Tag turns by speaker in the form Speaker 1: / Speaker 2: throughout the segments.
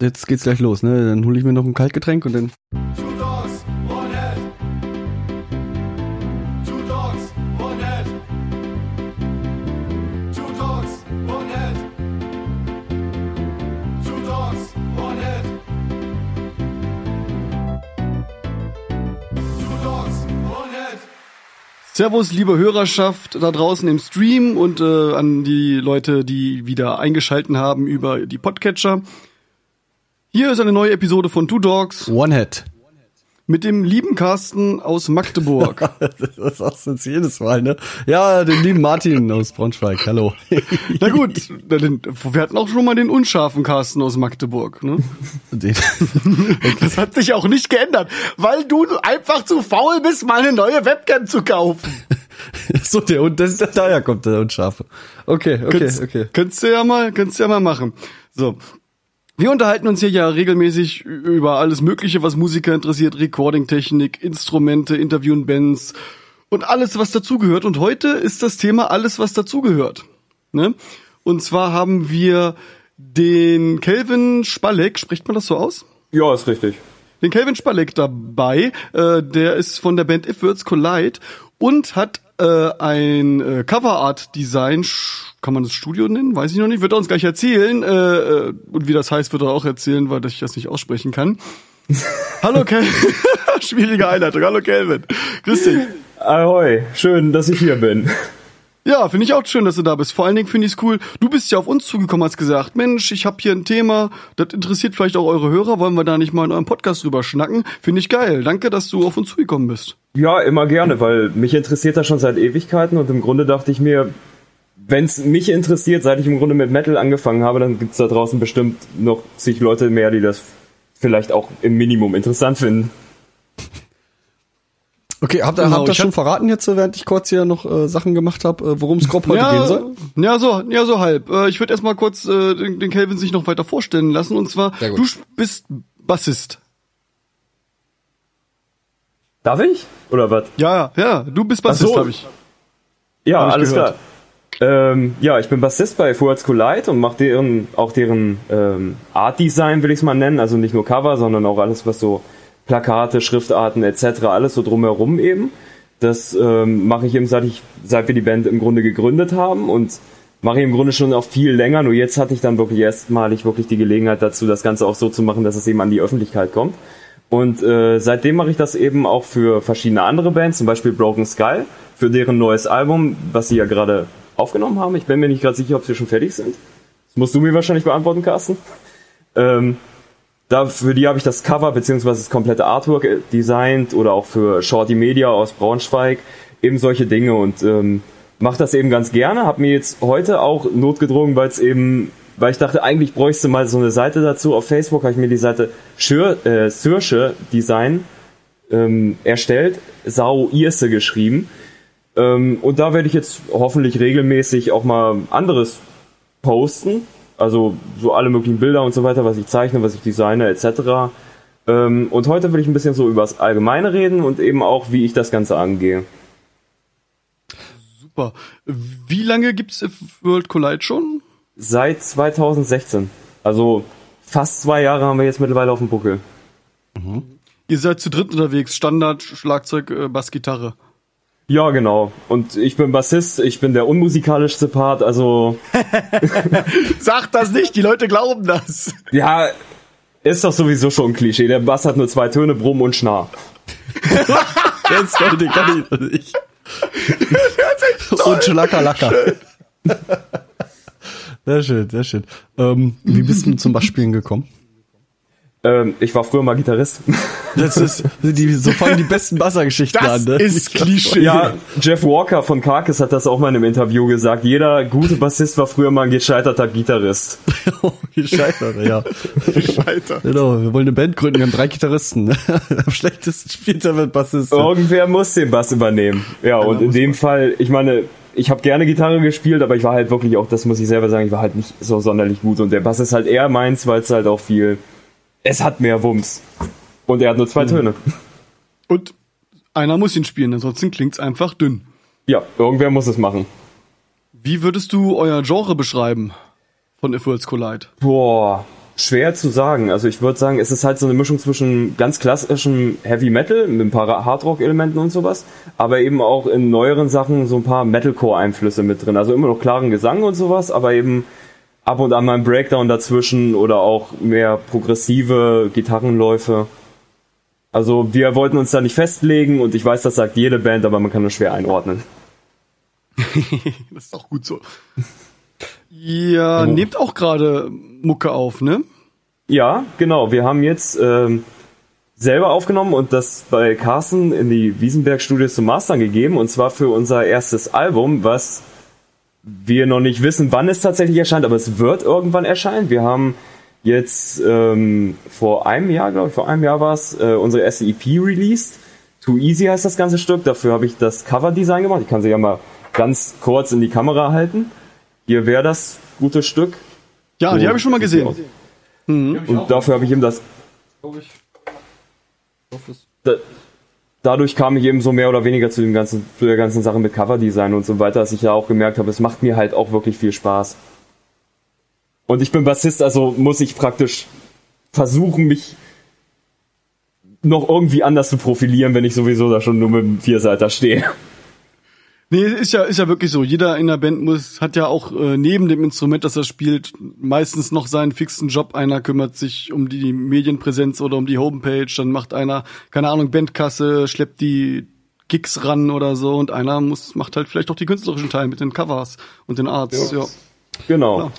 Speaker 1: jetzt geht's gleich los, ne? Dann hole ich mir noch ein Kaltgetränk und dann.
Speaker 2: Two dogs, one head. Two dogs, one head. Two dogs, one head. Two dogs, one head. Two dogs, one head.
Speaker 3: Servus, liebe Hörerschaft da draußen im Stream und äh, an die Leute, die wieder eingeschalten haben über die Podcatcher. Hier ist eine neue Episode von Two Dogs
Speaker 1: One Head.
Speaker 3: mit dem lieben Carsten aus Magdeburg.
Speaker 1: Das sagst du jetzt jedes Mal, ne? Ja, den lieben Martin aus Braunschweig. Hallo.
Speaker 3: Na gut, wir hatten auch schon mal den unscharfen Carsten aus Magdeburg. Ne?
Speaker 1: Den-
Speaker 3: Das hat sich auch nicht geändert, weil du einfach zu faul bist, mal eine neue Webcam zu kaufen.
Speaker 1: so, der und das, daher kommt der Unschafe. Okay, okay,
Speaker 3: Könntest,
Speaker 1: okay.
Speaker 3: könntest du ja mal, könntest du ja mal machen. So. Wir unterhalten uns hier ja regelmäßig über alles Mögliche, was Musiker interessiert, Recording-Technik, Instrumente, interviewen Bands und alles, was dazugehört. Und heute ist das Thema alles, was dazugehört. Ne? Und zwar haben wir den Kelvin Spalek, spricht man das so aus?
Speaker 4: Ja, ist richtig.
Speaker 3: den Calvin Spalek dabei. Äh, der ist von der Band If Words Collide und hat äh, ein äh, Coverart-Design, sch- kann man das Studio nennen? Weiß ich noch nicht. Wird er uns gleich erzählen. Äh, äh, und wie das heißt, wird er auch erzählen, weil ich das nicht aussprechen kann. Hallo Calvin. Schwierige Einleitung. Hallo Calvin. Grüß dich.
Speaker 4: Ahoi, schön, dass ich hier bin.
Speaker 3: Ja, finde ich auch schön, dass du da bist. Vor allen Dingen finde ich es cool. Du bist ja auf uns zugekommen, hast gesagt, Mensch, ich habe hier ein Thema, das interessiert vielleicht auch eure Hörer. Wollen wir da nicht mal in eurem Podcast drüber schnacken? Finde ich geil. Danke, dass du auf uns zugekommen bist.
Speaker 4: Ja, immer gerne, weil mich interessiert das schon seit Ewigkeiten und im Grunde dachte ich mir, wenn es mich interessiert, seit ich im Grunde mit Metal angefangen habe, dann gibt's da draußen bestimmt noch zig Leute mehr, die das vielleicht auch im Minimum interessant finden.
Speaker 1: Okay, habt ihr
Speaker 3: Genau,
Speaker 1: habt ihr
Speaker 3: ich
Speaker 1: schon
Speaker 3: hab-
Speaker 1: verraten jetzt, äh, während ich kurz hier noch äh, Sachen gemacht habe, äh, worum es grob heute gehen soll?
Speaker 3: Ja, so, ja, so halb. Äh, ich würde erstmal kurz äh, den, den Kelvin sich noch weiter vorstellen lassen. Und zwar, du bist Bassist.
Speaker 4: Darf ich? Oder was?
Speaker 3: Ja, ja, du bist Bassist,
Speaker 4: Ach so.
Speaker 3: habe ich.
Speaker 4: Ja,
Speaker 3: Hab ich
Speaker 4: alles
Speaker 3: gehört.
Speaker 4: klar. Ähm, ja, ich bin Bassist bei Words Collide und mache deren, auch deren ähm, Art Design, will ich es mal nennen. Also nicht nur Cover, sondern auch alles, was so Plakate, Schriftarten etc., alles so drumherum eben. Das ähm, mache ich eben, seit, ich, seit wir die Band im Grunde gegründet haben und mache ich im Grunde schon auch viel länger. Nur jetzt hatte ich dann wirklich erstmalig wirklich die Gelegenheit dazu, das Ganze auch so zu machen, dass es eben an die Öffentlichkeit kommt. Und äh, seitdem mache ich das eben auch für verschiedene andere Bands, zum Beispiel Broken Skull, für deren neues Album, was sie ja gerade aufgenommen haben. Ich bin mir nicht gerade sicher, ob sie schon fertig sind. Das musst du mir wahrscheinlich beantworten, Carsten. Ähm, da, für die habe ich das Cover beziehungsweise das komplette Artwork äh, designt oder auch für Shorty Media aus Braunschweig, eben solche Dinge und ähm, mache das eben ganz gerne. Habe mir jetzt heute auch notgedrungen, weil es eben, weil ich dachte, eigentlich bräuchte mal so eine Seite dazu. Auf Facebook habe ich mir die Seite Schür, äh, Design ähm, erstellt, Sau Irse geschrieben. Ähm, und da werde ich jetzt hoffentlich regelmäßig auch mal anderes posten. Also so alle möglichen Bilder und so weiter, was ich zeichne, was ich designe, etc. Ähm, und heute will ich ein bisschen so über das Allgemeine reden und eben auch, wie ich das Ganze angehe.
Speaker 3: Super. Wie lange gibt's If World Collide schon?
Speaker 4: Seit 2016. Also fast zwei Jahre haben wir jetzt mittlerweile auf dem Buckel.
Speaker 3: Ihr seid zu dritt unterwegs, Standard, Schlagzeug, äh, Bass, Gitarre.
Speaker 4: Ja, genau. Und ich bin Bassist, ich bin der unmusikalischste Part, also
Speaker 3: Sag das nicht, die Leute glauben das.
Speaker 4: ja, ist doch sowieso schon ein Klischee. Der Bass hat nur zwei Töne, Brumm und Schnarr.
Speaker 1: Jetzt kann ich, kann ich nicht. Und Schlackerlacker. Sehr schön, sehr schön. Ähm, wie bist du zum Bassspielen gekommen?
Speaker 4: Ähm, ich war früher mal Gitarrist.
Speaker 1: Das ist, die, so fangen die besten Bassergeschichten
Speaker 3: Das
Speaker 1: an, ne?
Speaker 3: ist Klischee.
Speaker 4: Ja, Jeff Walker von Carcass hat das auch mal in einem Interview gesagt. Jeder gute Bassist war früher mal ein gescheiterter Gitarrist.
Speaker 1: Gescheitert, ja.
Speaker 3: Scheiter.
Speaker 1: Genau, wir wollen eine Band gründen, wir haben drei Gitarristen. Am schlechtesten spielt er mit Bassist.
Speaker 4: Irgendwer muss den Bass übernehmen. Ja, und in dem Fall, ich meine, ich habe gerne Gitarre gespielt, aber ich war halt wirklich auch, das muss ich selber sagen, ich war halt nicht so sonderlich gut. Und der Bass ist halt eher meins, weil es halt auch viel, es hat mehr Wumms. Und er hat nur zwei Töne.
Speaker 3: Und einer muss ihn spielen, ansonsten klingt's einfach dünn.
Speaker 4: Ja, irgendwer muss es machen.
Speaker 3: Wie würdest du euer Genre beschreiben von If Worlds Collide?
Speaker 4: Boah, Schwer zu sagen. Also ich würde sagen, es ist halt so eine Mischung zwischen ganz klassischem Heavy Metal mit ein paar Hardrock-Elementen und sowas, aber eben auch in neueren Sachen so ein paar Metalcore-Einflüsse mit drin. Also immer noch klaren Gesang und sowas, aber eben ab und an mal ein Breakdown dazwischen oder auch mehr progressive Gitarrenläufe. Also wir wollten uns da nicht festlegen und ich weiß, das sagt jede Band, aber man kann nur schwer einordnen.
Speaker 3: das ist auch gut so. Ja, nehmt auch gerade Mucke auf, ne?
Speaker 4: Ja, genau. Wir haben jetzt ähm, selber aufgenommen und das bei Carsten in die Wiesenberg Studios zum Mastern gegeben und zwar für unser erstes Album, was wir noch nicht wissen, wann es tatsächlich erscheint, aber es wird irgendwann erscheinen. Wir haben jetzt ähm, vor einem Jahr, glaube ich, vor einem Jahr war es, äh, unsere erste EP released. Too Easy heißt das ganze Stück. Dafür habe ich das Cover-Design gemacht. Ich kann sie ja mal ganz kurz in die Kamera halten. Hier wäre das gute Stück.
Speaker 3: Ja, die habe ich schon mal gesehen.
Speaker 4: Und dafür habe ich eben das. Da, dadurch kam ich eben so mehr oder weniger zu dem ganzen, zu der ganzen Sache mit Coverdesign und so weiter, dass ich ja auch gemerkt habe, es macht mir halt auch wirklich viel Spaß. Und ich bin Bassist, also muss ich praktisch versuchen, mich noch irgendwie anders zu profilieren, wenn ich sowieso da schon nur mit dem Vierseiter stehe.
Speaker 3: Nee, ist ja, ist ja wirklich so. Jeder in der Band muss, hat ja auch äh, neben dem Instrument, das er spielt, meistens noch seinen fixen Job. Einer kümmert sich um die Medienpräsenz oder um die Homepage, dann macht einer, keine Ahnung, Bandkasse, schleppt die Gigs ran oder so und einer muss, macht halt vielleicht auch die künstlerischen Teile mit den Covers und den Arts, ja.
Speaker 4: Genau.
Speaker 3: Klar.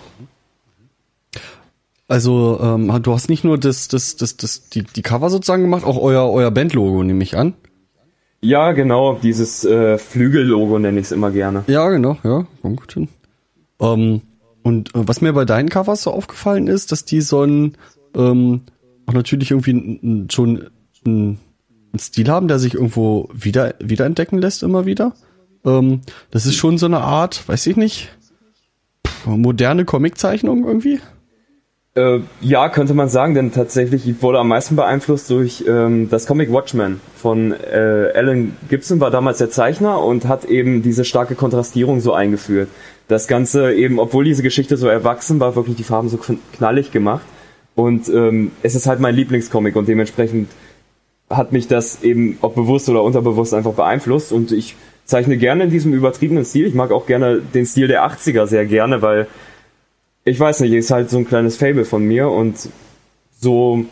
Speaker 1: Also, ähm, du hast nicht nur das, das, das, das, die, die Cover sozusagen gemacht, auch euer, euer Bandlogo, nehme ich an.
Speaker 4: Ja, genau, dieses äh, Flügellogo nenne ich es immer gerne.
Speaker 1: Ja, genau, ja, gut hin. Ähm, und äh, was mir bei deinen Covers so aufgefallen ist, dass die so ein, ähm, auch natürlich irgendwie schon einen Stil haben, der sich irgendwo wieder wiederentdecken lässt immer wieder. Ähm, das ist schon so eine Art, weiß ich nicht, moderne Comiczeichnung irgendwie.
Speaker 4: Äh, ja, könnte man sagen, denn tatsächlich wurde am meisten beeinflusst durch ähm, das Comic Watchmen von äh, Alan Gibson, war damals der Zeichner und hat eben diese starke Kontrastierung so eingeführt. Das Ganze eben, obwohl diese Geschichte so erwachsen war, wirklich die Farben so kn- knallig gemacht. Und ähm, es ist halt mein Lieblingscomic und dementsprechend hat mich das eben, ob bewusst oder unterbewusst, einfach beeinflusst und ich zeichne gerne in diesem übertriebenen Stil. Ich mag auch gerne den Stil der 80er sehr gerne, weil ich weiß nicht, ist halt so ein kleines Fable von mir und so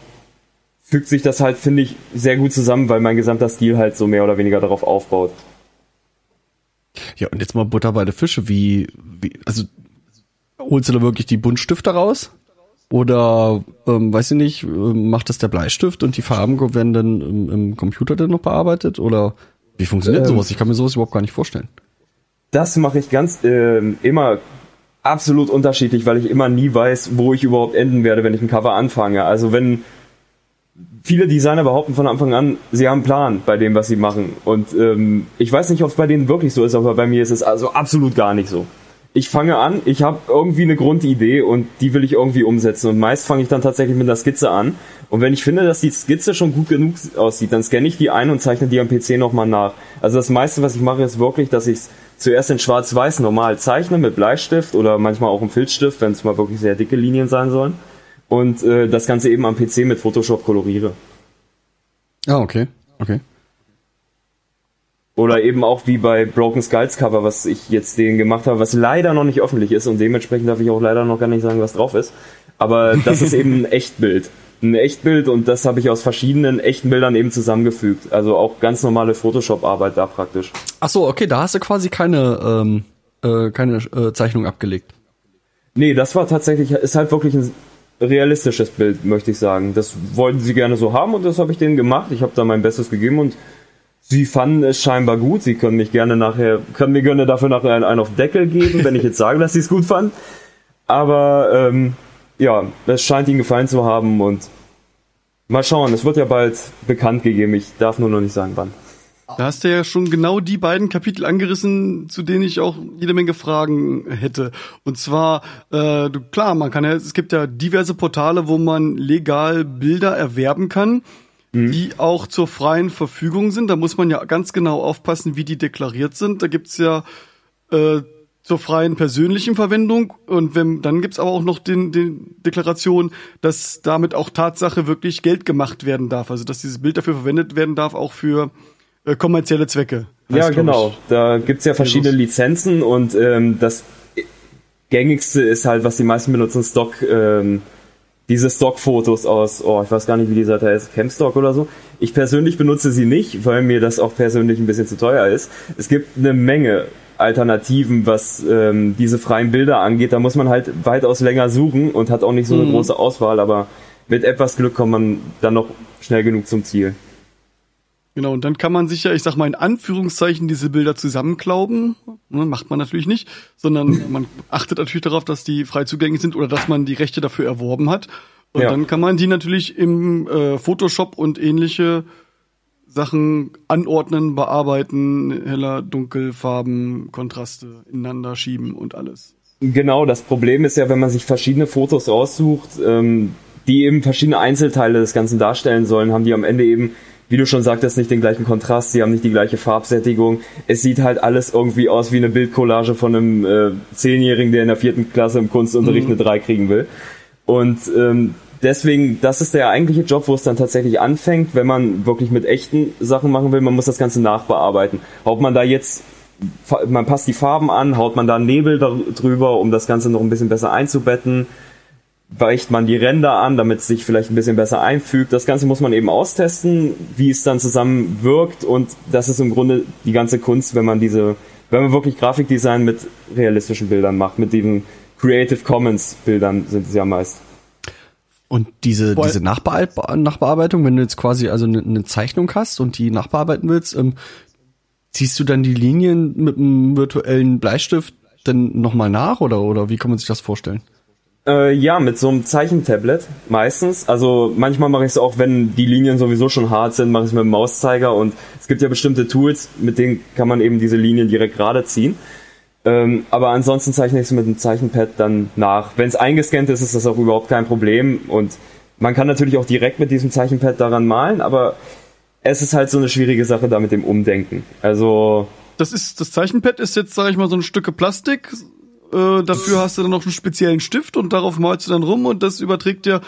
Speaker 4: fügt sich das halt, finde ich, sehr gut zusammen, weil mein gesamter Stil halt so mehr oder weniger darauf aufbaut.
Speaker 1: Ja, und jetzt mal Butter bei der Fische. Wie, wie, also holst du da wirklich die Buntstifte raus? Oder, ähm, weiß ich nicht, ähm, macht das der Bleistift und die Farben werden dann im, im Computer dann noch bearbeitet? Oder wie funktioniert
Speaker 4: Ähm.
Speaker 1: sowas? Ich kann mir sowas überhaupt gar nicht vorstellen.
Speaker 4: Das mache ich ganz ähm, immer absolut unterschiedlich, weil ich immer nie weiß, wo ich überhaupt enden werde, wenn ich ein Cover anfange. Also wenn viele Designer behaupten von Anfang an, sie haben einen Plan bei dem, was sie machen. Und ähm, ich weiß nicht, ob es bei denen wirklich so ist, aber bei mir ist es also absolut gar nicht so. Ich fange an, ich habe irgendwie eine Grundidee und die will ich irgendwie umsetzen. Und meist fange ich dann tatsächlich mit einer Skizze an. Und wenn ich finde, dass die Skizze schon gut genug aussieht, dann scanne ich die ein und zeichne die am PC nochmal nach. Also das meiste, was ich mache, ist wirklich, dass ich es zuerst in Schwarz-Weiß normal zeichne mit Bleistift oder manchmal auch im Filzstift, wenn es mal wirklich sehr dicke Linien sein sollen. Und äh, das Ganze eben am PC mit Photoshop koloriere.
Speaker 1: Ah, okay, okay.
Speaker 4: Oder eben auch wie bei Broken Skulls Cover, was ich jetzt denen gemacht habe, was leider noch nicht öffentlich ist und dementsprechend darf ich auch leider noch gar nicht sagen, was drauf ist. Aber das ist eben ein Echtbild. Ein Echtbild und das habe ich aus verschiedenen echten Bildern eben zusammengefügt. Also auch ganz normale Photoshop-Arbeit da praktisch.
Speaker 1: Ach so, okay, da hast du quasi keine, ähm, äh, keine äh, Zeichnung abgelegt.
Speaker 4: Nee, das war tatsächlich, ist halt wirklich ein realistisches Bild, möchte ich sagen. Das wollten sie gerne so haben und das habe ich denen gemacht. Ich habe da mein Bestes gegeben und sie fanden es scheinbar gut. Sie können mich gerne nachher, können mir gerne dafür nachher einen, einen auf Deckel geben, wenn ich jetzt sage, dass sie es gut fanden. Aber ähm, ja, es scheint ihnen gefallen zu haben und mal schauen, es wird ja bald bekannt gegeben. Ich darf nur noch nicht sagen, wann.
Speaker 3: Da hast du ja schon genau die beiden Kapitel angerissen, zu denen ich auch jede Menge Fragen hätte. Und zwar, äh, du- klar, man kann ja, es gibt ja diverse Portale, wo man legal Bilder erwerben kann, die auch zur freien Verfügung sind. Da muss man ja ganz genau aufpassen, wie die deklariert sind. Da gibt's ja äh, zur freien persönlichen Verwendung und wenn dann gibt's aber auch noch den, den Deklaration, dass damit auch Tatsache wirklich Geld gemacht werden darf, also dass dieses Bild dafür verwendet werden darf, auch für äh, kommerzielle Zwecke.
Speaker 4: Ja, genau. Da gibt's ja verschiedene Lizenzen und ähm, das gängigste ist halt, was die meisten benutzen, Stock, ähm, diese Stockfotos aus, oh, ich weiß gar nicht, wie die Seite heißt, Camstock oder so. Ich persönlich benutze sie nicht, weil mir das auch persönlich ein bisschen zu teuer ist. Es gibt eine Menge Alternativen, was ähm, diese freien Bilder angeht. Da muss man halt weitaus länger suchen und hat auch nicht so eine
Speaker 3: Mhm.
Speaker 4: große Auswahl, aber mit etwas Glück kommt man dann noch schnell genug zum Ziel.
Speaker 3: Genau, und dann kann man sich ja, ich sag mal in Anführungszeichen, diese Bilder zusammenklauben. Ne, macht man natürlich nicht, sondern man achtet natürlich darauf, dass die frei zugänglich sind oder dass man die Rechte dafür erworben hat. Und
Speaker 4: Ja.
Speaker 3: dann kann man die natürlich im äh, Photoshop und ähnliche Sachen anordnen, bearbeiten, heller, dunkel, Farben, Kontraste ineinander schieben und alles.
Speaker 4: Genau, das Problem ist ja, wenn man sich verschiedene Fotos raussucht, ähm, die eben verschiedene Einzelteile des Ganzen darstellen sollen, haben die am Ende eben, wie du schon sagtest, nicht den gleichen Kontrast, sie haben nicht die gleiche Farbsättigung. Es sieht halt alles irgendwie aus wie eine Bildcollage von einem äh, Zehnjährigen, der in der vierten Klasse im Kunstunterricht eine 3 kriegen will. Und ähm, deswegen, das ist der eigentliche Job, wo es dann tatsächlich anfängt, wenn man wirklich mit echten Sachen machen will, man muss das Ganze nachbearbeiten. Haut man da jetzt man passt die Farben an, haut man da Nebel drüber, um das Ganze noch ein bisschen besser einzubetten, weicht man die Ränder an, damit es sich vielleicht ein bisschen besser einfügt. Das Ganze muss man eben austesten, wie es dann zusammen wirkt und das ist im Grunde die ganze Kunst, wenn man diese, wenn man wirklich Grafikdesign mit realistischen Bildern macht, mit diesen Creative Commons Bildern sind es ja meist.
Speaker 1: Und diese, diese Nachbear Nachbearbeitung, wenn du jetzt quasi also eine, eine Zeichnung hast und die nachbearbeiten willst, ähm, ziehst du dann die Linien mit einem virtuellen Bleistift dann nochmal nach oder, oder wie kann man sich das vorstellen?
Speaker 4: Äh, ja, mit so einem Zeichentablet meistens. Also manchmal mache ich es auch, wenn die Linien sowieso schon hart sind, mache ich es mit dem Mauszeiger und es gibt ja bestimmte Tools, mit denen kann man eben diese Linien direkt gerade ziehen. Ähm, aber ansonsten zeichne ich es mit dem Zeichenpad dann nach. Wenn es eingescannt ist, ist das auch überhaupt kein Problem und man kann natürlich auch direkt mit diesem Zeichenpad daran malen, aber es ist halt so eine schwierige Sache da mit dem Umdenken. Also
Speaker 3: Das ist, das Zeichenpad ist jetzt, sag ich mal, so ein Stücke Plastik. Äh, dafür hast du dann noch einen speziellen Stift und darauf malst du dann rum und das überträgt dir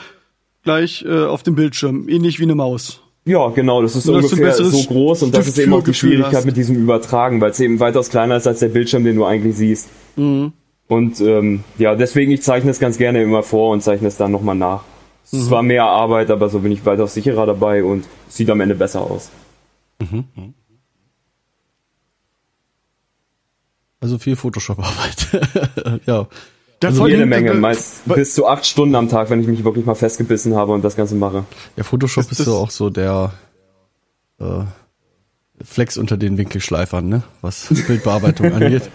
Speaker 3: gleich äh, auf dem Bildschirm, ähnlich wie eine Maus.
Speaker 4: Ja, genau, das ist
Speaker 3: ein
Speaker 4: ungefähr
Speaker 3: besseres
Speaker 4: so groß und das ist eben auch die Schwierigkeit
Speaker 3: hast.
Speaker 4: mit diesem Übertragen, weil es eben weitaus kleiner ist als der Bildschirm, den du eigentlich siehst.
Speaker 3: Mhm.
Speaker 4: Und ähm, ja, deswegen, ich zeichne es ganz gerne immer vor und zeichne es dann nochmal nach. Es
Speaker 3: Mhm.
Speaker 4: ist zwar mehr Arbeit, aber so bin ich weitaus sicherer dabei und sieht am Ende besser aus.
Speaker 1: Also viel Photoshop-Arbeit. ja.
Speaker 3: Da
Speaker 4: Also jede Menge,
Speaker 3: äh,
Speaker 4: meist bis zu acht Stunden am Tag, wenn ich mich wirklich mal festgebissen habe und das Ganze mache.
Speaker 1: Ja, Photoshop
Speaker 3: Das-
Speaker 1: ist
Speaker 3: das-
Speaker 1: so auch so der äh, Flex unter den Winkelschleifern, ne? Was Bildbearbeitung angeht.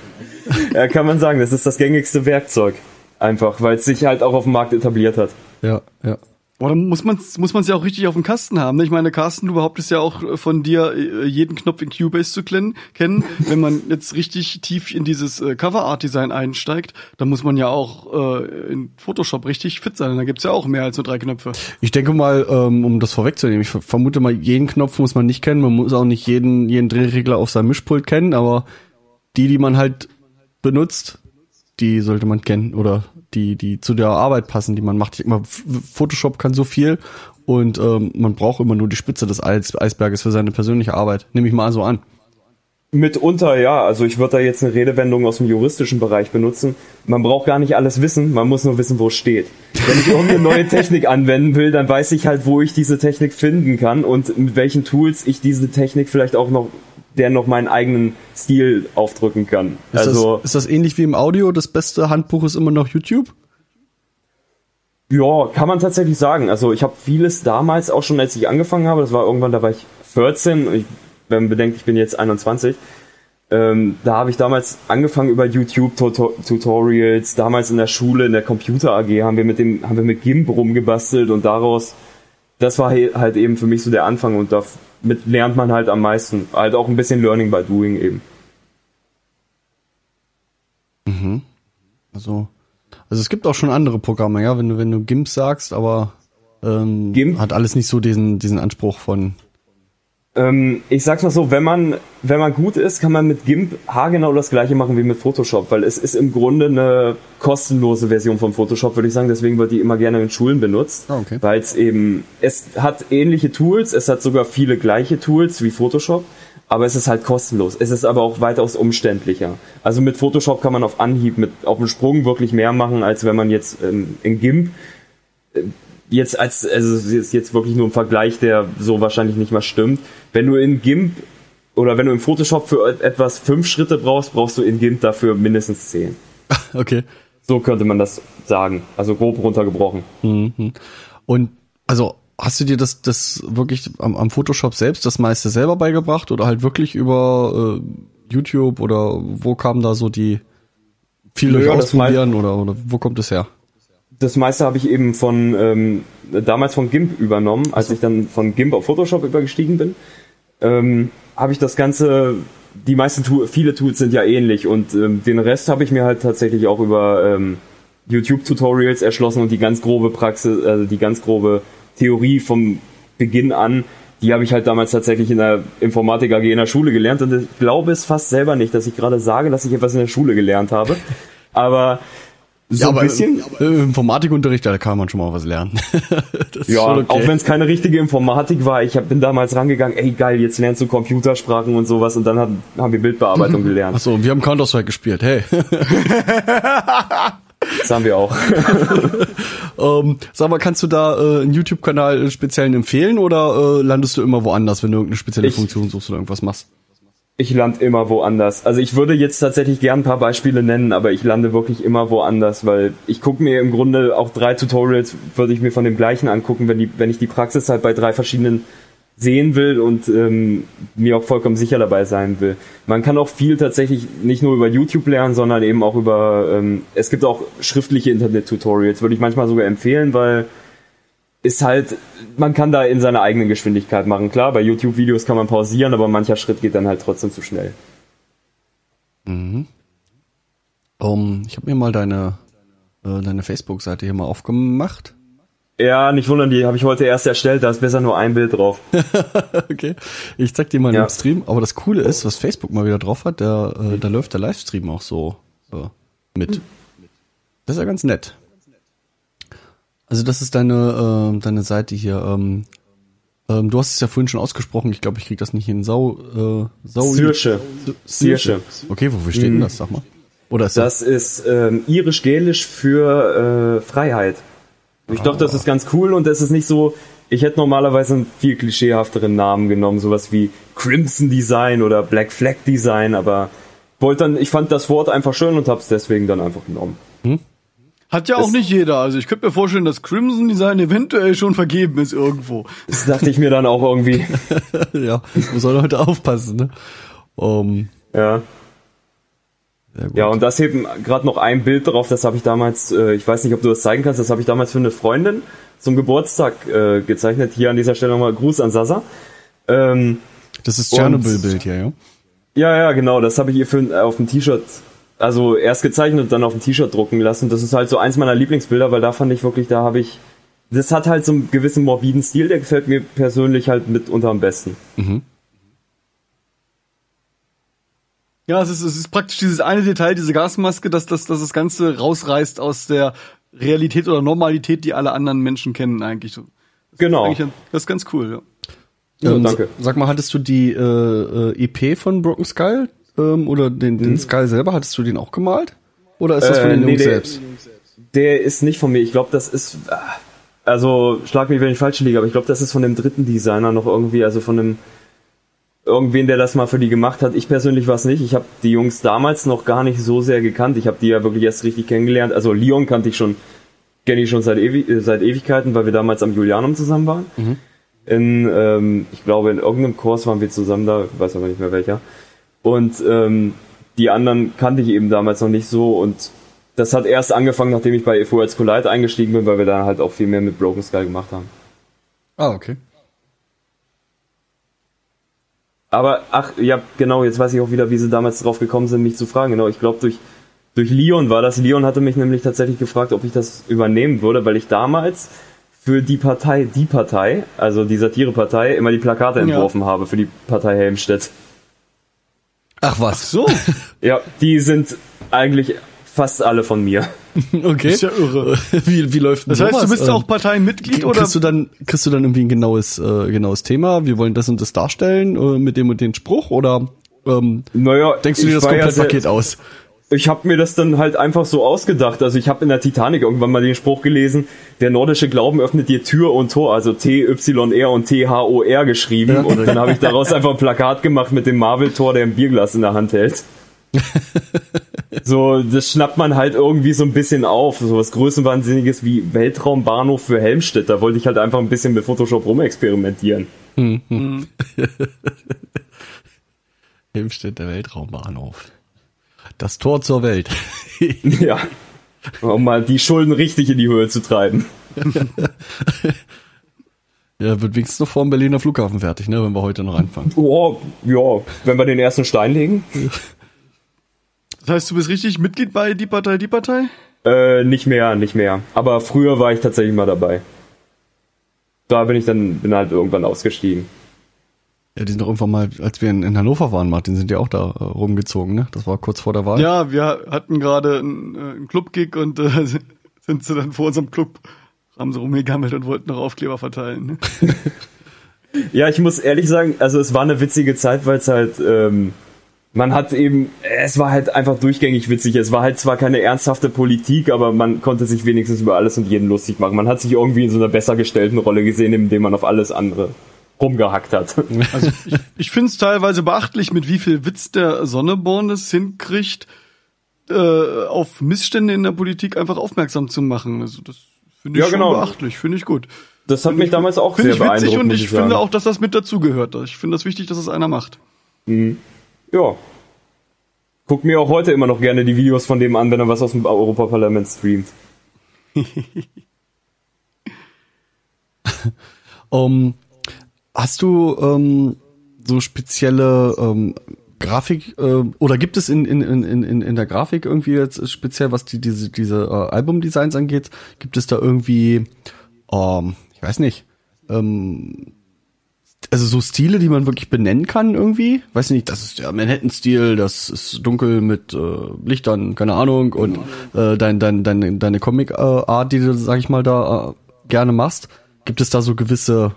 Speaker 4: Ja, kann man sagen, das ist das gängigste Werkzeug. Einfach, weil es sich halt auch auf dem Markt etabliert hat.
Speaker 1: Ja, ja.
Speaker 3: Boah, dann muss man muss man's ja auch richtig auf dem Kasten haben. Ne? Ich meine, Carsten, du behauptest ja auch äh, von dir, äh, jeden Knopf in Cubase zu kennen. kennen. Wenn man jetzt richtig tief in dieses äh, Cover-Art-Design einsteigt, dann muss man ja auch äh, in Photoshop richtig fit sein. Da gibt's ja auch mehr als nur drei Knöpfe.
Speaker 1: Ich denke mal, ähm, um das vorwegzunehmen, ich ver- vermute mal, jeden Knopf muss man nicht kennen, man muss auch nicht jeden, jeden Drehregler auf seinem Mischpult kennen, aber die, die man halt benutzt, die sollte man kennen oder die, die zu der Arbeit passen, die man macht. Ich F- Photoshop kann so viel und ähm, man braucht immer nur die Spitze des Eis Eisberges für seine persönliche Arbeit. Nehme ich mal so an.
Speaker 4: Mitunter ja, also ich würde da jetzt eine Redewendung aus dem juristischen Bereich benutzen. Man braucht gar nicht alles wissen, man muss nur wissen, wo es steht. Wenn ich irgendeine neue Technik anwenden will, dann weiß ich halt, wo ich diese Technik finden kann und mit welchen Tools ich diese Technik vielleicht auch noch, der noch meinen eigenen Stil aufdrücken kann.
Speaker 1: Ist,
Speaker 4: also
Speaker 1: das, ist das ähnlich wie im Audio? Das beste Handbuch ist immer noch YouTube?
Speaker 4: Ja, kann man tatsächlich sagen. Also ich habe vieles damals auch schon, als ich angefangen habe, das war irgendwann, da war ich 14, ich, wenn man bedenkt, ich bin jetzt 21, ähm, da habe ich damals angefangen über YouTube-Tutorials, damals in der Schule, in der Computer AG, haben wir mit dem, haben wir mit GIMP rumgebastelt und daraus, das war halt eben für mich so der Anfang und damit lernt man halt am meisten. Halt auch ein bisschen Learning by Doing eben.
Speaker 1: Also, also es gibt auch schon andere Programme, ja, wenn du, wenn du GIMP sagst, aber ähm,
Speaker 4: GIMP?
Speaker 1: hat alles nicht so diesen, diesen Anspruch von
Speaker 4: Ähm, ich sag's mal so, wenn man, wenn man gut ist, kann man mit GIMP haargenau das gleiche machen wie mit Photoshop, weil es ist im Grunde eine kostenlose Version von Photoshop, würde ich sagen, deswegen wird die immer gerne in Schulen benutzt,
Speaker 1: Ah, okay.
Speaker 4: weil es eben, es hat ähnliche Tools, es hat sogar viele gleiche Tools wie Photoshop, aber es ist halt kostenlos. Es ist aber auch weitaus umständlicher. Also mit Photoshop kann man auf Anhieb, mit auf dem Sprung wirklich mehr machen, als wenn man jetzt ähm, in GIMP jetzt als, also es ist jetzt wirklich nur ein Vergleich, der so wahrscheinlich nicht mal stimmt. Wenn du in GIMP oder wenn du im Photoshop für et- etwas fünf Schritte brauchst, brauchst du in GIMP dafür mindestens zehn.
Speaker 1: Okay.
Speaker 4: So könnte man das sagen. Also grob runtergebrochen.
Speaker 1: Und also hast du dir das, das wirklich am, am Photoshop selbst das meiste selber beigebracht oder halt wirklich über äh, YouTube oder wo kam da so die viel durch
Speaker 4: Naja, das
Speaker 1: ausprobieren oder, oder wo kommt es her?
Speaker 4: Das meiste habe ich eben von ähm, damals von GIMP übernommen, als ich dann von GIMP auf Photoshop übergestiegen bin. Ähm, habe ich das Ganze, die meisten Tool, viele Tools sind ja ähnlich und ähm, den Rest habe ich mir halt tatsächlich auch über ähm, YouTube-Tutorials erschlossen und die ganz grobe Praxis, also die ganz grobe Theorie vom Beginn an, die habe ich halt damals tatsächlich in der Informatik AG in der Schule gelernt und ich glaube es fast selber nicht, dass ich gerade sage, dass ich etwas in der Schule gelernt habe. Aber so ein bisschen.
Speaker 1: Äh, Im Informatikunterricht, da kann man schon mal was lernen.
Speaker 4: Ja,
Speaker 1: okay.
Speaker 4: auch wenn es keine richtige Informatik war. Ich hab, bin damals rangegangen, ey geil, jetzt lernst du Computersprachen und sowas und dann hat, haben wir Bildbearbeitung gelernt.
Speaker 1: Achso, wir haben Counter-Strike gespielt, hey.
Speaker 4: Das haben wir auch.
Speaker 1: ähm, sag mal, kannst du da äh, einen YouTube-Kanal speziellen empfehlen oder äh, landest du immer woanders, wenn du irgendeine spezielle
Speaker 4: Ich-
Speaker 1: Funktion suchst oder irgendwas machst?
Speaker 4: Ich lande immer woanders. Also ich würde jetzt tatsächlich gern ein paar Beispiele nennen, aber ich lande wirklich immer woanders, weil ich gucke mir im Grunde auch drei Tutorials, würde ich mir von dem gleichen angucken, wenn, die, wenn ich die Praxis halt bei drei verschiedenen sehen will und ähm, mir auch vollkommen sicher dabei sein will. Man kann auch viel tatsächlich nicht nur über YouTube lernen, sondern eben auch über, ähm, es gibt auch schriftliche Internet-Tutorials, würde ich manchmal sogar empfehlen, weil ist halt, man kann da in seiner eigenen Geschwindigkeit machen. Klar, bei YouTube-Videos kann man pausieren, aber mancher Schritt geht dann halt trotzdem zu schnell.
Speaker 1: Ähm, ich habe mir mal deine, äh, deine Facebook-Seite hier mal aufgemacht.
Speaker 4: Ja, nicht wundern, die habe ich heute erst erstellt, da ist besser nur ein Bild drauf.
Speaker 1: okay. Ich zeig dir mal
Speaker 4: Ja.
Speaker 1: im Stream. Aber das Coole ist, was Facebook mal wieder drauf hat, der, äh, da läuft der Livestream auch so äh, mit. Das ist ja ganz nett. Also das ist deine, äh, deine Seite hier. Ähm, ähm, du hast es ja vorhin schon ausgesprochen. Ich glaube, ich krieg das nicht hin. Sau, äh, Sau
Speaker 4: Sirsche.
Speaker 1: Sirsche. Okay, wofür steht denn das? Sag mal. Oder ist das?
Speaker 4: Das ist ähm, irisch-gälisch für äh, Freiheit. Ich dachte, das ist ganz cool und das ist nicht so, ich hätte normalerweise einen viel klischeehafteren Namen genommen, sowas wie Crimson Design oder Black Flag Design, aber wollte dann, ich fand das Wort einfach schön und hab's deswegen dann einfach genommen.
Speaker 3: Hat ja auch
Speaker 4: Das-
Speaker 3: nicht jeder. Also ich könnte mir vorstellen, dass Crimson Design eventuell schon vergeben ist irgendwo.
Speaker 4: Das dachte ich mir dann auch irgendwie.
Speaker 1: ja, muss man heute aufpassen. Ne? Um,
Speaker 4: Ja. Ja, und das eben gerade noch ein Bild drauf, das habe ich damals, äh, ich weiß nicht, ob du das zeigen kannst, das habe ich damals für eine Freundin zum Geburtstag äh, gezeichnet. Hier an dieser Stelle nochmal Gruß an Sasa. Ähm,
Speaker 1: das ist Tschernobyl-Bild hier, ja?
Speaker 4: ja, ja, genau, das habe ich ihr für, äh, auf dem T-Shirt, also erst gezeichnet und dann auf dem T-Shirt drucken lassen. Das ist halt so eins meiner Lieblingsbilder, weil da fand ich wirklich, da habe ich, das hat halt so einen gewissen morbiden Stil, der gefällt mir persönlich halt mitunter am besten.
Speaker 3: Ja, es ist, es ist praktisch dieses eine Detail, diese Gasmaske, dass, dass, dass das Ganze rausreißt aus der Realität oder Normalität, die alle anderen Menschen kennen eigentlich. So.
Speaker 4: Genau.
Speaker 3: Eigentlich, ein- das ist ganz cool, ja.
Speaker 4: Ja,
Speaker 1: Ähm,
Speaker 4: danke.
Speaker 1: Sag mal, hattest du die äh, äh, EP von Broken Skull ähm, oder den, den Skull selber, hattest du den auch gemalt? Oder ist das von
Speaker 4: Äh,
Speaker 1: den
Speaker 4: nee,
Speaker 1: Jungs
Speaker 4: der-
Speaker 1: selbst?
Speaker 4: Der ist nicht von mir. Ich glaube, das ist. ah, Also, schlag mich, wenn ich falsch liege, aber ich glaube, das ist von dem dritten Designer noch irgendwie, also von einem. Irgendwen, der das mal für die gemacht hat. Ich persönlich war es nicht. Ich habe die Jungs damals noch gar nicht so sehr gekannt. Ich habe die ja wirklich erst richtig kennengelernt. Also Leon kannte ich schon, kenne ich schon seit, Ewi äh, seit Ewigkeiten, weil wir damals am Julianum zusammen waren. In, ähm, ich glaube, in irgendeinem Kurs waren wir zusammen da, ich weiß aber nicht mehr welcher. Und ähm, die anderen kannte ich eben damals noch nicht so und das hat erst angefangen, nachdem ich bei EFO als Collide eingestiegen bin, weil wir dann halt auch viel mehr mit Broken Skull gemacht haben.
Speaker 1: Ah, okay.
Speaker 4: Aber, ach, ja, genau, jetzt weiß ich auch wieder, wie sie damals drauf gekommen sind, mich zu fragen. Genau, ich glaube, durch, durch Leon war das. Leon hatte mich nämlich tatsächlich gefragt, ob ich das übernehmen würde, weil ich damals für die Partei, die Partei, also die Satirepartei, immer die Plakate
Speaker 3: Ja.
Speaker 4: entworfen habe für die Partei Helmstedt.
Speaker 1: Ach was.
Speaker 3: So,
Speaker 4: Ja, die sind eigentlich fast alle von mir.
Speaker 1: Okay.
Speaker 3: ist ja irre.
Speaker 1: Wie, wie läuft denn
Speaker 3: Das heißt, du bist
Speaker 1: Ähm,
Speaker 3: auch Parteienmitglied oder?
Speaker 1: Kriegst du dann, kriegst du dann irgendwie ein genaues, äh, genaues Thema? Wir wollen das und das darstellen äh, mit dem und den Spruch oder ähm,
Speaker 4: Naja,
Speaker 1: denkst du dir das
Speaker 4: war ja
Speaker 1: Komplettpaket
Speaker 4: sehr-
Speaker 1: aus?
Speaker 4: Ich habe mir das dann halt einfach so ausgedacht. Also ich habe in der Titanic irgendwann mal den Spruch gelesen, der nordische Glauben öffnet dir Tür und Tor, also T-Y-R und T-H-O-R geschrieben. Und dann habe ich daraus einfach ein Plakat gemacht mit dem Marvel-Tor, der ein Bierglas in der Hand hält. So, das schnappt man halt irgendwie so ein bisschen auf. So was Größenwahnsinniges wie Weltraumbahnhof für Helmstedt. Da wollte ich halt einfach ein bisschen mit Photoshop rumexperimentieren.
Speaker 1: Helmstedt, der Weltraumbahnhof. Das Tor zur Welt.
Speaker 4: Ja. Um mal die Schulden richtig in die Höhe zu treiben.
Speaker 1: ja, wird wenigstens noch vor dem Berliner Flughafen fertig, ne, wenn wir heute noch anfangen.
Speaker 4: Oh, ja, wenn wir den ersten Stein legen.
Speaker 3: Das heißt, du bist richtig Mitglied bei die Partei, die Partei?
Speaker 4: Äh, nicht mehr, nicht mehr. Aber früher war ich tatsächlich mal dabei. Da bin ich dann, bin halt irgendwann ausgestiegen.
Speaker 1: Ja, die sind doch irgendwann mal, als wir in, in Hannover waren, Martin, sind ja auch da äh, rumgezogen, ne? Das war kurz vor der Wahl.
Speaker 3: Ja, wir hatten gerade einen, äh, einen Club-Gig und äh, sind sie dann vor unserem Club, haben sie rumgegammelt und wollten noch Aufkleber verteilen. Ne?
Speaker 4: Ja, ich muss ehrlich sagen, also es war eine witzige Zeit, weil es halt, ähm, man hat eben, es war halt einfach durchgängig witzig. Es war halt zwar keine ernsthafte Politik, aber man konnte sich wenigstens über alles und jeden lustig machen. Man hat sich irgendwie in so einer besser gestellten Rolle gesehen, indem man auf alles andere rumgehackt hat.
Speaker 3: Also ich, ich finde es teilweise beachtlich, mit wie viel Witz der Sonneborn es hinkriegt, äh, auf Missstände in der Politik einfach aufmerksam zu machen. Also das finde ich
Speaker 4: Ja,
Speaker 3: schon
Speaker 4: genau.
Speaker 3: beachtlich, finde ich gut.
Speaker 4: Das hat mich damals auch
Speaker 3: Finde
Speaker 4: sehr
Speaker 3: ich witzig
Speaker 4: beeindruckt.
Speaker 3: und
Speaker 4: muss
Speaker 3: ich
Speaker 4: sagen.
Speaker 3: finde auch, dass das mit dazugehört. Ich finde das wichtig, dass es einer macht.
Speaker 4: Ja. Guck mir auch heute immer noch gerne die Videos von dem an, wenn er was aus dem Europaparlament streamt.
Speaker 1: Ähm, hast du ähm, so spezielle ähm, Grafik äh, oder gibt es in, in, in, in, in der Grafik irgendwie jetzt speziell, was die, diese, diese äh, Albumdesigns angeht, gibt es da irgendwie, ähm, ich weiß nicht, ähm, also so Stile, die man wirklich benennen kann irgendwie? Weiß nicht, das ist der Manhattan-Stil, das ist dunkel mit äh, Lichtern, keine Ahnung, und äh, dein, dein, deine, deine Comic-Art, die du, sag ich mal, da äh, gerne machst. Gibt es da so gewisse,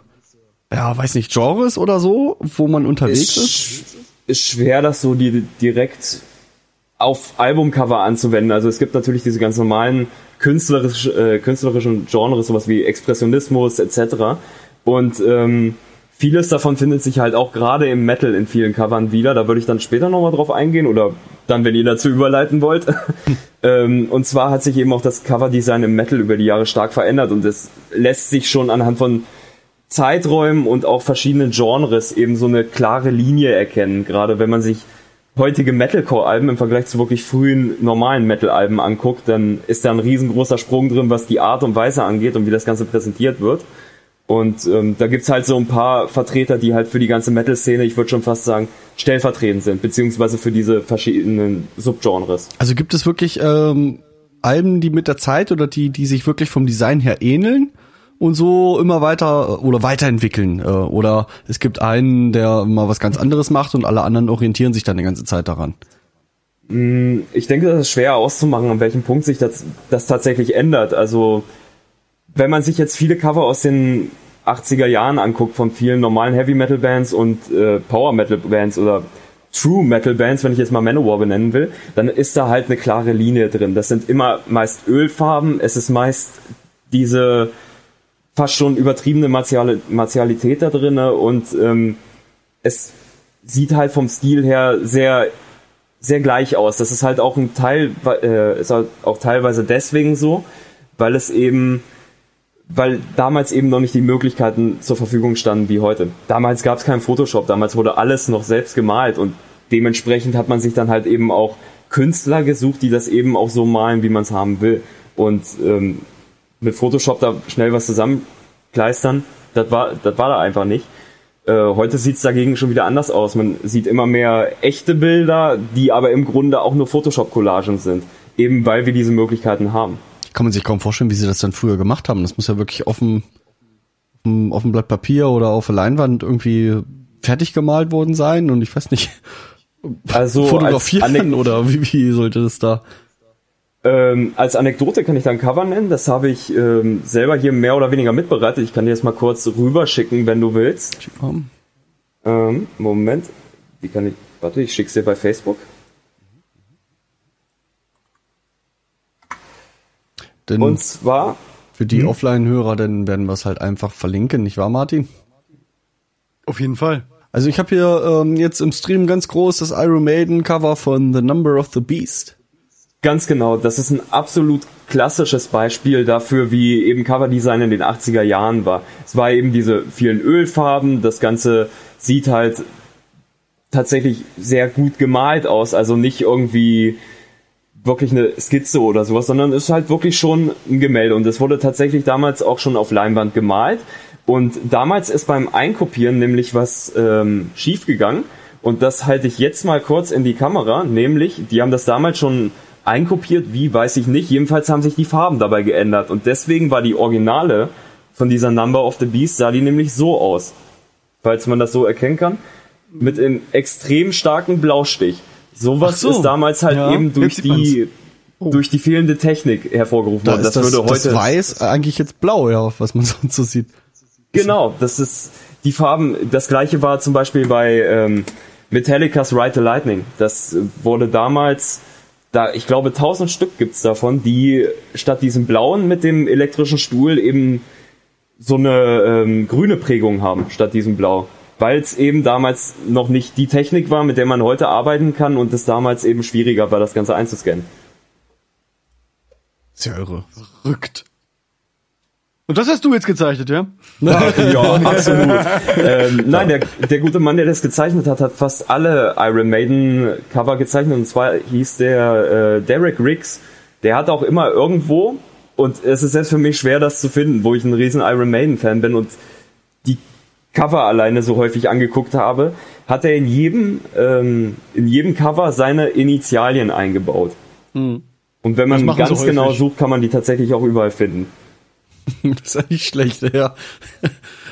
Speaker 1: ja, weiß nicht, Genres oder so, wo man unterwegs ist?
Speaker 4: Ist, ist schwer, das so die, direkt auf Albumcover anzuwenden. Also es gibt natürlich diese ganz normalen künstlerisch, äh, künstlerischen Genres, sowas wie Expressionismus etc. Und ähm, vieles davon findet sich halt auch gerade im Metal in vielen Covern wieder. Da würde ich dann später nochmal drauf eingehen oder dann, wenn ihr dazu überleiten wollt. ähm, und zwar hat sich eben auch das Coverdesign im Metal über die Jahre stark verändert und es lässt sich schon anhand von Zeiträumen und auch verschiedenen Genres eben so eine klare Linie erkennen. Gerade wenn man sich heutige Metalcore-Alben im Vergleich zu wirklich frühen normalen Metal-Alben anguckt, dann ist da ein riesengroßer Sprung drin, was die Art und Weise angeht und wie das Ganze präsentiert wird. Und ähm, da gibt's halt so ein paar Vertreter, die halt für die ganze Metal-Szene, ich würde schon fast sagen, stellvertretend sind, beziehungsweise für diese verschiedenen Subgenres.
Speaker 1: Also gibt es wirklich ähm, Alben, die mit der Zeit oder die, die sich wirklich vom Design her ähneln und so immer weiter oder weiterentwickeln? Äh, oder es gibt einen, der mal was ganz anderes macht und alle anderen orientieren sich dann die ganze Zeit daran.
Speaker 4: Ich denke, das ist schwer auszumachen, an welchem Punkt sich das, das tatsächlich ändert. Also, wenn man sich jetzt viele Cover aus den 80er Jahren anguckt von vielen normalen Heavy Metal Bands und äh, Power Metal Bands oder True Metal Bands, wenn ich jetzt mal Manowar benennen will, dann ist da halt eine klare Linie drin. Das sind immer meist Ölfarben, es ist meist diese fast schon übertriebene Martial Martialität da drinne und ähm, es sieht halt vom Stil her sehr sehr gleich aus. Das ist halt auch ein Teil, äh, ist halt auch teilweise deswegen so, weil es eben, weil damals eben noch nicht die Möglichkeiten zur Verfügung standen wie heute. Damals gab es keinen Photoshop, damals wurde alles noch selbst gemalt und dementsprechend hat man sich dann halt eben auch Künstler gesucht, die das eben auch so malen, wie man es haben will. Und ähm, mit Photoshop da schnell was zusammenkleistern, das war, das war da einfach nicht. Äh, heute sieht's dagegen schon wieder anders aus. Man sieht immer mehr echte Bilder, die aber im Grunde auch nur Photoshop-Collagen sind. Eben weil wir diese Möglichkeiten haben.
Speaker 1: Kann man sich kaum vorstellen, wie sie das dann früher gemacht haben. Das muss ja wirklich offen, auf dem Blatt Papier oder auf der Leinwand irgendwie fertig gemalt worden sein und ich weiß nicht,
Speaker 4: Also als
Speaker 1: fotografieren
Speaker 4: Anek-
Speaker 1: oder wie, wie sollte das da?
Speaker 4: Ähm, als Anekdote kann ich da ein Cover nennen. Das habe ich ähm, selber hier mehr oder weniger mitbereitet. Ich kann dir das mal kurz rüberschicken, wenn du willst. Ähm, Moment. Wie kann ich. Warte, ich schick's dir bei Facebook.
Speaker 1: Denn
Speaker 4: Und zwar.
Speaker 1: für die Offline-Hörer, dann werden wir es halt einfach verlinken, nicht wahr, Martin?
Speaker 3: Auf jeden Fall.
Speaker 1: Also ich habe hier ähm, jetzt im Stream ganz groß das Iron Maiden Cover von The Number of the Beast.
Speaker 4: Ganz genau, das ist ein absolut klassisches Beispiel dafür, wie eben Coverdesign in den 80er Jahren war. Es war eben diese vielen Ölfarben, das Ganze sieht halt tatsächlich sehr gut gemalt aus, also nicht irgendwie wirklich eine Skizze oder sowas, sondern ist halt wirklich schon ein Gemälde und es wurde tatsächlich damals auch schon auf Leinwand gemalt und damals ist beim Einkopieren nämlich was ähm, schief gegangen und das halte ich jetzt mal kurz in die Kamera, nämlich die haben das damals schon einkopiert, wie weiß ich nicht, jedenfalls haben sich die Farben dabei geändert und deswegen war die Originale von dieser Number of the Beast sah die nämlich so aus, falls man das so erkennen kann, mit einem extrem starken Blaustich. Sowas
Speaker 3: so.
Speaker 4: ist damals halt
Speaker 3: Ja,
Speaker 4: eben durch die durch die fehlende Technik hervorgerufen
Speaker 1: Da
Speaker 4: worden. Das,
Speaker 1: das,
Speaker 4: würde
Speaker 1: das
Speaker 4: heute
Speaker 1: Weiß eigentlich jetzt blau, ja, was man sonst so sieht.
Speaker 4: genau, das ist die Farben. Das gleiche war zum Beispiel bei ähm, Metallica's Ride the Lightning. Das wurde damals da, ich glaube, tausend Stück gibt's davon, die statt diesem blauen mit dem elektrischen Stuhl eben so eine ähm, grüne Prägung haben, statt diesem blau. Weil es eben damals noch nicht die Technik war, mit der man heute arbeiten kann und es damals eben schwieriger war, das Ganze einzuscannen.
Speaker 1: Ja irre.
Speaker 3: Rückt. Und das hast du jetzt gezeichnet, ja?
Speaker 4: Ja, absolut. ähm, nein, der, der gute Mann, der das gezeichnet hat, hat fast alle Iron Maiden Cover gezeichnet. Und zwar hieß der äh, Derek Riggs. Der hat auch immer irgendwo, und es ist selbst für mich schwer, das zu finden, wo ich ein riesen Iron Maiden Fan bin und die Cover alleine so häufig angeguckt habe, hat er in jedem, ähm, in jedem Cover seine Initialien eingebaut. Und wenn man ganz genau
Speaker 3: häufig.
Speaker 4: sucht, kann man die tatsächlich auch überall finden.
Speaker 1: Das ist ja nicht schlecht, ja.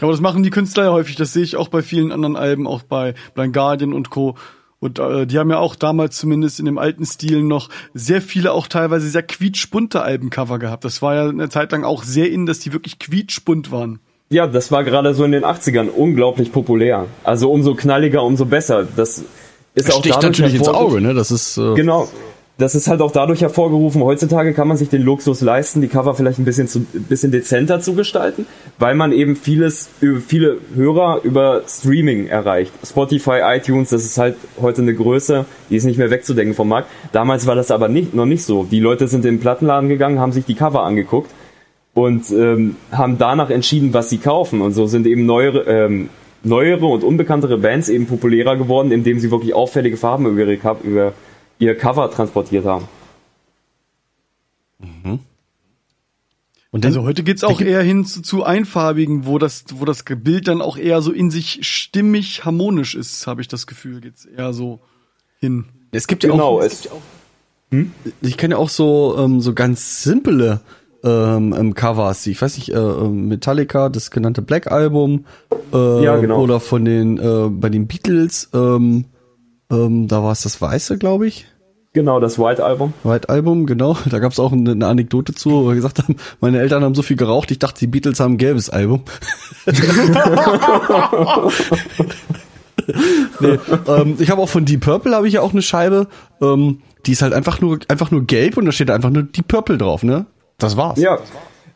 Speaker 3: Aber das machen die Künstler ja häufig. Das sehe ich auch bei vielen anderen Alben, auch bei Blind Guardian und Co. Und äh, die haben ja auch damals zumindest in dem alten Stil noch sehr viele, auch teilweise sehr quietschbunte Albencover gehabt. Das war ja eine Zeit lang auch sehr in, dass die wirklich quietschbunt waren.
Speaker 4: Ja, das war gerade so in den 80ern unglaublich populär. Also umso knalliger, umso besser. Das ist auch
Speaker 1: Sticht natürlich ins Auge, ne? Das ist äh,
Speaker 4: Genau. Das ist halt auch dadurch hervorgerufen. Heutzutage kann man sich den Luxus leisten, die Cover vielleicht ein bisschen zu, bisschen dezenter zu gestalten, weil man eben vieles, über- viele Hörer über Streaming erreicht. Spotify, iTunes, das ist halt heute eine Größe, die ist nicht mehr wegzudenken vom Markt. Damals war das aber nicht, noch nicht so. Die Leute sind in den Plattenladen gegangen, haben sich die Cover angeguckt und ähm, haben danach entschieden, was sie kaufen. Und so sind eben neuere, ähm, neuere und unbekanntere Bands eben populärer geworden, indem sie wirklich auffällige Farben über, ihre, über ihr Cover transportiert haben.
Speaker 1: und dann,
Speaker 3: Also heute geht's auch eher hin zu, zu einfarbigen, wo das, wo das Bild dann auch eher so in sich stimmig harmonisch ist, habe ich das Gefühl, geht's eher so hin.
Speaker 1: es gibt ja
Speaker 4: Genau,
Speaker 1: auch,
Speaker 4: es,
Speaker 1: ich kenne ja auch so ähm, so ganz simple ähm, ähm, Covers. Ich weiß nicht, äh, ähm, Metallica, das genannte Black Album, äh,
Speaker 4: Ja, genau.
Speaker 1: oder von den äh, bei den Beatles, ähm, ähm, da war es das Weiße, glaube ich.
Speaker 4: genau, das White Album.
Speaker 1: White Album, genau. Da gab es auch eine, eine Anekdote zu, wo wir gesagt haben, meine Eltern haben so viel geraucht, ich dachte, die Beatles haben ein gelbes Album. nee, ähm, ich habe auch von Deep Purple habe ich ja auch eine Scheibe, ähm, die ist halt einfach nur einfach nur gelb und da steht einfach nur Deep Purple drauf, ne? Das war's.
Speaker 4: Ja,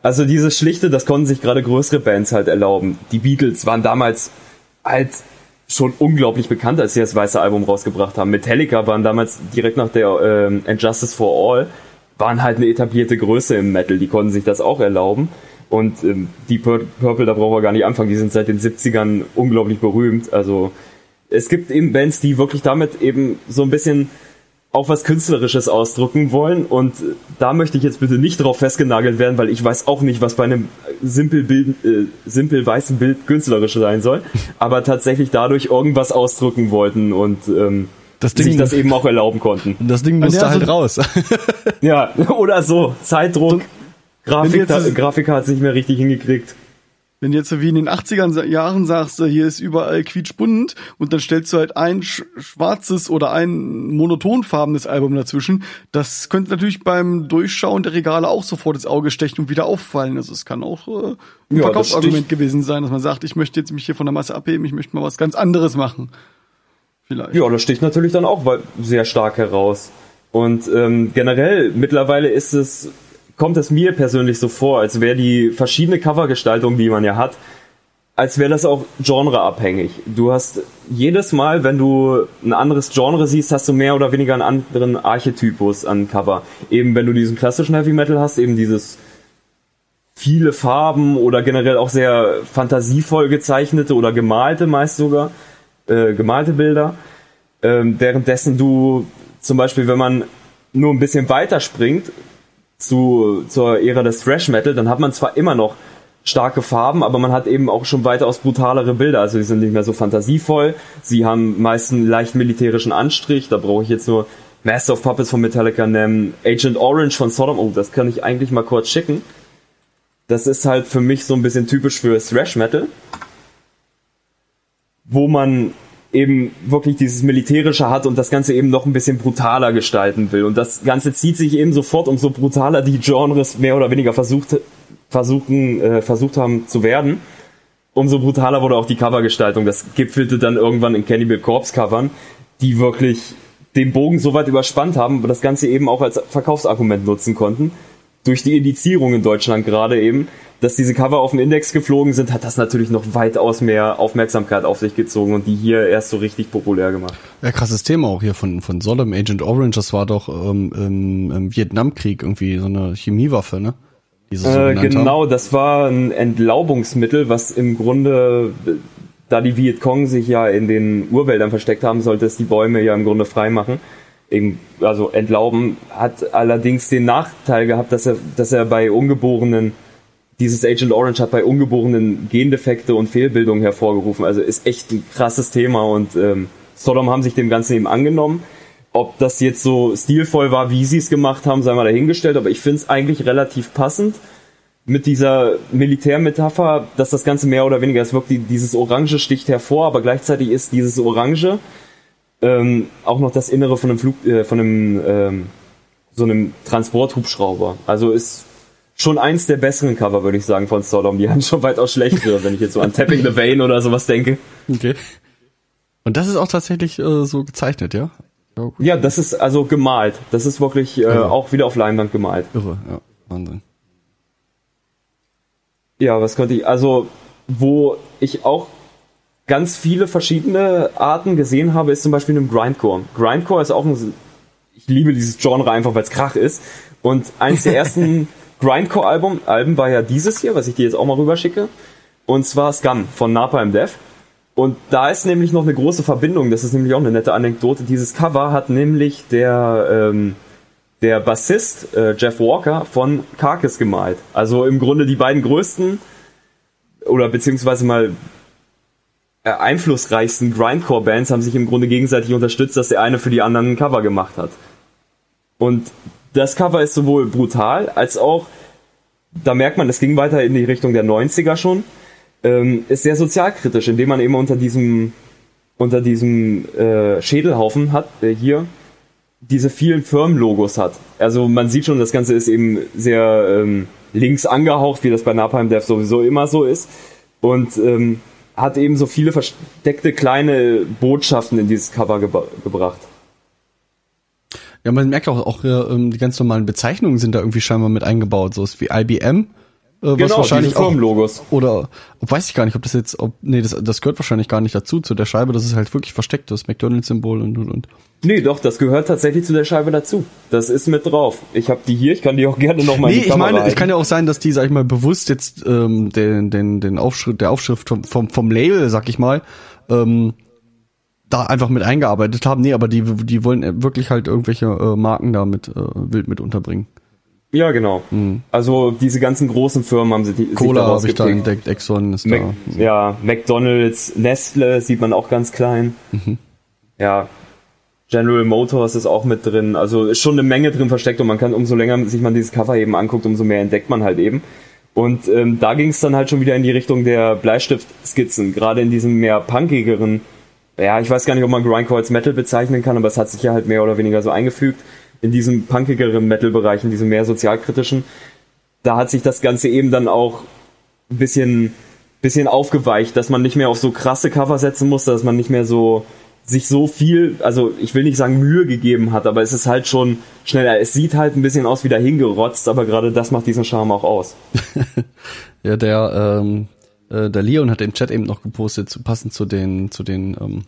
Speaker 4: also dieses Schlichte, das konnten sich gerade größere Bands halt erlauben. Die Beatles waren damals halt schon unglaublich bekannt, als sie das weiße Album rausgebracht haben. Metallica waren damals direkt nach der ähm, And Justice for All, waren halt eine etablierte Größe im Metal, die konnten sich das auch erlauben. Und ähm, die Pur Purple, da brauchen wir gar nicht anfangen, die sind seit den 70ern unglaublich berühmt. Also es gibt eben Bands, die wirklich damit eben so ein bisschen auch was Künstlerisches ausdrücken wollen und da möchte ich jetzt bitte nicht drauf festgenagelt werden, weil ich weiß auch nicht, was bei einem simpel, Bild, äh, simpel weißen Bild künstlerisch sein soll, aber tatsächlich dadurch irgendwas ausdrücken wollten und ähm,
Speaker 1: Das Ding-
Speaker 4: sich das eben auch erlauben konnten.
Speaker 1: Das Ding musste
Speaker 3: Ja, so-
Speaker 1: halt raus.
Speaker 4: Ja, oder so, Zeitdruck,
Speaker 3: Wenn
Speaker 4: Grafik,
Speaker 3: jetzt-
Speaker 4: Grafiker hat es nicht mehr richtig hingekriegt.
Speaker 3: Wenn du jetzt wie in den 80er sa- Jahren sagst, hier ist überall quietschbunt und dann stellst du halt ein sch schwarzes oder ein monotonfarbenes Album dazwischen, das könnte natürlich beim Durchschauen der Regale auch sofort ins Auge stechen und wieder auffallen. Also es kann auch äh, ein
Speaker 4: Ja,
Speaker 3: Verkaufsargument gewesen sein, dass man sagt, ich möchte jetzt mich hier von der Masse abheben, ich möchte mal was ganz anderes machen. Vielleicht.
Speaker 4: Ja, das sticht natürlich dann auch sehr stark heraus. Und ähm, generell mittlerweile ist es, kommt es mir persönlich so vor, als wäre die verschiedene Covergestaltung, die man ja hat, als wäre das auch genreabhängig. Du hast jedes Mal, wenn du ein anderes Genre siehst, hast du mehr oder weniger einen anderen Archetypus an Cover. Eben wenn du diesen klassischen Heavy Metal hast, eben dieses viele Farben oder generell auch sehr fantasievoll gezeichnete oder gemalte meist sogar, äh, gemalte Bilder. Ähm, währenddessen du zum Beispiel, wenn man nur ein bisschen weiter springt zu, zur Ära des Thrash Metal, dann hat man zwar immer noch starke Farben, aber man hat eben auch schon weitaus brutalere Bilder. Also die sind nicht mehr so fantasievoll. Sie haben meist einen leicht militärischen Anstrich. Da brauche ich jetzt nur Master of Puppets von Metallica nennen, Agent Orange von Sodom. Oh, das kann ich eigentlich mal kurz schicken. Das ist halt für mich so ein bisschen typisch für Thrash Metal, wo man eben wirklich dieses Militärische hat und das Ganze eben noch ein bisschen brutaler gestalten will. Und das Ganze zieht sich eben sofort, umso brutaler die Genres mehr oder weniger versucht, versuchen, äh, versucht haben zu werden. Umso brutaler wurde auch die Covergestaltung. Das gipfelte dann irgendwann in Cannibal Corpse Covern, die wirklich den Bogen so weit überspannt haben, aber das Ganze eben auch als Verkaufsargument nutzen konnten. Durch die Indizierung in Deutschland gerade eben, dass diese Cover auf den Index geflogen sind, hat das natürlich noch weitaus mehr Aufmerksamkeit auf sich gezogen und die hier erst so richtig populär gemacht.
Speaker 1: Ja, krasses Thema auch hier von, von Sodom, Agent Orange, das war doch ähm, im, im Vietnamkrieg irgendwie so eine Chemiewaffe, ne? So
Speaker 4: Äh, genau,
Speaker 1: haben.
Speaker 4: das war ein Entlaubungsmittel, was im Grunde, da die Vietcong sich ja in den Urwäldern versteckt haben, sollte es die Bäume ja im Grunde frei machen. Also entlauben hat allerdings den Nachteil gehabt, dass er, dass er bei Ungeborenen, dieses Agent Orange hat bei Ungeborenen Gendefekte und Fehlbildungen hervorgerufen. Also ist echt ein krasses Thema und ähm, Sodom haben sich dem Ganzen eben angenommen. Ob das jetzt so stilvoll war, wie sie es gemacht haben, sei mal dahingestellt, aber ich finde es eigentlich relativ passend mit dieser Militärmetapher, dass das Ganze mehr oder weniger, es wirkt, die, dieses Orange sticht hervor, aber gleichzeitig ist dieses Orange ähm, auch noch das Innere von einem Flug, äh, von einem ähm, so einem Transporthubschrauber. Also ist schon eins der besseren Cover, würde ich sagen, von Sodom. Die haben schon weitaus schlechtere, wenn ich jetzt so an Tapping the Vein oder sowas denke.
Speaker 1: Okay. Und das ist auch tatsächlich äh, so gezeichnet, ja? Ja.
Speaker 4: Ja, das ist also gemalt. Das ist wirklich äh,
Speaker 1: Also.
Speaker 4: auch wieder auf Leinwand gemalt.
Speaker 1: Irre, ja. Wahnsinn.
Speaker 4: Ja, was könnte ich, also, wo ich auch ganz viele verschiedene Arten gesehen habe, ist zum Beispiel im Grindcore. Grindcore ist auch ein, ich liebe dieses Genre einfach, weil es Krach ist. Und eins der ersten Grindcore-Alben Alben war ja dieses hier, was ich dir jetzt auch mal rüberschicke. Und zwar Scum von Napalm Death. Und da ist nämlich noch eine große Verbindung, das ist nämlich auch eine nette Anekdote. Dieses Cover hat nämlich der, ähm, der Bassist äh, Jeff Walker von Carcass gemalt. Also im Grunde die beiden größten oder beziehungsweise mal äh, einflussreichsten Grindcore-Bands haben sich im Grunde gegenseitig unterstützt, dass der eine für die anderen ein Cover gemacht hat. Und das Cover ist sowohl brutal als auch, da merkt man, es ging weiter in die Richtung der 90er schon, ähm, ist sehr sozialkritisch, indem man eben unter diesem unter diesem äh, Schädelhaufen hat, äh, hier diese vielen Firmenlogos hat. Also man sieht schon, das Ganze ist eben sehr ähm, links angehaucht, wie das bei Napalm Death sowieso immer so ist. Und ähm, hat eben so viele versteckte kleine Botschaften in dieses Cover geba- gebracht.
Speaker 1: Ja, man merkt auch, auch äh, ähm, die ganz normalen Bezeichnungen sind da irgendwie scheinbar mit eingebaut. So ist wie IBM. Äh, was
Speaker 4: Genau,
Speaker 1: wahrscheinlich
Speaker 4: diese
Speaker 1: auch,
Speaker 4: Firmenlogos.
Speaker 1: oder weiß ich gar nicht, ob das jetzt, ob, nee, das, das gehört wahrscheinlich gar nicht dazu, zu der Scheibe, das ist halt wirklich versteckt, das McDonalds-Symbol und, und, und.
Speaker 4: Nee, doch, das gehört tatsächlich zu der Scheibe dazu. Das ist mit drauf. Ich habe die hier, ich kann die auch gerne nochmal
Speaker 1: Nee,
Speaker 4: in die
Speaker 1: ich meine, es
Speaker 4: halten.
Speaker 1: kann ja auch sein, dass die, sag ich mal, bewusst jetzt ähm, den, den, den Aufschrift, der Aufschrift vom, vom, vom Label, sag ich mal, ähm, da einfach mit eingearbeitet haben. Nee, aber die, die wollen wirklich halt irgendwelche äh, Marken da mit äh, wild mit unterbringen.
Speaker 4: Ja, genau. Also diese ganzen großen Firmen haben sie die,
Speaker 1: Cola habe ich da entdeckt, Exxon ist
Speaker 4: Mac,
Speaker 1: da.
Speaker 4: ja, McDonalds, Nestle sieht man auch ganz klein.
Speaker 1: Mhm.
Speaker 4: Ja, General Motors ist auch mit drin. Also ist schon eine Menge drin versteckt und man kann, umso länger sich man dieses Cover eben anguckt, umso mehr entdeckt man halt eben. Und ähm, da ging es dann halt schon wieder in die Richtung der Bleistiftskizzen, gerade in diesem mehr punkigeren, ja, ich weiß gar nicht, ob man Grindcore als Metal bezeichnen kann, aber es hat sich ja halt mehr oder weniger so eingefügt, in diesem punkigeren Metal-Bereich, in diesem mehr sozialkritischen. Da hat sich das Ganze eben dann auch ein bisschen, bisschen aufgeweicht, dass man nicht mehr auf so krasse Cover setzen musste, dass man nicht mehr so sich so viel, also ich will nicht sagen Mühe gegeben hat, aber es ist halt schon schneller. Es sieht halt ein bisschen aus wie dahingerotzt, aber gerade das macht diesen Charme auch aus.
Speaker 1: Ja, der, ähm, äh, der Leon hat im Chat eben noch gepostet, zu, passend zu den, zu den ähm,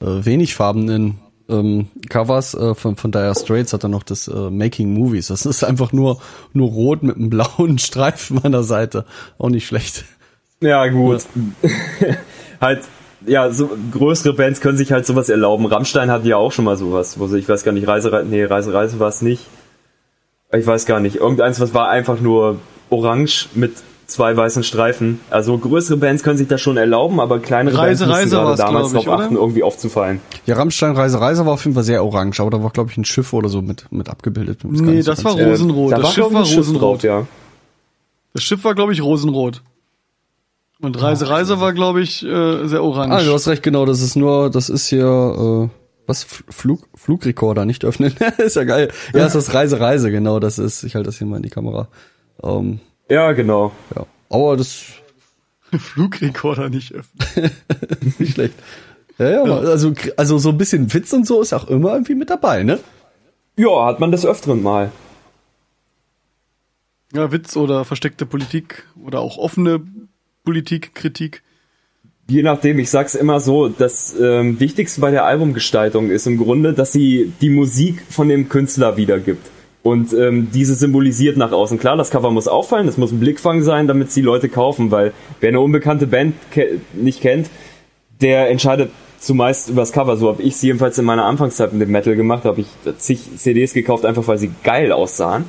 Speaker 1: äh, wenig farbenen ähm, Covers äh, von, von Dire Straits hat er noch das äh, Making Movies. Das ist einfach nur, nur rot mit einem blauen Streifen an der Seite. Auch nicht schlecht.
Speaker 4: Ja, gut. halt, ja, so größere Bands können sich halt sowas erlauben. Rammstein hat ja auch schon mal sowas, wo sie, ich weiß gar nicht, Reise, nee, Reise, Reise war es nicht. Ich weiß gar nicht. Irgendeins, was war einfach nur orange mit zwei weißen Streifen. Also größere Bands können sich das schon erlauben, aber kleinere
Speaker 3: Reise,
Speaker 4: Bands
Speaker 3: Reise
Speaker 4: müssen
Speaker 3: war's,
Speaker 4: gerade damals darauf achten, irgendwie aufzufallen.
Speaker 1: Ja, Rammstein Reise Reise war auf jeden Fall sehr orange, aber da war, glaube ich, ein Schiff oder so mit, mit abgebildet.
Speaker 3: Nee,
Speaker 1: so
Speaker 3: das
Speaker 1: ganz-
Speaker 3: war Rosenrot.
Speaker 4: Äh, da
Speaker 3: das
Speaker 4: war,
Speaker 3: Schiff war
Speaker 4: Schiff
Speaker 3: Rosenrot.
Speaker 4: drauf, ja.
Speaker 3: Das Schiff war, glaube ich, Rosenrot. Und Reise, Reise war, glaube ich, äh, sehr orange.
Speaker 1: Ah, du hast recht, genau, das ist nur, das ist hier, äh, was, Flug, Flugrekorder, nicht öffnen. ist ja geil. Ja, ist das Reise, Reise, genau, das ist, ich halte das hier mal in die Kamera. Ähm,
Speaker 4: Ja, genau.
Speaker 1: ja. Aber das
Speaker 3: Flugrekorder nicht öffnen.
Speaker 1: nicht schlecht. Ja, ja, mal, also, also so ein bisschen Witz und so ist auch immer irgendwie mit dabei, ne?
Speaker 4: Ja, hat man des Öfteren mal.
Speaker 3: Ja, Witz oder versteckte Politik oder auch offene Politik, Kritik.
Speaker 4: Je nachdem, ich sag's immer so, das ähm, Wichtigste bei der Albumgestaltung ist im Grunde, dass sie die Musik von dem Künstler wiedergibt. Und ähm, diese symbolisiert nach außen. Klar, das Cover muss auffallen, es muss ein Blickfang sein, damit es die Leute kaufen, weil wer eine unbekannte Band ke nicht kennt, der entscheidet zumeist über das Cover. So habe ich es jedenfalls in meiner Anfangszeit mit dem Metal gemacht, habe ich zig CDs gekauft, einfach weil sie geil aussahen.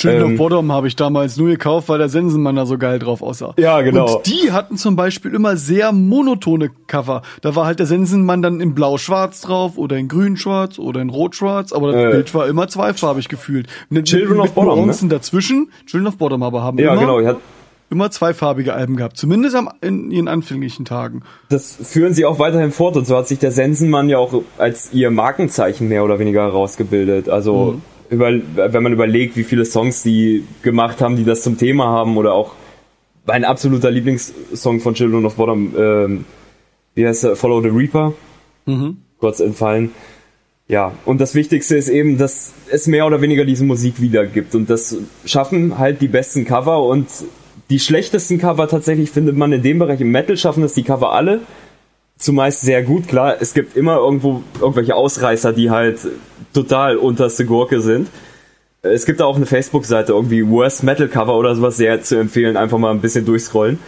Speaker 3: Schön
Speaker 4: Ähm,
Speaker 3: of Bottom habe ich damals nur gekauft, weil der Sensenmann da so geil drauf aussah.
Speaker 4: Ja, genau.
Speaker 3: Und die hatten zum Beispiel immer sehr monotone Cover. Da war halt der Sensenmann dann in blau-schwarz drauf oder in grün-schwarz oder in rot-schwarz, aber das
Speaker 4: Äh.
Speaker 3: Bild war immer zweifarbig gefühlt. Mit,
Speaker 4: Children
Speaker 3: mit
Speaker 4: of Bottom, ne?
Speaker 3: Dazwischen. Children of Bottom aber haben
Speaker 4: Ja,
Speaker 3: immer,
Speaker 4: genau. Hat,
Speaker 3: immer zweifarbige Alben gehabt. Zumindest am, in ihren anfänglichen Tagen.
Speaker 4: das führen sie auch weiterhin fort und so hat sich der Sensenmann ja auch als ihr Markenzeichen mehr oder weniger herausgebildet. Also
Speaker 3: Mhm.
Speaker 4: Über, wenn man überlegt, wie viele Songs die gemacht haben, die das zum Thema haben oder auch mein absoluter Lieblingssong von Children of Bottom, ähm, wie heißt er, Follow the Reaper, kurz entfallen. Ja, und das Wichtigste ist eben, dass es mehr oder weniger diese Musik wiedergibt und das schaffen halt die besten Cover und die schlechtesten Cover tatsächlich findet man in dem Bereich. Im Metal schaffen das die Cover alle zumeist sehr gut. Klar, es gibt immer irgendwo irgendwelche Ausreißer, die halt total unterste Gurke sind. Es gibt da auch eine Facebook-Seite, irgendwie Worst Metal Cover oder sowas, sehr zu empfehlen, einfach mal ein bisschen durchscrollen.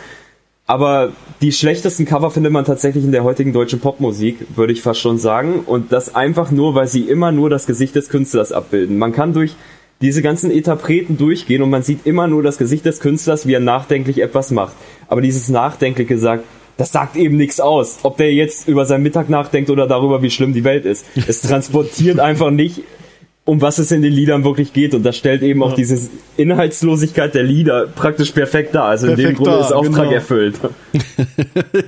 Speaker 4: Aber die schlechtesten Cover findet man tatsächlich in der heutigen deutschen Popmusik, würde ich fast schon sagen. Und das einfach nur, weil sie immer nur das Gesicht des Künstlers abbilden. Man kann durch diese ganzen Interpreten durchgehen und man sieht immer nur das Gesicht des Künstlers, wie er nachdenklich etwas macht. Aber dieses Nachdenkliche sagt, das sagt eben nichts aus. Ob der jetzt über seinen Mittag nachdenkt oder darüber, wie schlimm die Welt ist. Es transportiert einfach nicht, um was es in den Liedern wirklich geht. Und das stellt eben auch diese Inhaltslosigkeit der Lieder praktisch perfekt dar. Also in dem
Speaker 3: Perfekt
Speaker 4: Grunde ist Auftrag
Speaker 3: genau.
Speaker 4: erfüllt.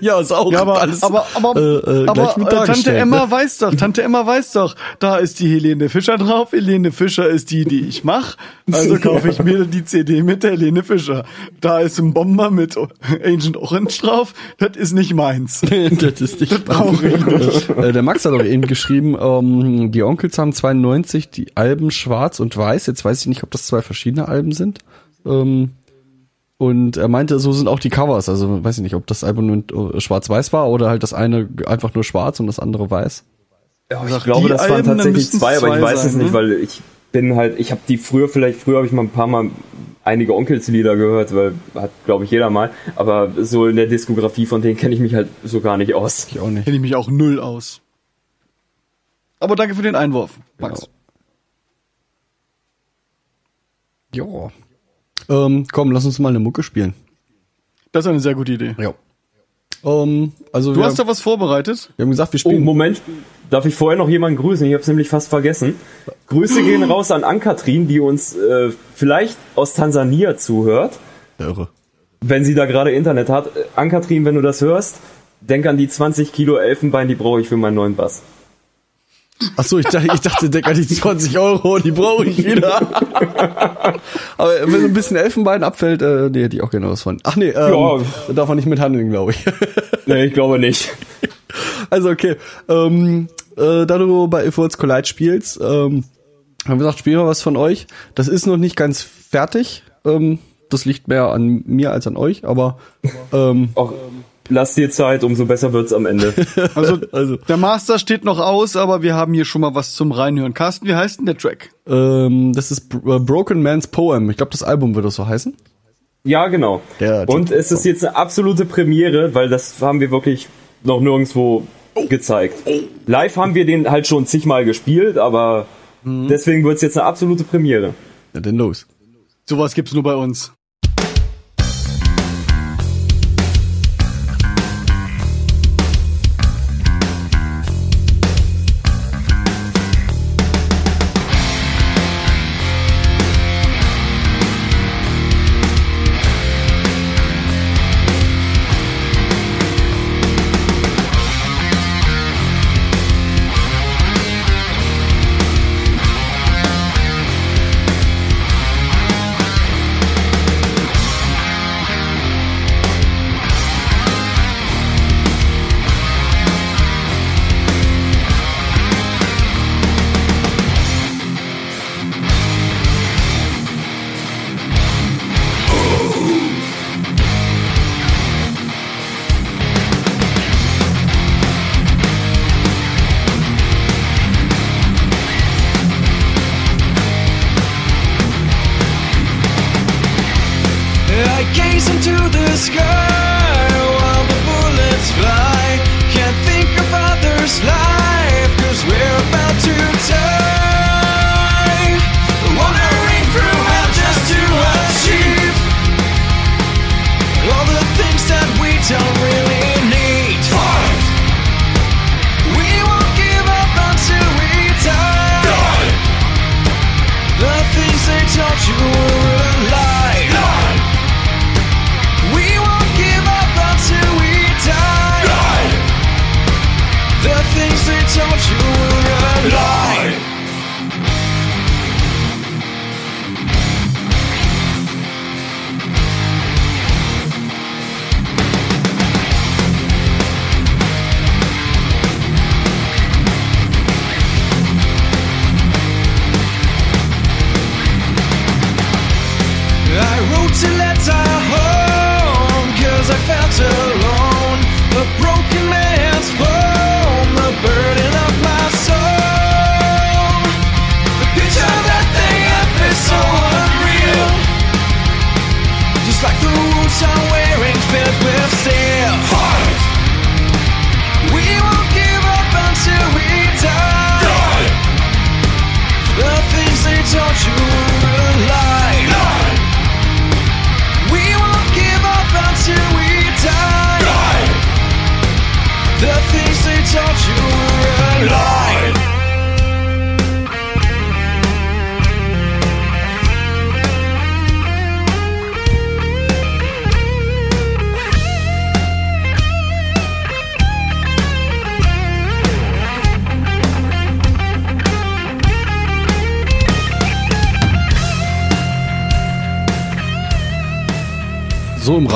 Speaker 1: Ja, ist auch
Speaker 3: Ja, aber,
Speaker 1: alles
Speaker 3: aber, aber,
Speaker 1: äh, äh,
Speaker 3: aber
Speaker 1: gleich mit
Speaker 3: äh, Tante
Speaker 1: dargestellt,
Speaker 3: Emma
Speaker 1: ne?
Speaker 3: weiß doch, Tante Emma weiß doch, da ist die Helene Fischer drauf. Helene Fischer ist die, die ich mach. Also kaufe ich mir die CD mit der Helene Fischer. Da ist ein Bomber mit Agent Orange drauf. Das ist nicht meins.
Speaker 1: das ist nicht
Speaker 3: brauche ich nicht.
Speaker 1: Äh, Der Max hat auch eben geschrieben, ähm, die Onkels haben 92 die Alben schwarz und weiß. Jetzt weiß ich nicht, ob das zwei verschiedene Alben sind. Ähm, und er meinte, so sind auch die Covers. Also weiß ich nicht, ob das Album nur äh, schwarz-weiß war oder halt das eine einfach nur schwarz und das andere weiß.
Speaker 4: Ja,
Speaker 3: Sag,
Speaker 4: ich glaube,
Speaker 3: die
Speaker 4: das waren
Speaker 3: Alben, dann
Speaker 4: tatsächlich zwei, aber ich weiß es
Speaker 3: sein,
Speaker 4: nicht,
Speaker 3: ne?
Speaker 4: weil ich bin halt, ich habe die früher vielleicht, früher habe ich mal ein paar Mal einige Onkelslieder gehört, weil hat, glaube ich, jeder mal. Aber so in der Diskografie von denen kenne ich mich halt so gar nicht aus.
Speaker 1: Ich auch nicht.
Speaker 3: Kenne ich mich auch null aus. Aber danke für den Einwurf, Max.
Speaker 1: Ja. Ähm, komm, lass uns mal eine Mucke spielen.
Speaker 3: Das ist eine sehr gute Idee.
Speaker 1: Ja. Ähm, also
Speaker 3: Du
Speaker 1: wir,
Speaker 3: hast da was vorbereitet?
Speaker 1: wir haben gesagt, wir
Speaker 4: Oh,
Speaker 1: spielen.
Speaker 4: Moment. Darf ich vorher noch jemanden grüßen? Ich habe es nämlich fast vergessen. Grüße gehen raus an Ankatrin, die uns äh, vielleicht aus Tansania zuhört.
Speaker 1: Irre.
Speaker 4: wenn sie da gerade Internet hat. Äh, Ankatrin, wenn du das hörst, denk an die 20 Kilo Elfenbein, die brauche ich für meinen neuen Bass.
Speaker 1: Ach so, ich dachte, ich dachte, denk an die 20 Euro, die brauche ich wieder. Aber wenn so ein bisschen Elfenbein abfällt, äh, nee, hätte ich auch gerne was von. Ach nee, ähm,
Speaker 4: Ja.
Speaker 1: da darf man nicht mithandeln, glaube ich.
Speaker 4: Nee, ich glaube nicht.
Speaker 1: Also okay, ähm, äh, da du bei If Worlds Collide spielst, ähm, haben wir gesagt, spielen wir was von euch. Das ist noch nicht ganz fertig. Ähm, das liegt mehr an mir als an euch, aber ähm,
Speaker 4: Auch, lass dir Zeit, umso besser wird's am Ende.
Speaker 5: Also,
Speaker 1: also
Speaker 5: der Master steht noch aus, aber wir haben hier schon mal was zum Reinhören. Carsten, wie heißt denn der Track?
Speaker 1: ähm, das ist äh, Broken Man's Poem. Ich glaube, das Album wird das so heißen.
Speaker 4: Ja, genau.
Speaker 1: Der
Speaker 4: Und es ist jetzt eine absolute Premiere, weil das haben wir wirklich noch nirgendwo gezeigt. Live haben wir den halt schon zigmal gespielt, aber deswegen wird's jetzt eine absolute Premiere.
Speaker 1: Ja, denn los.
Speaker 5: Sowas gibt's nur bei uns.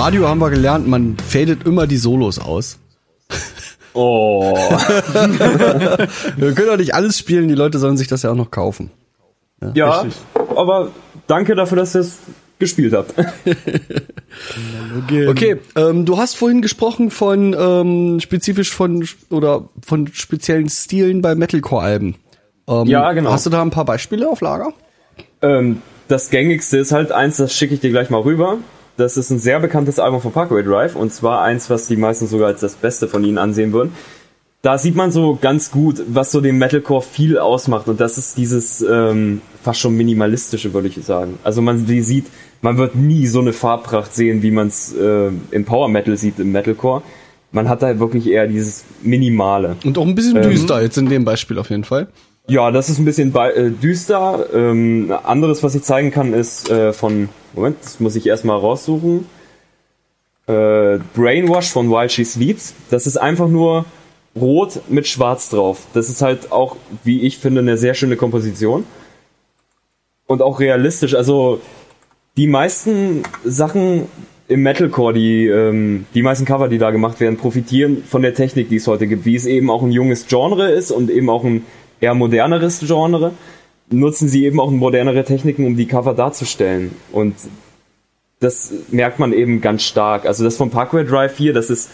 Speaker 1: Radio haben wir gelernt, man fadet immer die Solos aus.
Speaker 4: Oh.
Speaker 1: Wir können doch nicht alles spielen, die Leute sollen sich das ja auch noch kaufen.
Speaker 4: Ja, aber danke dafür, dass ihr es gespielt habt.
Speaker 1: Okay, ähm, du hast vorhin gesprochen von ähm, spezifisch von oder von speziellen Stilen bei Metalcore-Alben. Ähm,
Speaker 4: Ja, genau.
Speaker 1: Hast du da ein paar Beispiele auf Lager?
Speaker 4: Ähm, das gängigste ist halt eins, das schicke ich dir gleich mal rüber. Das ist ein sehr bekanntes Album von Parkway Drive und zwar eins, was die meisten sogar als das Beste von ihnen ansehen würden. Da sieht man so ganz gut, was so den Metalcore viel ausmacht und das ist dieses ähm, fast schon minimalistische, würde ich sagen. Also man sieht, man wird nie so eine Farbpracht sehen, wie man es äh, im Power Metal sieht im Metalcore. Man hat da wirklich eher dieses Minimale.
Speaker 1: Und auch ein bisschen düster jetzt in dem Beispiel auf jeden Fall.
Speaker 4: Ja, das ist ein bisschen äh, düster. Ähm, anderes, was ich zeigen kann, ist äh, von, Moment, das muss ich erstmal raussuchen. Äh, Brainwash von While She Sleeps. Das ist einfach nur rot mit schwarz drauf. Das ist halt auch, wie ich finde, eine sehr schöne Komposition. Und auch realistisch. Also die meisten Sachen im Metalcore, die, ähm, die meisten Cover, die da gemacht werden, profitieren von der Technik, die es heute gibt. Wie es eben auch ein junges Genre ist und eben auch ein eher moderneres Genre, nutzen sie eben auch modernere Techniken, um die Cover darzustellen. Und das merkt man eben ganz stark. Also das von Parkway Drive 4, das ist,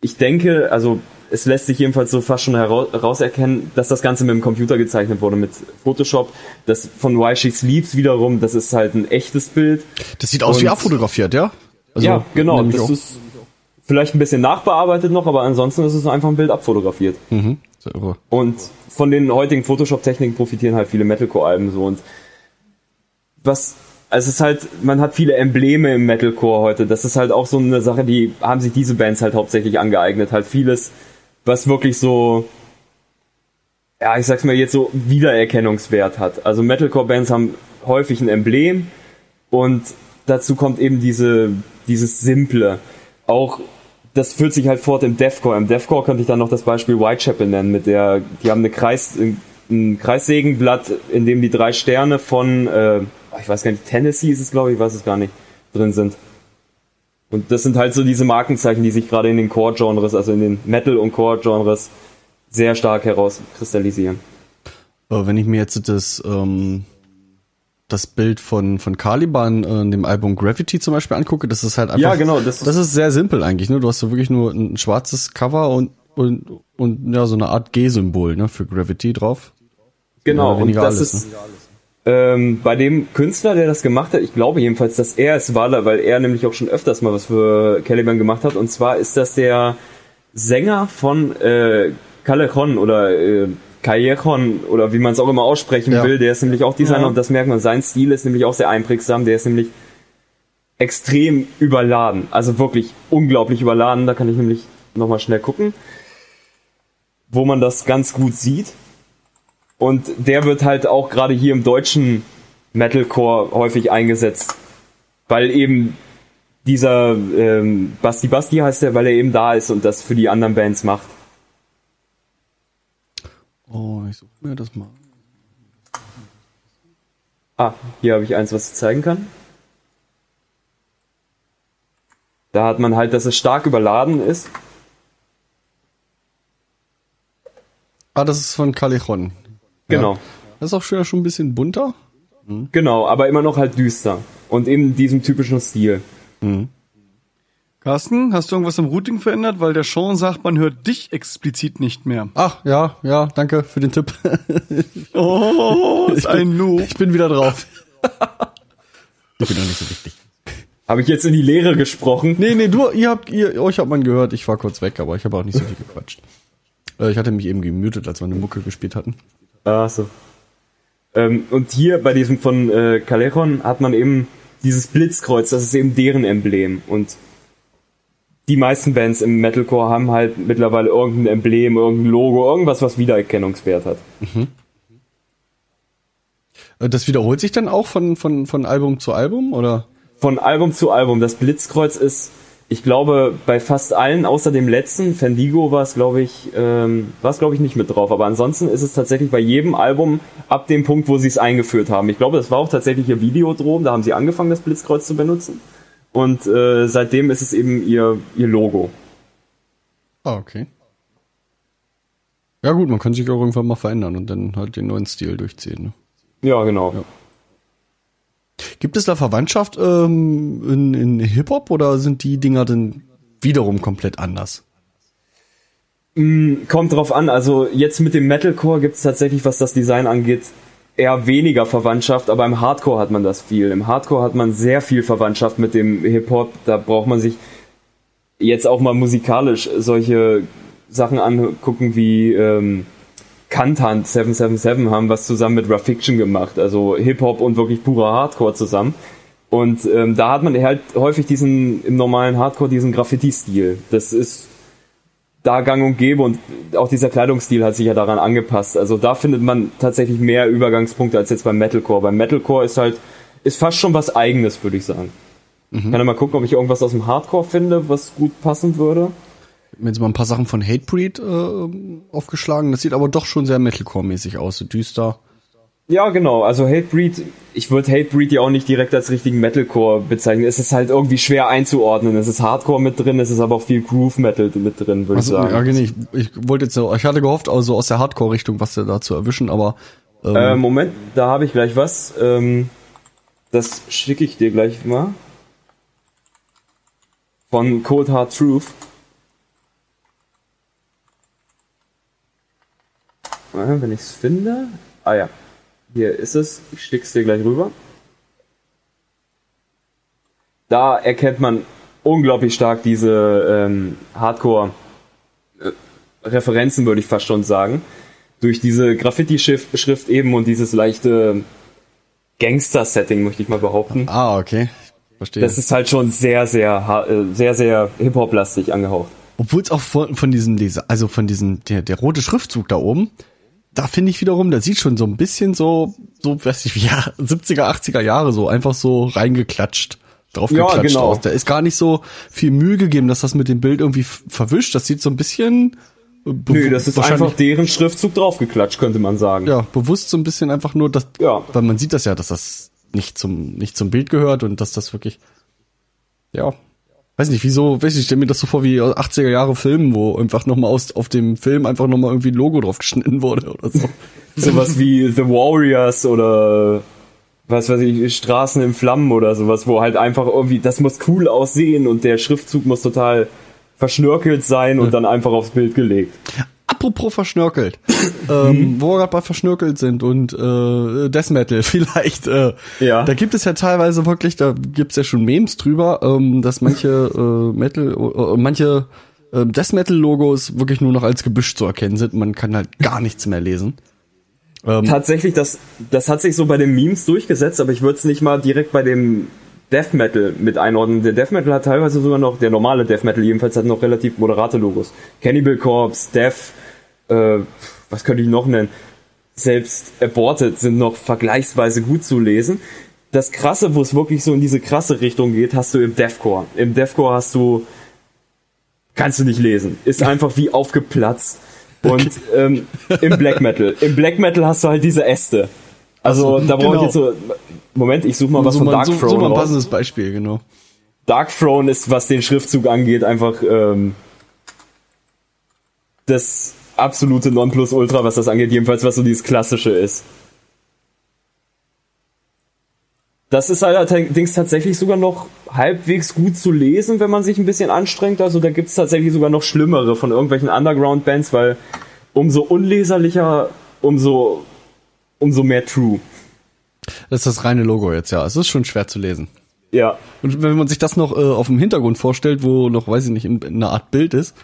Speaker 4: ich denke, also es lässt sich jedenfalls so fast schon herauserkennen, dass das Ganze mit dem Computer gezeichnet wurde, mit Photoshop. Das von Why She Sleeps wiederum, das ist halt ein echtes Bild.
Speaker 1: Das sieht aus wie
Speaker 4: Und-
Speaker 1: abfotografiert, ja? Also,
Speaker 4: ja, genau. Das
Speaker 1: auch.
Speaker 4: ist vielleicht ein bisschen nachbearbeitet noch, aber ansonsten ist es einfach ein Bild abfotografiert.
Speaker 1: Mhm. Irre.
Speaker 4: Und von den heutigen Photoshop-Techniken profitieren halt viele Metalcore-Alben so. Und was, also es ist halt, man hat viele Embleme im Metalcore heute. Das ist halt auch so eine Sache, die haben sich diese Bands halt hauptsächlich angeeignet. Halt vieles, was wirklich so, ja, ich sag's mal jetzt so, Wiedererkennungswert hat. Also Metalcore-Bands haben häufig ein Emblem und dazu kommt eben diese, dieses Simple. Auch das führt sich halt fort im Deathcore. Im Deathcore könnte ich dann noch das Beispiel Whitechapel nennen, mit der, die haben eine Kreis, ein Kreissägenblatt, in dem die drei Sterne von, äh, ich weiß gar nicht, Tennessee ist es, glaube ich, ich weiß es gar nicht, drin sind. Und das sind halt so diese Markenzeichen, die sich gerade in den Core-Genres, also in den Metal- und Core-Genres sehr stark herauskristallisieren.
Speaker 1: Äh, wenn ich mir jetzt das, ähm, das Bild von, von Caliban äh, in dem Album Gravity zum Beispiel angucke, das ist halt einfach.
Speaker 4: Ja, genau, das
Speaker 1: Das
Speaker 4: ist-
Speaker 1: ist sehr simpel eigentlich, ne? Du hast so wirklich nur ein schwarzes Cover und, und, und ja, so eine Art G-Symbol, ne, für Gravity drauf.
Speaker 4: Genau,
Speaker 1: oder
Speaker 4: und das
Speaker 1: alles,
Speaker 4: ist ähm, bei dem Künstler, der das gemacht hat, ich glaube jedenfalls, dass er es war, weil er nämlich auch schon öfters mal was für Caliban gemacht hat. Und zwar ist das der Sänger von äh, Callejon oder äh, Callejon oder wie man es auch immer aussprechen
Speaker 1: Ja.
Speaker 4: will. Der ist nämlich auch Designer
Speaker 3: Ja.
Speaker 4: und das merkt man. Sein Stil ist nämlich auch sehr einprägsam. Der ist nämlich extrem überladen. Also wirklich unglaublich überladen. Da kann ich nämlich nochmal schnell gucken, wo man das ganz gut sieht. Und der wird halt auch gerade hier im deutschen Metalcore häufig eingesetzt. Weil eben dieser ähm, Basti Basti heißt er, weil er eben da ist und das für die anderen Bands macht.
Speaker 1: Oh, ich suche mir das mal.
Speaker 4: Ah, hier habe ich eins, was ich zeigen kann. Da hat man halt, dass es stark überladen ist.
Speaker 1: Ah, das ist von Callejon.
Speaker 4: Genau.
Speaker 1: Ja. Das ist auch schon, schon ein bisschen bunter.
Speaker 4: Genau, aber immer noch halt düster. Und eben diesem typischen Stil.
Speaker 3: Carsten, hast du irgendwas im Routing verändert? Weil der Sean sagt, man hört dich explizit nicht mehr.
Speaker 1: Ach, ja, ja, danke für den Tipp.
Speaker 3: Oh, ist ein Noob.
Speaker 1: ich bin wieder drauf. ich bin doch nicht so wichtig.
Speaker 4: Habe ich jetzt in die Leere gesprochen?
Speaker 1: Nee, nee, du, ihr habt, ihr, euch hat man gehört, ich war kurz weg, aber ich habe auch nicht so viel gequatscht. Äh, ich hatte mich eben gemutet, als wir eine Mucke gespielt hatten.
Speaker 4: Ah, so. Ähm, und hier bei diesem von äh, Callejon hat man eben dieses Blitzkreuz, das ist eben deren Emblem. Und die meisten Bands im Metalcore haben halt mittlerweile irgendein Emblem, irgendein Logo, irgendwas, was Wiedererkennungswert hat.
Speaker 1: Äh, Das wiederholt sich dann auch von, von, von Album zu Album, oder?
Speaker 4: Von Album zu Album. Das Blitzkreuz ist, ich glaube, bei fast allen, außer dem letzten, Fendigo war es, glaube ich, ähm, war es, glaube ich, nicht mit drauf. Aber ansonsten ist es tatsächlich bei jedem Album ab dem Punkt, wo sie es eingeführt haben. Ich glaube, das war auch tatsächlich ihr Videodrom, da haben sie angefangen, das Blitzkreuz zu benutzen. Und äh, seitdem ist es eben ihr, ihr Logo.
Speaker 1: Ah, okay. Ja gut, man kann sich auch irgendwann mal verändern und dann halt den neuen Stil durchziehen. Ne?
Speaker 4: Ja, genau.
Speaker 1: Ja. Gibt es da Verwandtschaft ähm, in, in Hip-Hop oder sind die Dinger denn wiederum komplett anders?
Speaker 4: Kommt drauf an, also jetzt mit dem Metalcore gibt es tatsächlich, was das Design angeht, eher weniger Verwandtschaft, aber im Hardcore hat man das viel. Im Hardcore hat man sehr viel Verwandtschaft mit dem Hip-Hop. Da braucht man sich jetzt auch mal musikalisch solche Sachen angucken wie ähm, Kantan 777 haben was zusammen mit Fiction gemacht, also Hip-Hop und wirklich purer Hardcore zusammen. Und ähm, da hat man halt häufig diesen, im normalen Hardcore diesen Graffiti-Stil. Das ist da gang und gäbe und auch dieser Kleidungsstil hat sich ja daran angepasst. Also da findet man tatsächlich mehr Übergangspunkte als jetzt beim Metalcore. Beim Metalcore ist halt, ist fast schon was eigenes, würde ich sagen. Ich kann ja mal gucken, ob ich irgendwas aus dem Hardcore finde, was gut passen würde.
Speaker 1: Ich jetzt mal ein paar Sachen von Hatebreed äh, aufgeschlagen. Das sieht aber doch schon sehr Metalcore-mäßig aus, so düster.
Speaker 4: Ja, genau. Also Hatebreed, ich würde Hatebreed ja auch nicht direkt als richtigen Metalcore bezeichnen. Es ist halt irgendwie schwer einzuordnen. Es ist Hardcore mit drin, es ist aber auch viel Groove Metal mit drin, würde ich
Speaker 1: Also,
Speaker 4: sagen.
Speaker 1: ja, genau, ich, ich wollte jetzt so, ich hatte gehofft, also aus der Hardcore-Richtung was da zu erwischen, aber ähm,
Speaker 4: Äh, Moment, da habe ich gleich was. Ähm, das schicke ich dir gleich mal. Von Cold Hard Truth. Wenn ich es finde. Ah ja, hier ist es. Ich schick's dir gleich rüber. Da erkennt man unglaublich stark diese ähm, Hardcore-Referenzen, würde ich fast schon sagen durch diese Graffiti-Schrift Schrift eben und dieses leichte Gangster-Setting, möchte ich mal behaupten.
Speaker 1: ah, okay. Verstehe.
Speaker 4: Das ist halt schon sehr, sehr, äh, sehr, sehr Hip-Hop-lastig angehaucht.
Speaker 1: Obwohl es auch von, von diesem Leser, also von diesem, der, der rote Schriftzug da oben, da finde ich wiederum, der sieht schon so ein bisschen so, so, weiß ich, wie, ja, 70er, 80er Jahre so, einfach so reingeklatscht, draufgeklatscht
Speaker 4: Ja, genau.
Speaker 1: aus. Da ist gar nicht so viel Mühe gegeben, dass das mit dem Bild irgendwie verwischt. Das sieht so ein bisschen, äh,
Speaker 4: Nö, das ist einfach deren Schriftzug draufgeklatscht, könnte man sagen.
Speaker 1: ja, bewusst so ein bisschen einfach nur, dass,
Speaker 4: Ja.
Speaker 1: weil man sieht das ja, dass das nicht zum, nicht zum Bild gehört und dass das wirklich, ja, weiß nicht, wieso, weiß ich stelle mir das so vor wie 80er Jahre Filmen, wo einfach nochmal aus, auf dem Film einfach nochmal irgendwie ein Logo drauf geschnitten wurde oder so.
Speaker 4: Sowas wie The Warriors oder was weiß ich, Straßen in Flammen oder sowas, wo halt einfach irgendwie, das muss cool aussehen und der Schriftzug muss total verschnörkelt sein und dann einfach aufs Bild gelegt.
Speaker 1: Apropos verschnörkelt, ähm, wo wir gerade bei verschnörkelt sind und äh, Death Metal vielleicht, äh,
Speaker 4: Ja.
Speaker 1: da gibt es ja teilweise wirklich, da gibt's ja schon Memes drüber, ähm, dass manche äh, Metal, äh, manche äh, Death Metal Logos wirklich nur noch als Gebüsch zu erkennen sind. Man kann halt gar nichts mehr lesen. Ähm,
Speaker 4: Tatsächlich, das, das hat sich so bei den Memes durchgesetzt, aber ich würde es nicht mal direkt bei dem Death Metal mit einordnen. Der Death Metal hat teilweise sogar noch, der normale Death Metal jedenfalls hat noch relativ moderate Logos. Cannibal Corpse, Death, äh, was könnte ich noch nennen? Selbst Aborted sind noch vergleichsweise gut zu lesen. Das Krasse, wo es wirklich so in diese krasse Richtung geht, hast du im Deathcore. Im Deathcore hast du, kannst du nicht lesen. Ist einfach wie aufgeplatzt. Und ähm, im Black Metal. Im Black Metal hast du halt diese Äste. Also da brauche
Speaker 1: genau.
Speaker 4: ich jetzt so. Moment, ich suche mal was
Speaker 1: so,
Speaker 4: von Dark
Speaker 1: so, so
Speaker 4: Throne
Speaker 1: mal ein
Speaker 4: raus.
Speaker 1: passendes Beispiel, genau.
Speaker 4: Dark Throne ist, was den Schriftzug angeht, einfach ähm, das absolute Nonplusultra, was das angeht, jedenfalls was so dieses Klassische ist. Das ist allerdings tatsächlich sogar noch halbwegs gut zu lesen, wenn man sich ein bisschen anstrengt. Also da gibt's tatsächlich sogar noch schlimmere von irgendwelchen Underground-Bands, weil umso unleserlicher, umso, umso mehr True.
Speaker 1: Das ist das reine Logo jetzt, ja. Es ist schon schwer zu lesen.
Speaker 4: Ja,
Speaker 1: Und wenn man sich das noch äh, auf dem Hintergrund vorstellt, wo noch, weiß ich nicht, in, in einer Art Bild ist,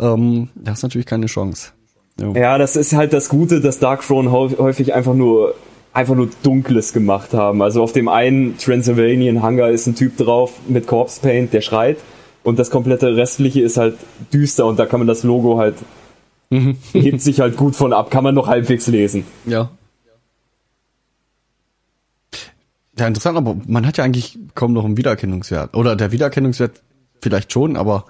Speaker 1: ähm, da ist natürlich keine Chance. Jo.
Speaker 4: Ja, das ist halt das Gute, dass Dark Throne häufig einfach nur einfach nur Dunkles gemacht haben. Also auf dem einen Transylvanian Hangar ist ein Typ drauf mit Corpse Paint, der schreit. Und das komplette restliche ist halt düster und da kann man das Logo halt, hebt sich halt gut von ab, kann man noch halbwegs lesen.
Speaker 1: Ja. Ja, interessant, aber man hat ja eigentlich kaum noch einen Wiedererkennungswert. Oder der Wiedererkennungswert vielleicht schon, aber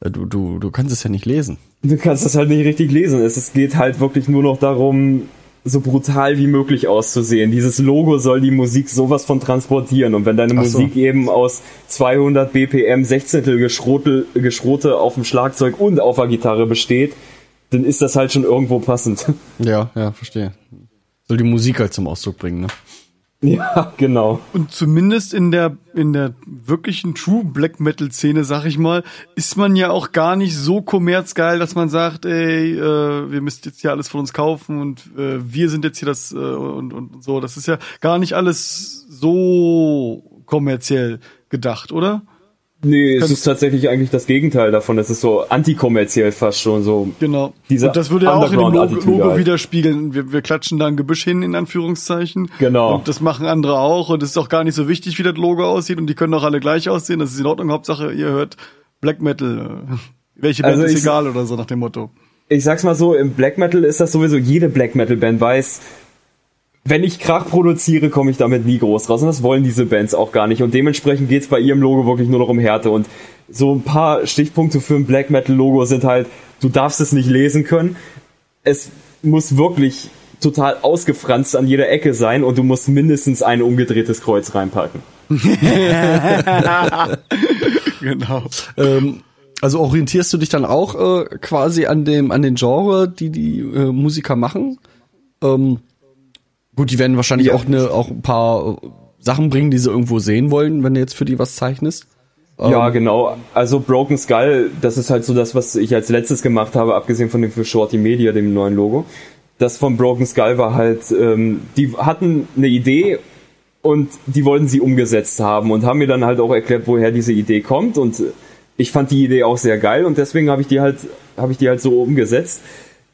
Speaker 1: du, du, du kannst es ja nicht lesen.
Speaker 4: Du kannst das halt nicht richtig lesen. Es es geht halt wirklich nur noch darum, so brutal wie möglich auszusehen. Dieses Logo soll die Musik sowas von transportieren. Und wenn deine
Speaker 1: so.
Speaker 4: Musik eben aus 200 BPM Sechzehntel Geschrote, Geschrote auf dem Schlagzeug und auf der Gitarre besteht, dann ist das halt schon irgendwo passend.
Speaker 1: Ja, ja, verstehe. Soll die Musik halt zum Ausdruck bringen, ne?
Speaker 4: Ja, genau.
Speaker 3: Und zumindest in der, in der wirklichen True Black Metal Szene, sag ich mal, ist man ja auch gar nicht so kommerzgeil, dass man sagt, ey, äh, wir müsst jetzt hier alles von uns kaufen und äh, wir sind jetzt hier das äh, und, und so. Das ist ja gar nicht alles so kommerziell gedacht, oder?
Speaker 4: Nee, es ist tatsächlich eigentlich das Gegenteil davon. Es ist so antikommerziell fast schon so.
Speaker 3: Genau.
Speaker 4: Diese
Speaker 3: und das würde ja auch in dem Logo,
Speaker 4: Underground-Attitüde
Speaker 3: Logo
Speaker 4: halt.
Speaker 3: widerspiegeln. Wir, wir klatschen da ein Gebüsch hin, in Anführungszeichen.
Speaker 4: Genau.
Speaker 3: Und das machen andere auch. Und es ist auch gar nicht so wichtig, wie das Logo aussieht. Und die können auch alle gleich aussehen. Das ist in Ordnung. Hauptsache, ihr hört Black Metal. Welche Band
Speaker 4: Also
Speaker 3: ist egal oder so nach dem Motto.
Speaker 4: ich sag's mal so, im Black Metal ist das sowieso, jede Black Metal Band weiß, wenn ich Krach produziere, komme ich damit nie groß raus. Und das wollen diese Bands auch gar nicht. Und dementsprechend geht's bei ihrem Logo wirklich nur noch um Härte. Und so ein paar Stichpunkte für ein Black Metal Logo sind halt, du darfst es nicht lesen können. Es muss wirklich total ausgefranst an jeder Ecke sein und du musst mindestens ein umgedrehtes Kreuz reinpacken.
Speaker 3: Genau.
Speaker 1: Ähm, also orientierst du dich dann auch äh, quasi an dem an den Genre, die die äh, Musiker machen? Ähm, gut, die werden wahrscheinlich
Speaker 4: Ja.
Speaker 1: auch ne auch ein paar äh, Sachen bringen, die sie irgendwo sehen wollen, wenn du jetzt für die was zeichnest.
Speaker 4: Ja,
Speaker 1: Ähm,
Speaker 4: genau. Also Broken Skull, das ist halt so das, was ich als letztes gemacht habe, abgesehen von dem für Shorty Media, dem neuen Logo. Das von Broken Skull war halt, ähm, die hatten eine Idee und die wollten sie umgesetzt haben und haben mir dann halt auch erklärt, woher diese Idee kommt und ich fand die Idee auch sehr geil und deswegen habe ich die halt, habe ich die halt so umgesetzt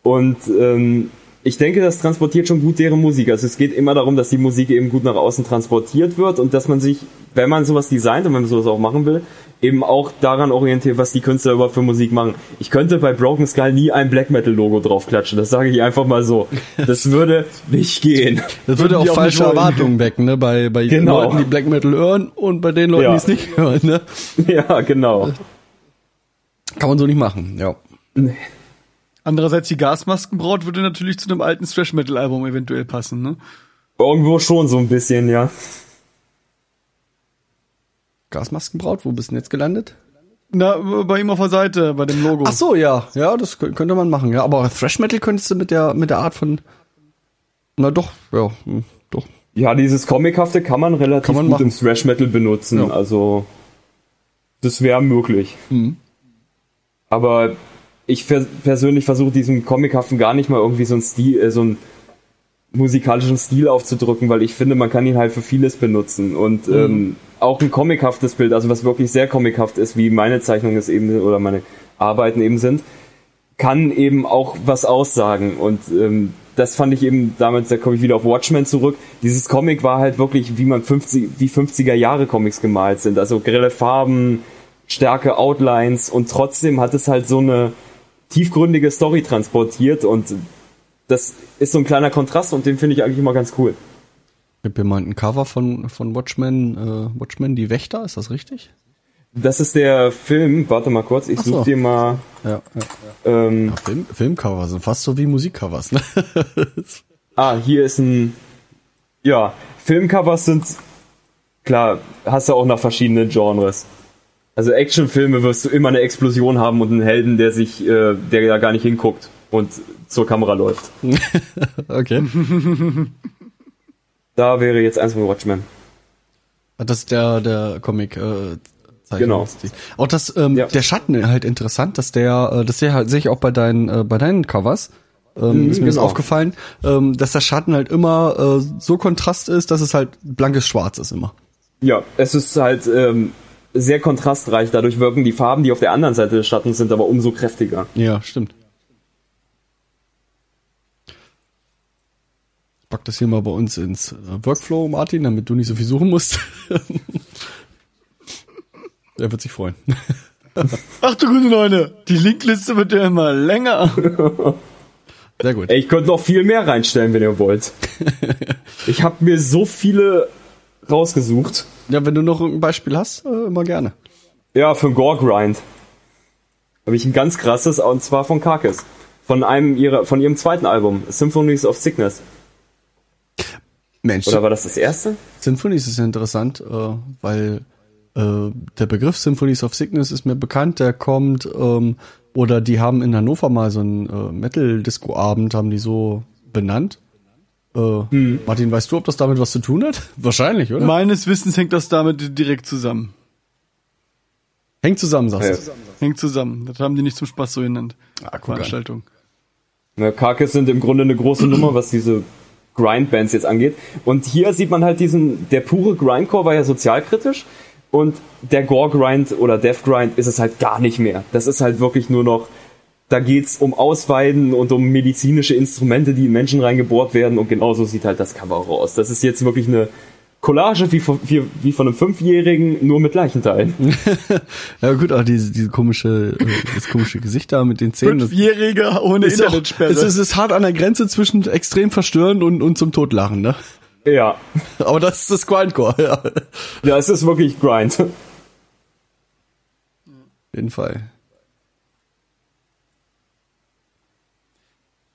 Speaker 4: und ähm, ich denke, das transportiert schon gut deren Musik. Also es geht immer darum, dass die Musik eben gut nach außen transportiert wird und dass man sich, wenn man sowas designt und wenn man sowas auch machen will, eben auch daran orientiert, was die Künstler überhaupt für Musik machen. Ich könnte bei Broken Skull nie ein Black Metal Logo draufklatschen. Das sage ich einfach mal so. Das würde nicht gehen.
Speaker 1: Das würde auch
Speaker 3: auch
Speaker 1: falsche. Erwartungen wecken, ne? Bei, bei
Speaker 4: Genau.
Speaker 1: Leuten, die Black Metal hören und bei den Leuten,
Speaker 4: Ja.
Speaker 1: die es nicht hören, ne?
Speaker 4: Ja, genau.
Speaker 1: Kann man so nicht machen, ja.
Speaker 3: Andererseits die Gasmaskenbraut würde natürlich zu einem alten Thrash Metal Album eventuell passen, ne?
Speaker 4: Irgendwo schon so ein bisschen, ja.
Speaker 1: Gasmaskenbraut, wo bist du denn jetzt gelandet?
Speaker 3: Na, bei ihm auf der Seite, bei dem Logo.
Speaker 1: Ach so, ja, ja, das kö- könnte man machen, ja. Aber Thrash Metal könntest du mit der mit der Art von, na doch, ja, hm, doch.
Speaker 4: Ja, dieses Comichafte kann man relativ
Speaker 1: Kann man
Speaker 4: gut
Speaker 1: machen.
Speaker 4: im Thrash Metal benutzen.
Speaker 1: Ja.
Speaker 4: Also das wäre möglich.
Speaker 1: Mhm.
Speaker 4: Aber ich vers persönlich versuche diesem Comichaften gar nicht mal irgendwie so ein Stil, äh, so einen musikalischen Stil aufzudrücken, weil ich finde, man kann ihn halt für vieles benutzen.
Speaker 1: Mhm.
Speaker 4: Und ähm, auch ein comichaftes Bild, also was wirklich sehr comichaft ist, wie meine Zeichnungen es eben oder meine Arbeiten eben sind, kann eben auch was aussagen. Und ähm, das fand ich eben damals, da komme ich wieder auf Watchmen zurück. Dieses Comic war halt wirklich, wie man 50, wie 50er Jahre Comics gemalt sind. Also grelle Farben, starke Outlines und trotzdem hat es halt so eine tiefgründige Story transportiert und das ist so ein kleiner Kontrast und den finde ich eigentlich immer ganz cool.
Speaker 1: Ich habe hier mal ein Cover von, von Watchmen, äh, Watchmen, die Wächter, ist das richtig?
Speaker 4: Das ist der Film, warte mal kurz, ich
Speaker 1: so.
Speaker 4: suche dir mal.
Speaker 1: Ja, ja.
Speaker 4: Ähm,
Speaker 1: Film, Filmcover sind fast so wie Musikcovers, ne?
Speaker 4: ah, hier ist ein. Ja, Filmcovers sind. Klar, hast du auch nach verschiedenen Genres. Also Actionfilme wirst du immer eine Explosion haben und einen Helden, der sich, äh, der ja gar nicht hinguckt und zur Kamera läuft.
Speaker 1: okay.
Speaker 4: Da wäre jetzt eins von Watchmen.
Speaker 1: Das ist der, der Comic, äh,
Speaker 4: Genau.
Speaker 1: Zeichnungsstil. Auch das, ähm,
Speaker 4: Ja.
Speaker 1: der Schatten halt interessant, dass der, äh, das sehe halt, sehe ich auch bei deinen, äh, bei deinen Covers. Ähm, ist mir das
Speaker 4: genau.
Speaker 1: aufgefallen, ähm, dass der Schatten halt immer äh, so kontrast ist, dass es halt blankes Schwarz ist immer.
Speaker 4: Ja, es ist halt ähm, sehr kontrastreich. Dadurch wirken die Farben, die auf der anderen Seite des Schattens sind, aber umso kräftiger.
Speaker 1: Ja, stimmt. Ich pack das hier mal bei uns ins äh, Workflow, Martin, damit du nicht so viel suchen musst. er wird sich freuen.
Speaker 3: Ach du gute Leute, die Linkliste wird ja immer länger.
Speaker 1: Sehr gut.
Speaker 4: Ey, ich könnte noch viel mehr reinstellen, wenn ihr wollt. ich habe mir so viele rausgesucht.
Speaker 1: Ja, wenn du noch ein Beispiel hast, äh, immer gerne.
Speaker 4: Ja, für Gore Grind habe ich ein ganz krasses, und zwar von Carcass. Von einem ihrer, von ihrem zweiten Album, Symphonies of Sickness.
Speaker 1: Mensch,
Speaker 4: Oder war das das erste?
Speaker 1: Symphonies ist ja interessant, äh, weil äh, der Begriff Symphonies of Sickness ist mir bekannt, der kommt, ähm, oder die haben in Hannover mal so einen äh, Metal-Disco-Abend, haben die so benannt. Äh, Martin, weißt du, ob das damit was zu tun hat? Wahrscheinlich, oder?
Speaker 3: Meines Wissens hängt das damit direkt zusammen.
Speaker 1: Hängt zusammen, sagst
Speaker 4: Ja.
Speaker 1: du.
Speaker 3: Hängt zusammen. Das haben die nicht zum Spaß so genannt.
Speaker 1: Ah, guck an.
Speaker 3: Veranstaltung.
Speaker 4: Ne, Carcass sind im Grunde eine große Nummer, was diese Grind-Bands jetzt angeht. Und hier sieht man halt diesen, der pure Grindcore war ja sozialkritisch und der Gore-Grind oder Death-Grind ist es halt gar nicht mehr. Das ist halt wirklich nur noch, da geht's um Ausweiden und um medizinische Instrumente, die in Menschen reingebohrt werden und genauso sieht halt das Cover auch aus. Das ist jetzt wirklich eine Collage wie von, wie, wie von einem Fünfjährigen, nur mit Leichenteilen.
Speaker 1: Ja gut, aber diese, diese komische, äh, das komische Gesicht da mit den Zähnen.
Speaker 3: Fünfjähriger ohne
Speaker 1: ist auch,
Speaker 3: Internetsperre.
Speaker 1: es ist, es ist hart an der Grenze zwischen extrem verstörend und, und zum Totlachen, ne?
Speaker 4: Ja,
Speaker 1: Aber das ist das Grindcore, ja. Auf
Speaker 4: ja, es ist wirklich Grind.
Speaker 1: jeden Fall.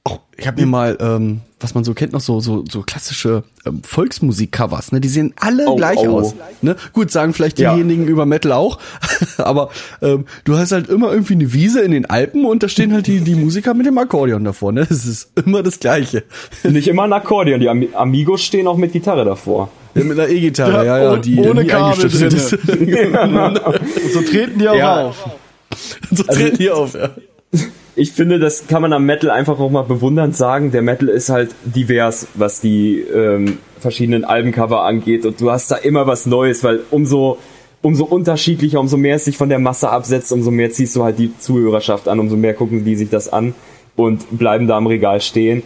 Speaker 1: Auch, ich habe mir mal, ähm, was man so kennt, noch so so so klassische ähm, Volksmusik-Covers, ne? Die sehen alle
Speaker 4: Oh,
Speaker 1: gleich
Speaker 4: oh.
Speaker 1: aus. Ne? Gut, sagen vielleicht
Speaker 4: Ja.
Speaker 1: diejenigen über Metal auch, aber ähm, du hast halt immer irgendwie eine Wiese in den Alpen und da stehen halt die die Musiker mit dem Akkordeon davor, ne? Das ist immer das Gleiche.
Speaker 4: Nicht immer ein Akkordeon, die Ami Amigos stehen auch mit Gitarre davor.
Speaker 1: Ja, mit einer E-Gitarre, ja, ja, die
Speaker 3: ohne Kabel
Speaker 1: eingestöpselt ist.
Speaker 3: Und so treten die auch
Speaker 4: Ja.
Speaker 3: auf.
Speaker 1: so treten die auf, ja.
Speaker 4: Ich finde, das kann man am Metal einfach auch mal bewundernd sagen. Der Metal ist halt divers, was die ähm, verschiedenen Albencover angeht. Und du hast da immer was Neues, weil umso, umso unterschiedlicher, umso mehr es sich von der Masse absetzt, umso mehr ziehst du halt die Zuhörerschaft an, umso mehr gucken die sich das an und bleiben da am Regal stehen.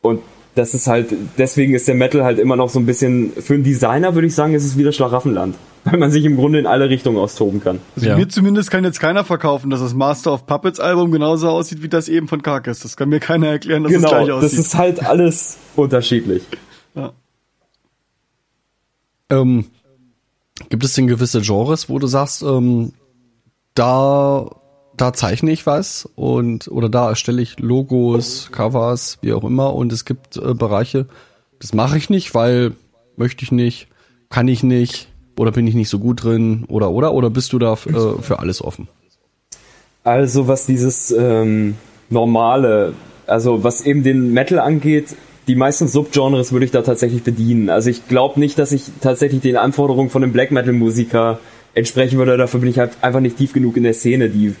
Speaker 4: Und das ist halt, deswegen ist der Metal halt immer noch so ein bisschen, für einen Designer würde ich sagen, ist es wieder Schlaraffenland. Weil man sich im Grunde in alle Richtungen austoben kann.
Speaker 3: Also
Speaker 1: Ja.
Speaker 3: Mir zumindest kann jetzt keiner verkaufen, dass das Master of Puppets Album genauso aussieht wie das eben von Carcass. Das kann mir keiner erklären, dass es gleich
Speaker 4: Genau, das
Speaker 3: aussieht.
Speaker 4: ist halt alles unterschiedlich.
Speaker 3: ja.
Speaker 1: Ähm, gibt es denn gewisse Genres, wo du sagst, ähm, da, da zeichne ich was und oder da erstelle ich Logos, Covers, wie auch immer und es gibt äh, Bereiche, das mache ich nicht, weil möchte ich nicht, kann ich nicht oder bin ich nicht so gut drin oder oder oder bist du da äh, für alles offen?
Speaker 4: Also was dieses ähm, normale, also was eben den Metal angeht, die meisten Subgenres würde ich da tatsächlich bedienen. Also ich glaube nicht, dass ich tatsächlich den Anforderungen von einem Black Metal Musiker entsprechen würde. Dafür bin ich halt einfach nicht tief genug in der Szene. Die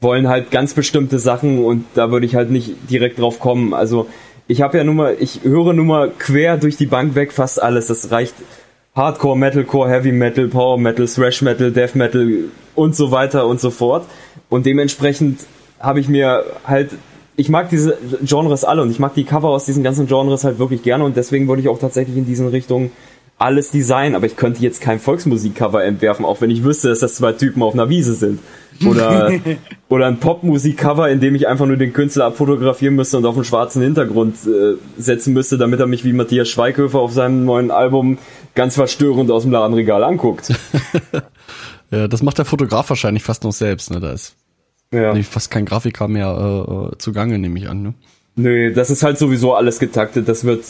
Speaker 4: wollen halt ganz bestimmte Sachen und da würde ich halt nicht direkt drauf kommen. Also ich habe ja nun mal, ich höre nun mal quer durch die Bank weg fast alles. Das reicht Hardcore, Metalcore, Heavy Metal, Power Metal, Thrash Metal, Death Metal und so weiter und so fort. Und dementsprechend habe ich mir halt, ich mag diese Genres alle und ich mag die Cover aus diesen ganzen Genres halt wirklich gerne und deswegen würde ich auch tatsächlich in diesen Richtungen alles designen, aber ich könnte jetzt kein Volksmusikcover entwerfen, auch wenn ich wüsste, dass das zwei Typen auf einer Wiese sind. Oder, oder ein Popmusikcover, in dem ich einfach nur den Künstler abfotografieren müsste und auf einen schwarzen Hintergrund äh, setzen müsste, damit er mich wie Matthias Schweighöfer auf seinem neuen Album ganz verstörend aus dem Ladenregal anguckt.
Speaker 1: Ja, das macht der Fotograf wahrscheinlich fast noch selbst, ne? Da ist
Speaker 4: Ja.
Speaker 1: nee, fast kein Grafiker mehr äh, äh, zugange, nehme ich an, ne?
Speaker 4: Nö, das ist halt sowieso alles getaktet. Das wird.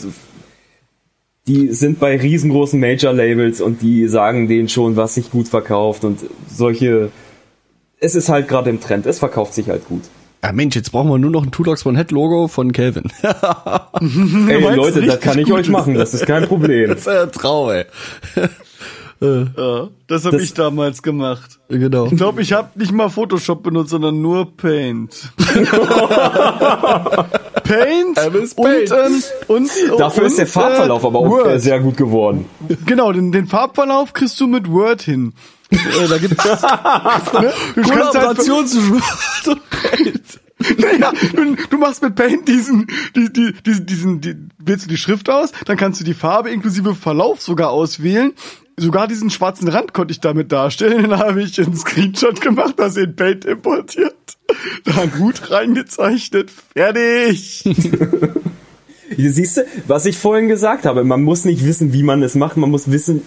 Speaker 4: Die sind bei riesengroßen Major-Labels und die sagen denen schon, was sich gut verkauft und solche. Es ist halt gerade im Trend. Es verkauft sich halt gut.
Speaker 1: Ja, Mensch, jetzt brauchen wir nur noch ein Two Dogs One Head Logo von Calvin.
Speaker 4: Ey, Leute, das kann ich euch machen. Das ist kein Problem.
Speaker 1: ist ja ein Traum, ey.
Speaker 3: Ja, das habe
Speaker 4: Das-
Speaker 3: ich damals gemacht.
Speaker 1: Genau.
Speaker 3: Ich glaube, ich habe nicht mal Photoshop benutzt, sondern nur Paint. Paint,
Speaker 1: Alice
Speaker 3: und,
Speaker 1: Paint.
Speaker 3: ähm, und
Speaker 4: Dafür
Speaker 3: und,
Speaker 4: ist der Farbverlauf
Speaker 3: äh,
Speaker 4: aber auch
Speaker 3: Word.
Speaker 4: äh, sehr gut geworden.
Speaker 3: Genau, den, den Farbverlauf kriegst du mit Word hin. Äh, da gibt's ne? du halt,
Speaker 1: Kollaboration Word und Paint.
Speaker 3: naja, du, du machst mit Paint diesen, die, die, diesen, diesen, die, wählst du die Schrift aus, dann kannst du die Farbe inklusive Verlauf sogar auswählen. Sogar diesen schwarzen Rand konnte ich damit darstellen. Dann habe ich einen Screenshot gemacht, das in Paint importiert, da Hut reingezeichnet, fertig.
Speaker 4: Siehst du, was ich vorhin gesagt habe, man muss nicht wissen, wie man es macht, man muss wissen,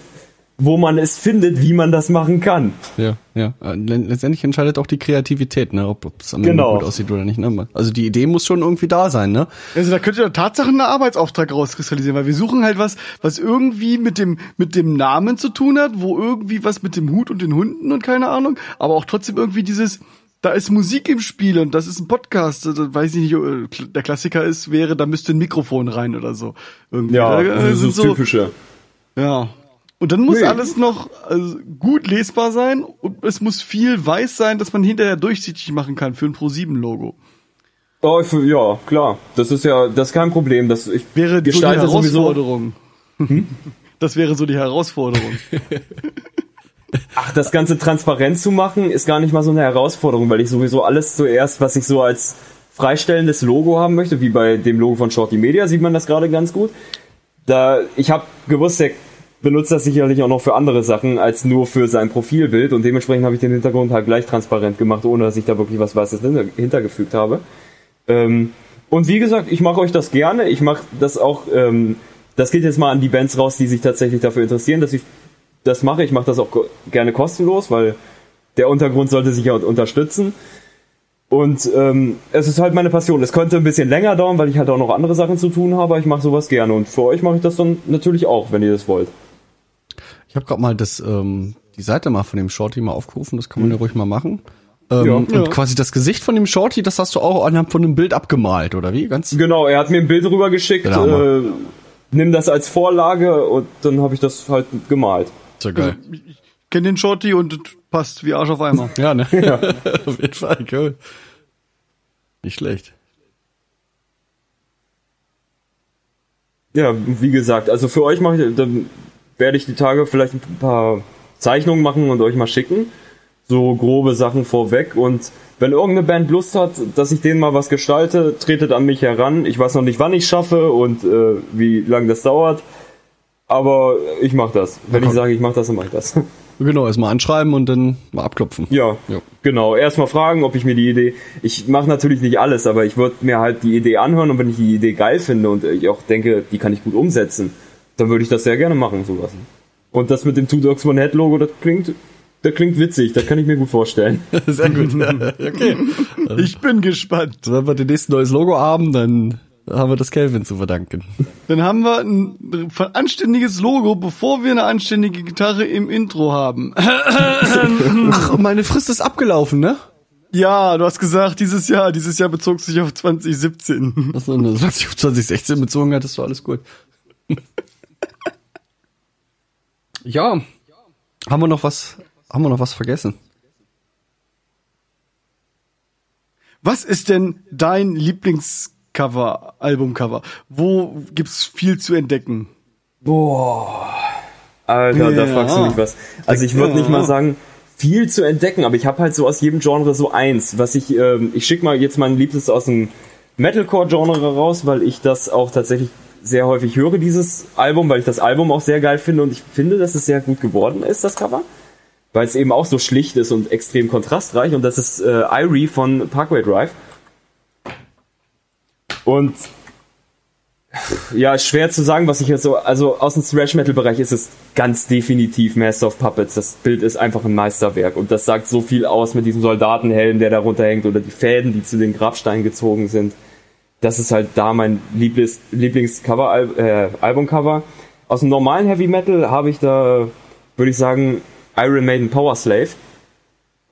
Speaker 4: wo man es findet, wie man das machen kann.
Speaker 1: Ja, ja. Äh, Letztendlich entscheidet auch die Kreativität, ne, ob es am Ende
Speaker 4: Genau.
Speaker 1: gut aussieht oder nicht. Ne? Also die Idee muss schon irgendwie da sein, ne?
Speaker 3: Also da könnte ja Tatsachen einen Arbeitsauftrag rauskristallisieren, weil wir suchen halt was, was irgendwie mit dem, mit dem Namen zu tun hat, wo irgendwie was mit dem Hut und den Hunden und keine Ahnung, aber auch trotzdem irgendwie dieses, da ist Musik im Spiel und das ist ein Podcast, also, weiß ich nicht, äh, der Klassiker ist, wäre, da müsste ein Mikrofon rein oder so. Irgendwie.
Speaker 4: Ja,
Speaker 3: da, äh,
Speaker 4: das
Speaker 3: sind
Speaker 4: ist das Typische.
Speaker 3: Ja. Und dann muss
Speaker 4: Nee.
Speaker 3: alles noch also, gut lesbar sein und es muss viel weiß sein, dass man hinterher durchsichtig machen kann für ein Pro7-Logo.
Speaker 4: Oh, ja, klar. Das ist ja, das ist kein Problem. Das, ich
Speaker 3: Wäre so die. Herausforderung. Das wäre so die Herausforderung.
Speaker 4: Ach, das Ganze transparent zu machen, ist gar nicht mal so eine Herausforderung, weil ich sowieso alles zuerst, was ich so als freistellendes Logo haben möchte, wie bei dem Logo von Shorty Media, sieht man das gerade ganz gut. Da, ich habe gewusst, der benutzt das sicherlich auch noch für andere Sachen als nur für sein Profilbild und dementsprechend habe ich den Hintergrund halt gleich transparent gemacht, ohne dass ich da wirklich was Weißes hinter, hintergefügt habe. Ähm, und wie gesagt, ich mache euch das gerne. Ich mache das auch, ähm, das geht jetzt mal an die Bands raus, die sich tatsächlich dafür interessieren, dass ich das mache. Ich mache das auch gerne kostenlos, weil der Untergrund sollte sich ja unterstützen. Und ähm, es ist halt meine Passion. Es könnte ein bisschen länger dauern, weil ich halt auch noch andere Sachen zu tun habe. Ich mache sowas gerne und für euch mache ich das dann natürlich auch, wenn ihr das wollt.
Speaker 1: Ich habe gerade mal das, ähm, die Seite mal von dem Shorty mal aufgerufen, das kann man ja ruhig mal machen. Ähm,
Speaker 4: Ja.
Speaker 1: und
Speaker 3: Ja.
Speaker 1: quasi das Gesicht von dem Shorty, das hast du auch anhand von einem Bild abgemalt, oder wie? Ganz
Speaker 4: Genau, er hat mir ein Bild rüber geschickt.
Speaker 1: Ja, Hammer.
Speaker 4: Äh, nimm das als Vorlage und dann habe ich das halt gemalt.
Speaker 1: sehr geil.
Speaker 3: Ich kenne den Shorty und passt wie Arsch auf Eimer.
Speaker 1: Ja, ne? Auf jeden Fall, cool. Nicht schlecht.
Speaker 4: Ja, wie gesagt, also für euch mache ich, dann werde ich die Tage vielleicht ein paar Zeichnungen machen und euch mal schicken. So grobe Sachen vorweg und wenn irgendeine Band Lust hat, dass ich denen mal was gestalte, tretet an mich heran. Ich weiß noch nicht, wann ich schaffe und äh, wie lange das dauert, aber ich mache das. Wenn ich sage, ich mache das, dann mache ich das.
Speaker 1: Genau, erstmal anschreiben und dann mal abklopfen.
Speaker 4: Ja,
Speaker 1: Ja.
Speaker 4: genau. Erstmal fragen, ob ich mir die Idee. Ich mache natürlich nicht alles, aber ich würde mir halt die Idee anhören und wenn ich die Idee geil finde und ich auch denke, die kann ich gut umsetzen, dann würde ich das sehr gerne machen, sowas. Und das mit dem Two Dogs One Head Logo, das klingt, das klingt witzig, das kann ich mir gut vorstellen.
Speaker 1: Sehr gut. okay.
Speaker 3: Ich bin gespannt.
Speaker 1: Wenn wir demnächst ein neues Logo haben, dann haben wir das Kelvin zu verdanken.
Speaker 3: Dann haben wir ein anständiges Logo, bevor wir eine anständige Gitarre im Intro haben.
Speaker 1: Ach, meine Frist ist abgelaufen, ne?
Speaker 3: Ja, du hast gesagt, dieses Jahr, dieses Jahr bezog sich auf 2017.
Speaker 1: Achso, ne, was sich auf 2016 bezogen hat, ist doch alles gut. Ja. Haben wir noch was, haben wir noch was vergessen?
Speaker 3: Was ist denn dein Lieblingscover, Albumcover? Wo gibt's viel zu entdecken?
Speaker 4: Alter, da
Speaker 3: Ja.
Speaker 4: fragst du mich was. Also ich würde nicht mal sagen, viel zu entdecken, aber ich habe halt so aus jedem Genre so eins, was ich, ähm, ich schicke mal jetzt mein Liebstes aus dem Metalcore-Genre raus, weil ich das auch tatsächlich sehr häufig höre, dieses Album, weil ich das Album auch sehr geil finde und ich finde, dass es sehr gut geworden ist, das Cover. Weil es eben auch so schlicht ist und extrem kontrastreich und das ist äh, Irie von Parkway Drive. Und ja, schwer zu sagen, was ich jetzt so, also aus dem Thrash-Metal-Bereich ist es ganz definitiv Master of Puppets. Das Bild ist einfach ein Meisterwerk und das sagt so viel aus mit diesem Soldatenhelm, der darunter hängt oder die Fäden, die zu den Grabsteinen gezogen sind. Das ist halt da mein Lieblings, Lieblings-Cover, äh, Albumcover. Aus dem normalen Heavy Metal habe ich da, würde ich sagen, Iron Maiden Power Slave,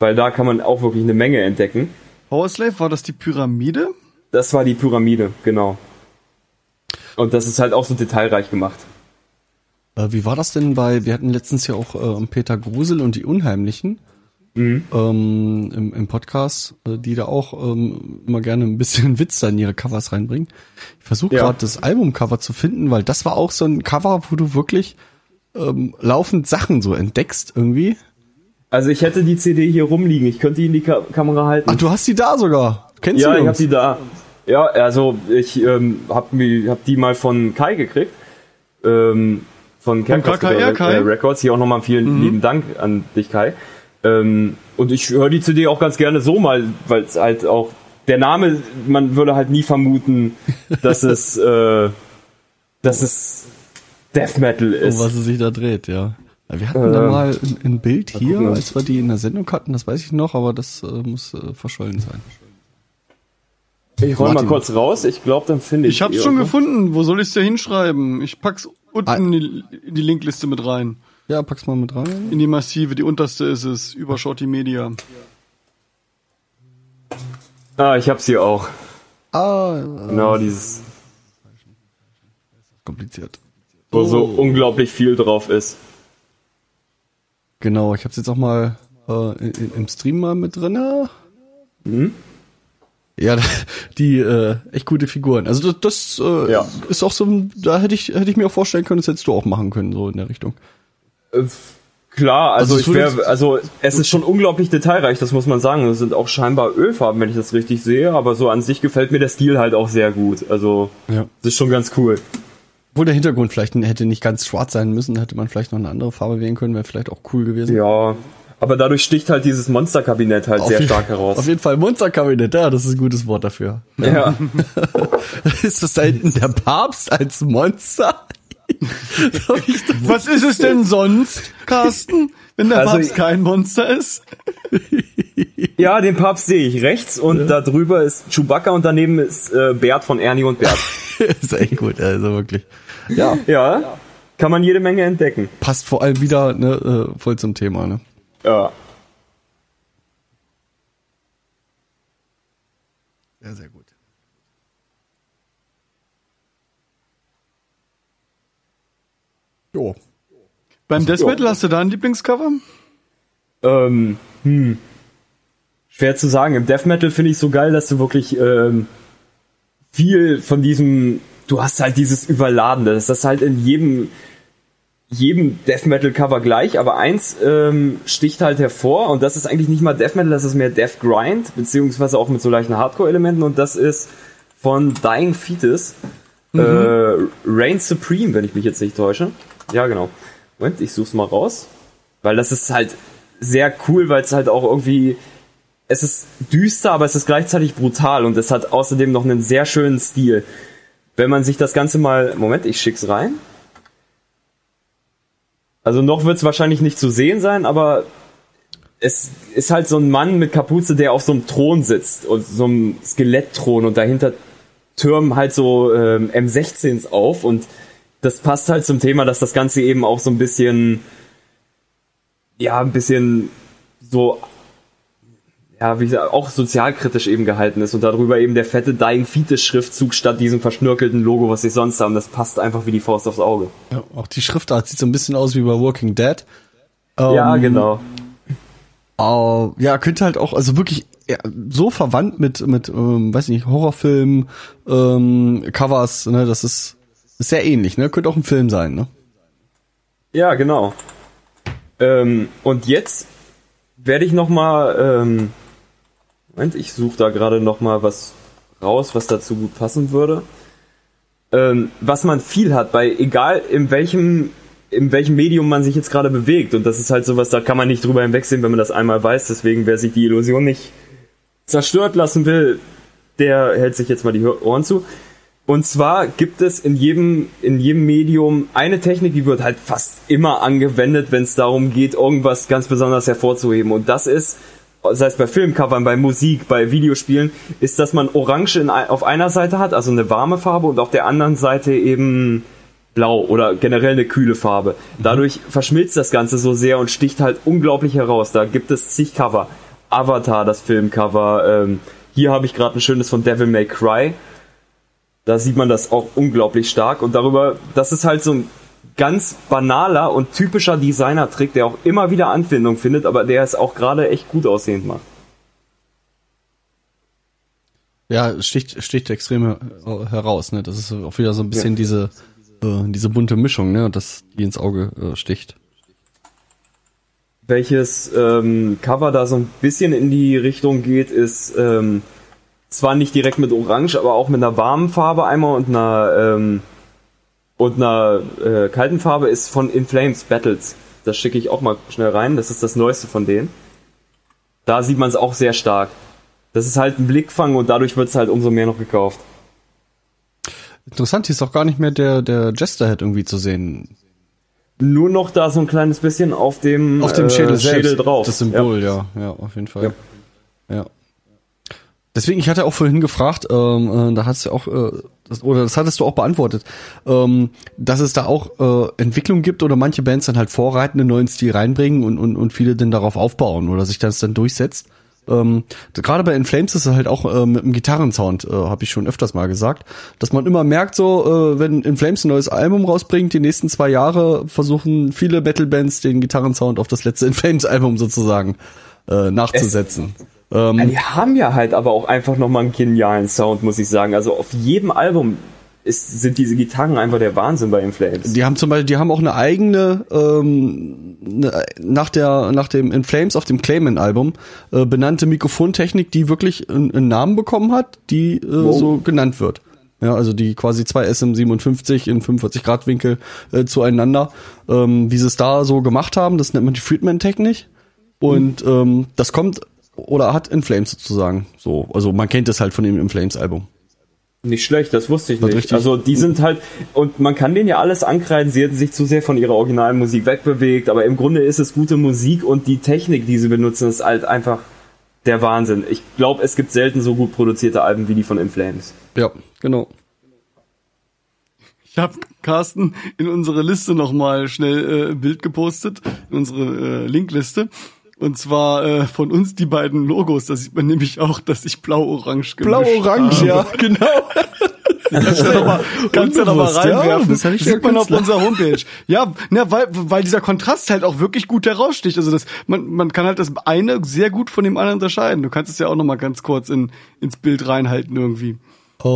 Speaker 4: weil da kann man auch wirklich eine Menge entdecken.
Speaker 3: Powerslave, war das die Pyramide?
Speaker 4: Das war die Pyramide, genau. Und das ist halt auch so detailreich gemacht.
Speaker 1: Äh, wie war das denn bei, wir hatten letztens ja auch äh, Peter Grusel und die Unheimlichen ähm, im, im Podcast, äh, die da auch ähm, immer gerne ein bisschen Witz da in ihre Covers reinbringen. Ich versuche
Speaker 4: Ja.
Speaker 1: gerade das Albumcover zu finden, weil das war auch so ein Cover, wo du wirklich ähm, laufend Sachen so entdeckst irgendwie.
Speaker 4: Also ich hätte die CD hier rumliegen, ich könnte die in die Ka Kamera halten.
Speaker 1: Ach, du hast die da sogar. Kennst
Speaker 4: ja,
Speaker 1: du
Speaker 4: ich
Speaker 1: die
Speaker 4: hab die da. Ja, also ich ähm, hab, mi- hab die mal von Kai gekriegt. Ähm, von Campus
Speaker 3: KKR, Kai?
Speaker 4: äh, Records. Hier auch nochmal vielen
Speaker 1: Mhm.
Speaker 4: lieben Dank an dich, Kai. Ähm, und ich höre die CD auch ganz gerne so mal, weil es halt auch der Name, man würde halt nie vermuten, dass es äh, dass es Death Metal ist.
Speaker 1: um was es sich da dreht, ja. Wir hatten
Speaker 4: Äh,
Speaker 1: da mal ein, ein Bild hier,
Speaker 4: gucken.
Speaker 1: als wir die in der Sendung hatten, das weiß ich noch, aber das äh, muss äh, verschollen sein.
Speaker 4: ich räume mal kurz raus, ich glaube, dann finde ich
Speaker 3: Ich hab's
Speaker 4: die
Speaker 3: schon
Speaker 4: auch.
Speaker 3: gefunden. Wo soll ich's denn hinschreiben? Ich pack's unten
Speaker 1: Ah.
Speaker 3: in die, in die Linkliste mit rein.
Speaker 1: Ja, pack's mal mit rein.
Speaker 3: In die massive, die unterste ist es, über Shorty Media.
Speaker 4: Ah, ich hab's hier auch.
Speaker 1: Ah, äh,
Speaker 4: Genau, dieses,
Speaker 1: kompliziert.
Speaker 4: wo so
Speaker 1: Oh.
Speaker 4: unglaublich viel drauf ist.
Speaker 1: Genau, ich hab's jetzt auch mal äh, in, im Stream mal mit drinne.
Speaker 4: Mhm.
Speaker 1: Ja, die äh, echt gute Figuren. Also das, das äh,
Speaker 4: Ja.
Speaker 1: ist auch so, ein- da hätte ich hätte ich mir auch vorstellen können, das hättest du auch machen können so in der Richtung.
Speaker 4: Äh, Klar, also,
Speaker 1: Also es
Speaker 4: ich wäre, also es ist schon unglaublich detailreich, das muss man sagen. Es sind auch scheinbar Ölfarben, wenn ich das richtig sehe, aber so an sich gefällt mir der Stil halt auch sehr gut. Also
Speaker 1: Ja.
Speaker 4: das ist schon ganz cool.
Speaker 1: Obwohl der Hintergrund vielleicht hätte nicht ganz schwarz sein müssen, hätte man vielleicht noch eine andere Farbe wählen können, wäre vielleicht auch cool gewesen.
Speaker 4: Ja, aber dadurch sticht halt dieses Monsterkabinett halt
Speaker 1: Auf
Speaker 4: sehr stark heraus.
Speaker 1: Auf jeden Fall Monsterkabinett, ja, das ist ein gutes Wort dafür.
Speaker 4: Ja.
Speaker 1: ist das da hinten der Papst als Monster?
Speaker 3: Was ist es denn sonst, Carsten, wenn der
Speaker 4: Also-
Speaker 3: Papst kein Monster ist?
Speaker 4: ja, den Papst sehe ich rechts und da drüber ist Chewbacca und daneben ist äh, Bert von Ernie und Bert.
Speaker 1: ist echt gut, also wirklich. Ja,
Speaker 4: ja, kann man jede Menge entdecken.
Speaker 1: passt vor allem wieder ne, äh, voll zum Thema. Ne?
Speaker 4: Ja.
Speaker 1: Jo.
Speaker 3: Beim Death Metal hast du da ein Lieblingscover?
Speaker 4: Ähm, hm. Schwer zu sagen. Im Death Metal finde ich so geil, dass du wirklich ähm, viel von diesem, du hast halt dieses Überladene. Das ist halt in jedem jedem Death Metal Cover gleich, aber eins ähm, sticht halt hervor und das ist eigentlich nicht mal Death Metal, das ist mehr Death Grind, beziehungsweise auch mit so leichten Hardcore-Elementen und das ist von Dying Fetus äh, Reign Supreme, wenn ich mich jetzt nicht täusche. Ja, genau. Moment, ich such's mal raus. Weil das ist halt sehr cool, weil es halt auch irgendwie es ist düster, aber es ist gleichzeitig brutal und es hat außerdem noch einen sehr schönen Stil. Wenn man sich das Ganze mal, Moment, ich schick's rein. Also noch wird's wahrscheinlich nicht zu sehen sein, aber es ist halt so ein Mann mit Kapuze, der auf so einem Thron sitzt und so einem Skelettthron und dahinter türmen halt so ähm, M16s auf und das passt halt zum Thema, dass das Ganze eben auch so ein bisschen ja, ein bisschen so ja, wie gesagt, auch sozialkritisch eben gehalten ist und darüber eben der fette Dying Fetus Schriftzug statt diesem verschnörkelten Logo, was sie sonst haben. Das passt einfach wie die Faust aufs Auge.
Speaker 1: Ja, auch die Schriftart sieht so ein bisschen aus wie bei Walking Dead.
Speaker 4: ja,
Speaker 1: Ähm,
Speaker 4: genau.
Speaker 1: Äh, ja, könnte halt auch, also wirklich ja, so verwandt mit, mit ähm, weiß nicht, Horrorfilmen, ähm, Covers, ne, das ist, ist sehr ähnlich, ne? Könnte auch ein Film sein, ne?
Speaker 4: Ja, genau. Ähm, und jetzt werde ich noch mal, ähm, Moment, ich suche da gerade noch mal was raus, was dazu gut passen würde. Ähm, was man viel hat, bei egal in welchem in welchem Medium man sich jetzt gerade bewegt und das ist halt sowas, da kann man nicht drüber hinwegsehen, wenn man das einmal weiß. Deswegen, wer sich die Illusion nicht zerstört lassen will, der hält sich jetzt mal die Ohren zu. Und zwar gibt es in jedem, in jedem Medium eine Technik, die wird halt fast immer angewendet, wenn es darum geht, irgendwas ganz besonders hervorzuheben. Und das ist, sei es bei Filmcovern, bei Musik, bei Videospielen, ist, dass man Orange in, auf einer Seite hat, also eine warme Farbe, und auf der anderen Seite eben blau oder generell eine kühle Farbe. Dadurch verschmilzt das Ganze so sehr und sticht halt unglaublich heraus. Da gibt es zig Cover. Avatar, das Filmcover. Ähm, hier habe ich gerade ein schönes von Devil May Cry. Da sieht man das auch unglaublich stark. Und darüber, das ist halt so ein ganz banaler und typischer Designer-Trick, der auch immer wieder Anwendung findet, aber der es auch gerade echt gut aussehend macht.
Speaker 1: Ja, sticht, sticht extrem her- heraus, ne? Das ist auch wieder so ein bisschen diese, äh, diese bunte Mischung, ne? Das, die ins Auge äh, sticht.
Speaker 4: Welches ähm, Cover da so ein bisschen in die Richtung geht, ist ähm, zwar nicht direkt mit Orange, aber auch mit einer warmen Farbe einmal und einer ähm, und einer äh, kalten Farbe ist von In Flames Battles. Das schicke ich auch mal schnell rein. Das ist das neueste von denen. Da sieht man es auch sehr stark. Das ist halt ein Blickfang und dadurch wird es halt umso mehr noch gekauft.
Speaker 1: Interessant, hier ist auch gar nicht mehr der, der Jesterhead irgendwie zu sehen.
Speaker 4: Nur noch da so ein kleines bisschen auf dem,
Speaker 1: Auf dem
Speaker 4: äh,
Speaker 1: Schädel,
Speaker 4: Schädel
Speaker 1: selbst,
Speaker 4: drauf.
Speaker 1: Das Symbol, ja. ja, auf jeden Fall.
Speaker 4: Ja.
Speaker 1: Ja. Deswegen, ich hatte auch vorhin gefragt, ähm, äh, da hast du auch, äh, das, oder das hattest du auch beantwortet, ähm, dass es da auch äh, Entwicklung gibt oder manche Bands dann halt vorreiten, einen neuen Stil reinbringen und, und, und viele dann darauf aufbauen oder sich das dann durchsetzt. Ähm, Gerade bei In Flames ist es halt auch äh, mit dem Gitarrensound, äh, habe ich schon öfters mal gesagt, dass man immer merkt, so, äh, wenn In Flames ein neues Album rausbringt, die nächsten zwei Jahre versuchen viele Battle-Bands den Gitarrensound auf das letzte In Flames-Album sozusagen äh, nachzusetzen. Ähm,
Speaker 4: Ja, die haben ja halt aber auch einfach nochmal einen genialen Sound, muss ich sagen. Also auf jedem Album ist, sind diese Gitarren einfach der Wahnsinn bei In Flames.
Speaker 1: Die haben zum Beispiel, die haben auch eine eigene ähm, eine, nach der nach dem In Flames auf dem Clayman-Album äh, benannte Mikrofontechnik, die wirklich einen, einen Namen bekommen hat, die äh, so genannt wird. Ja, also die quasi zwei SM57 in 45 Grad Winkel äh, zueinander, ähm, wie sie es da so gemacht haben, das nennt man die Friedman-Technik. Und ähm, das kommt oder hat In Flames sozusagen. So, also man kennt das halt von dem In Flames Album.
Speaker 4: Nicht schlecht, das wusste ich
Speaker 1: Was
Speaker 4: nicht.
Speaker 1: richtig-
Speaker 4: Also die sind halt, und man kann denen ja alles ankreiden, sie hätten sich zu sehr von ihrer originalen Musik wegbewegt, aber im Grunde ist es gute Musik und die Technik, die sie benutzen, ist halt einfach der Wahnsinn. Ich glaube, es gibt selten so gut produzierte Alben wie die von In Flames.
Speaker 1: Ja, genau.
Speaker 3: Ich habe Carsten in unsere Liste nochmal schnell äh, ein Bild gepostet, in unsere äh, Linkliste. Und zwar äh, von uns die beiden Logos. Da sieht man nämlich auch, dass ich blau-orange gemischt
Speaker 1: Blau-orange, ja, genau.
Speaker 3: Kannst du noch mal, kannst du noch mal
Speaker 1: Unbewusst, ja,
Speaker 3: reinwerfen.
Speaker 1: das
Speaker 3: Sieht man auf
Speaker 1: Künstler.
Speaker 3: unserer Homepage. Ja, na, weil, weil dieser Kontrast halt auch wirklich gut heraussticht. Also das, man, man kann halt das eine sehr gut von dem anderen unterscheiden. Du kannst es ja auch noch mal ganz kurz in, ins Bild reinhalten irgendwie.
Speaker 1: Äh,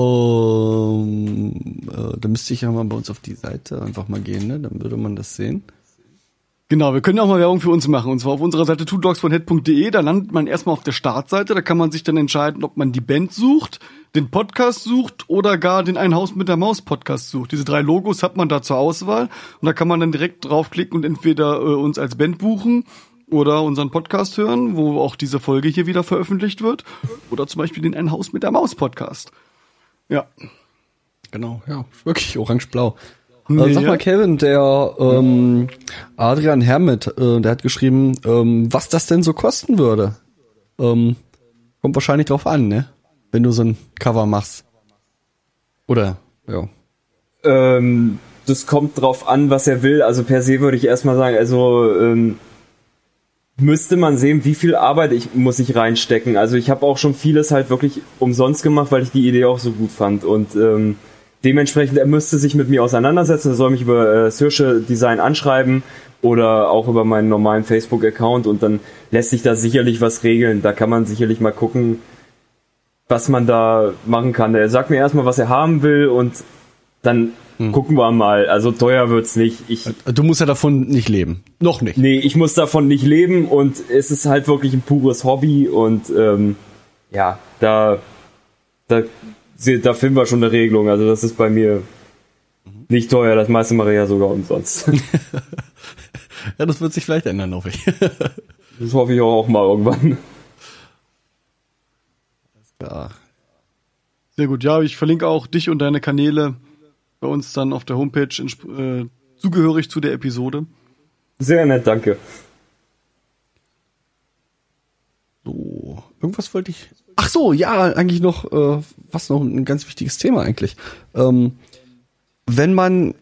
Speaker 1: da müsste ich ja mal bei uns auf die Seite einfach mal gehen, ne? Dann würde man das sehen.
Speaker 3: Genau, wir können auch mal Werbung für uns machen. Und zwar auf unserer Seite twodogsfonhead.de. Da landet man erstmal auf der Startseite. Da kann man sich dann entscheiden, ob man die Band sucht, den Podcast sucht oder gar den Ein Haus mit der Maus Podcast sucht. Diese drei Logos hat man da zur Auswahl. Und da kann man dann direkt draufklicken und entweder äh, uns als Band buchen oder unseren Podcast hören, wo auch diese Folge hier wieder veröffentlicht wird. Oder zum Beispiel den Ein Haus mit der Maus Podcast. Ja.
Speaker 1: Genau, ja, wirklich orange-blau.
Speaker 3: Nee,
Speaker 1: äh, sag mal, Kevin, der ähm, Adrian Hermit, äh, der hat geschrieben, ähm, was das denn so kosten würde. Ähm, kommt wahrscheinlich drauf an, ne? Wenn du so ein Cover machst. Oder, ja.
Speaker 4: Ähm, das kommt drauf an, was er will. Also per se würde ich erstmal sagen, also ähm, müsste man sehen, wie viel Arbeit ich muss ich reinstecken. Also ich habe auch schon vieles halt wirklich umsonst gemacht, weil ich die Idee auch so gut fand und ähm, dementsprechend er müsste sich mit mir auseinandersetzen. Er soll mich über äh, Sirsche Design anschreiben oder auch über meinen normalen Facebook-Account und dann lässt sich da sicherlich was regeln. Da kann man sicherlich mal gucken, was man da machen kann. Er sagt mir erstmal, was er haben will und dann gucken wir mal. Also teuer wird's nicht. Ich,
Speaker 1: Du musst ja davon nicht leben. Noch nicht.
Speaker 4: nee, ich muss davon nicht leben und es ist halt wirklich ein pures Hobby und ähm, ja, da, da, da finden wir schon eine Regelung. Also das ist bei mir nicht teuer. Das meiste mache ich ja sogar umsonst.
Speaker 1: Ja, das wird sich vielleicht ändern, hoffe ich.
Speaker 4: Das hoffe ich auch mal irgendwann.
Speaker 1: ja.
Speaker 3: Sehr gut. Ja, ich verlinke auch dich und deine Kanäle bei uns dann auf der Homepage äh, zugehörig zu der Episode.
Speaker 4: Sehr nett, danke.
Speaker 1: So, irgendwas wollte ich. Ach so, ja, eigentlich noch, äh, was noch ein ganz wichtiges Thema eigentlich. Ähm, wenn man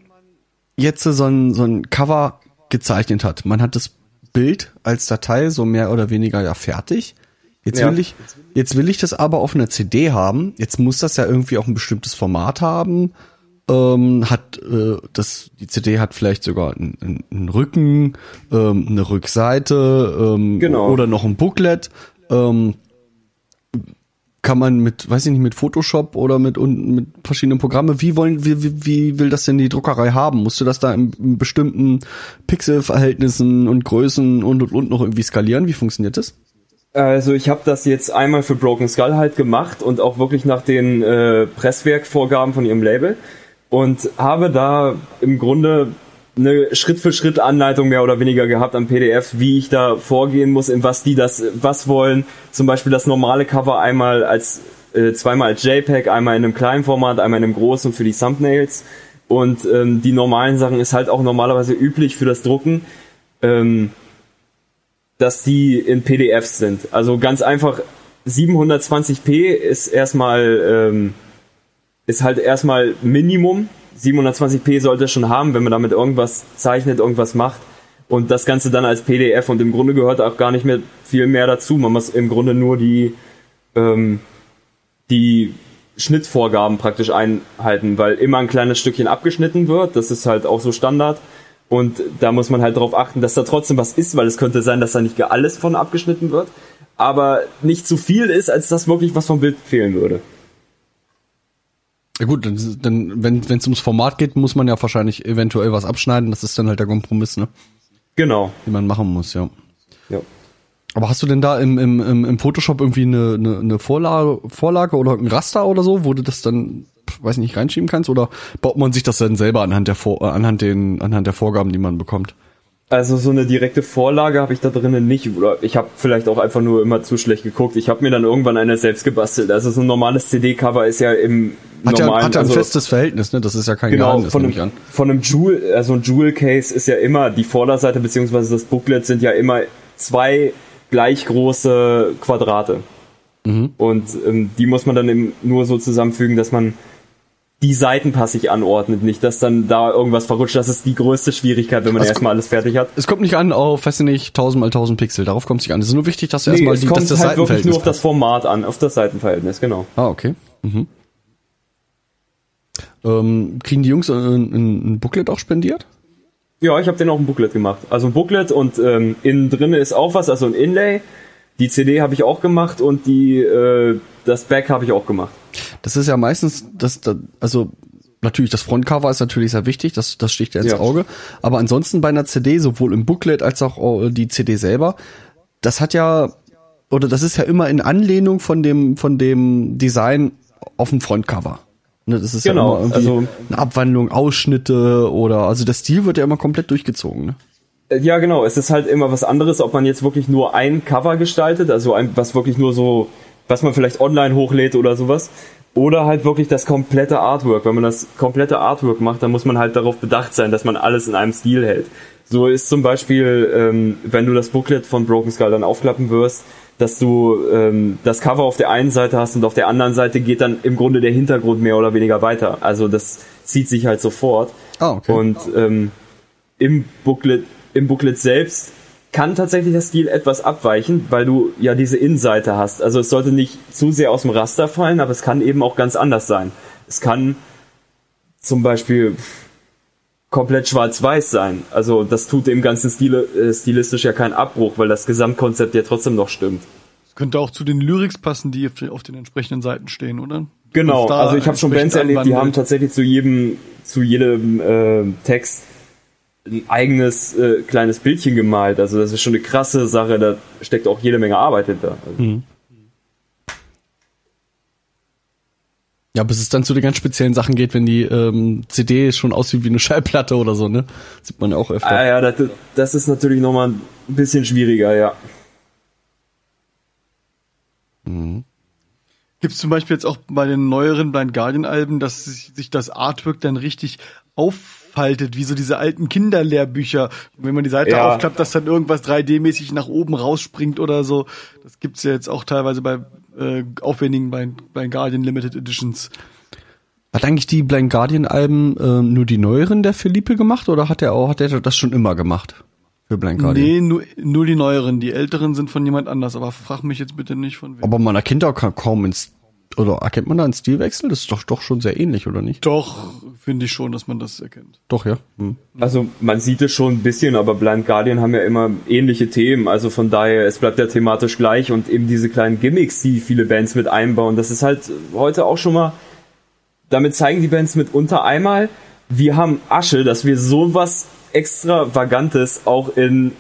Speaker 1: jetzt so ein, so ein Cover gezeichnet hat, man hat das Bild als Datei so mehr oder weniger ja fertig. Jetzt
Speaker 4: Ja.
Speaker 1: will ich, jetzt will ich das aber auf einer CD haben. Jetzt muss das ja irgendwie auch ein bestimmtes Format haben. Ähm, hat äh, das die CD hat vielleicht sogar einen, einen- Rücken, ähm, eine Rückseite ähm,
Speaker 4: Genau.
Speaker 1: oder noch ein Booklet. Ähm, kann man mit, weiß ich nicht, mit Photoshop oder mit, und mit verschiedenen Programmen, wie wollen, wie, wie, wie will das denn die Druckerei haben? Musst du das da in, in bestimmten Pixelverhältnissen und Größen und und und noch irgendwie skalieren? Wie funktioniert das?
Speaker 4: Also ich habe das jetzt einmal für Broken Skull halt gemacht und auch wirklich nach den äh, Presswerkvorgaben von ihrem Label und habe da im Grunde eine Schritt für Schritt Anleitung mehr oder weniger gehabt am PDF, wie ich da vorgehen muss, in was die das was wollen. Zum Beispiel das normale Cover einmal als äh, zweimal als JPEG, einmal in einem kleinen Format, einmal in einem großen für die Thumbnails. Und ähm, die normalen Sachen ist halt auch normalerweise üblich für das Drucken. Ähm, dass die in PDFs sind. Also ganz einfach 720p ist erstmal ähm, ist halt erstmal Minimum. 720p sollte es schon haben, wenn man damit irgendwas zeichnet, irgendwas macht und das Ganze dann als PDF und im Grunde gehört auch gar nicht mehr viel mehr dazu. Man muss im Grunde nur die ähm, die Schnittvorgaben praktisch einhalten, weil immer ein kleines Stückchen abgeschnitten wird. Das ist halt auch so Standard. Und da muss man halt darauf achten, dass da trotzdem was ist, weil es könnte sein, dass da nicht alles von abgeschnitten wird, aber nicht zu viel ist, als dass wirklich was vom Bild fehlen würde.
Speaker 1: Ja gut, dann, dann wenn es ums Format geht, muss man ja wahrscheinlich eventuell was abschneiden. Das ist dann halt der Kompromiss, ne?
Speaker 4: Genau.
Speaker 1: Den man machen muss, ja.
Speaker 4: Ja.
Speaker 1: Aber hast du denn da im, im, im, Photoshop irgendwie eine, eine, eine Vorlage, Vorlage oder ein Raster oder so, wo du das dann weiß nicht, reinschieben kannst? Oder baut man sich das dann selber anhand der, Vor anhand den, anhand der Vorgaben, die man bekommt?
Speaker 4: Also so eine direkte Vorlage habe ich da drinnen nicht. Oder ich habe vielleicht auch einfach nur immer zu schlecht geguckt. Ich habe mir dann irgendwann eine selbst gebastelt. Also so ein normales CD-Cover ist ja im
Speaker 1: Hat ja,
Speaker 4: normalen...
Speaker 1: hat ja ein
Speaker 4: also,
Speaker 1: festes Verhältnis, ne? Das ist ja kein
Speaker 4: Genau,
Speaker 1: Geheimnis,
Speaker 4: von einem, von einem Jewel, also ein Jewel Case ist ja immer, die Vorderseite beziehungsweise das Booklet sind ja immer zwei gleich große Quadrate.
Speaker 1: Mhm.
Speaker 4: Und ähm, die muss man dann eben nur so zusammenfügen, dass man die Seiten passig anordnet, nicht, dass dann da irgendwas verrutscht. Das ist die größte Schwierigkeit, wenn man
Speaker 1: Das
Speaker 4: erstmal alles fertig hat.
Speaker 1: Es kommt nicht an auf, weiß ich nicht, 1000 mal 1000 Pixel. Darauf kommt es nicht an. Es ist nur wichtig, dass du
Speaker 4: Nee,
Speaker 1: erstmal die, dass das
Speaker 4: halt wirklich nur auf
Speaker 1: Seitenverhältnis
Speaker 4: das Format an, auf das Seitenverhältnis, genau.
Speaker 1: Ah, okay. Mhm. Ähm, kriegen die Jungs ein, ein, Booklet auch spendiert?
Speaker 4: Ja, ich habe den auch ein Booklet gemacht. Also ein Booklet und ähm, innen drinne ist auch was, also ein Inlay. Die CD habe ich auch gemacht und die äh, das Back habe ich auch gemacht.
Speaker 1: Das ist ja meistens, das, das also natürlich das Frontcover ist natürlich sehr wichtig, das, das sticht ja ins
Speaker 4: Ja.
Speaker 1: Auge. Aber ansonsten bei einer CD, sowohl im Booklet als auch äh, die CD selber, das hat ja, oder das ist ja immer in Anlehnung von dem, von dem Design auf dem Frontcover. Ne, das ist
Speaker 4: Genau,
Speaker 1: ja immer
Speaker 4: also-
Speaker 1: eine Abwandlung, Ausschnitte oder, also der Stil wird ja immer komplett durchgezogen. Ne?
Speaker 4: Äh, Ja, genau. Es ist halt immer was anderes, ob man jetzt wirklich nur ein Cover gestaltet, also ein, was wirklich nur so, was man vielleicht online hochlädt oder sowas. Oder halt wirklich das komplette Artwork. Wenn man das komplette Artwork macht, dann muss man halt darauf bedacht sein, dass man alles in einem Stil hält. So ist zum Beispiel, ähm, wenn du das Booklet von Broken Skull dann aufklappen wirst, dass du ähm, das Cover auf der einen Seite hast und auf der anderen Seite geht dann im Grunde der Hintergrund mehr oder weniger weiter. Also das zieht sich halt sofort.
Speaker 1: Ah, okay.
Speaker 4: Und ähm, im Booklet, im Booklet selbst kann tatsächlich der Stil etwas abweichen, weil du ja diese Innenseite hast. Also es sollte nicht zu sehr aus dem Raster fallen, aber es kann eben auch ganz anders sein. Es kann zum Beispiel komplett schwarz-weiß sein. Also das tut dem ganzen Stile, äh, stilistisch ja keinen Abbruch, weil das Gesamtkonzept ja trotzdem noch stimmt.
Speaker 3: Das könnte auch zu den Lyrics passen, die auf den, auf den entsprechenden Seiten stehen, oder?
Speaker 4: Genau, also ich habe schon Bands erlebt, die haben tatsächlich zu jedem, zu jedem äh, Text ein eigenes äh, kleines Bildchen gemalt. Also das ist schon eine krasse Sache, da steckt auch jede Menge Arbeit hinter. Also,
Speaker 1: Ja, bis es dann zu den ganz speziellen Sachen geht, wenn die ähm, CD schon aussieht wie eine Schallplatte oder so, ne? Sieht man ja auch öfter.
Speaker 4: Ah ja, das, das ist natürlich nochmal ein bisschen schwieriger, ja.
Speaker 3: Gibt es zum Beispiel jetzt auch bei den neueren Blind Guardian Alben, dass sich, sich das Artwork dann richtig auffaltet, wie so diese alten Kinderlehrbücher. Wenn man die Seite
Speaker 4: Ja.
Speaker 3: aufklappt, dass dann irgendwas 3D-mäßig nach oben rausspringt oder so. Das gibt's ja jetzt auch teilweise bei äh, aufwendigen Blind, Blind Guardian Limited Editions.
Speaker 1: Hat eigentlich die Blind Guardian Alben ähm, nur die neueren der Philippe gemacht oder hat er auch hat er das schon immer gemacht für Blind Guardian?
Speaker 3: Nee, nur, nur die neueren. Die älteren sind von jemand anders, aber frag mich jetzt bitte nicht von wem.
Speaker 1: Aber man erkennt ka- kaum ins oder erkennt man da einen Stilwechsel? Das ist doch doch schon sehr ähnlich, oder nicht?
Speaker 3: Doch, finde ich schon, dass man das erkennt.
Speaker 1: Doch, ja. Hm.
Speaker 4: Also man sieht es schon ein bisschen, aber Blind Guardian haben ja immer ähnliche Themen. Also von daher, es bleibt ja thematisch gleich und eben diese kleinen Gimmicks, die viele Bands mit einbauen. Das ist halt heute auch schon mal, damit zeigen die Bands mitunter einmal, wir haben Asche, dass wir sowas extravagantes auch in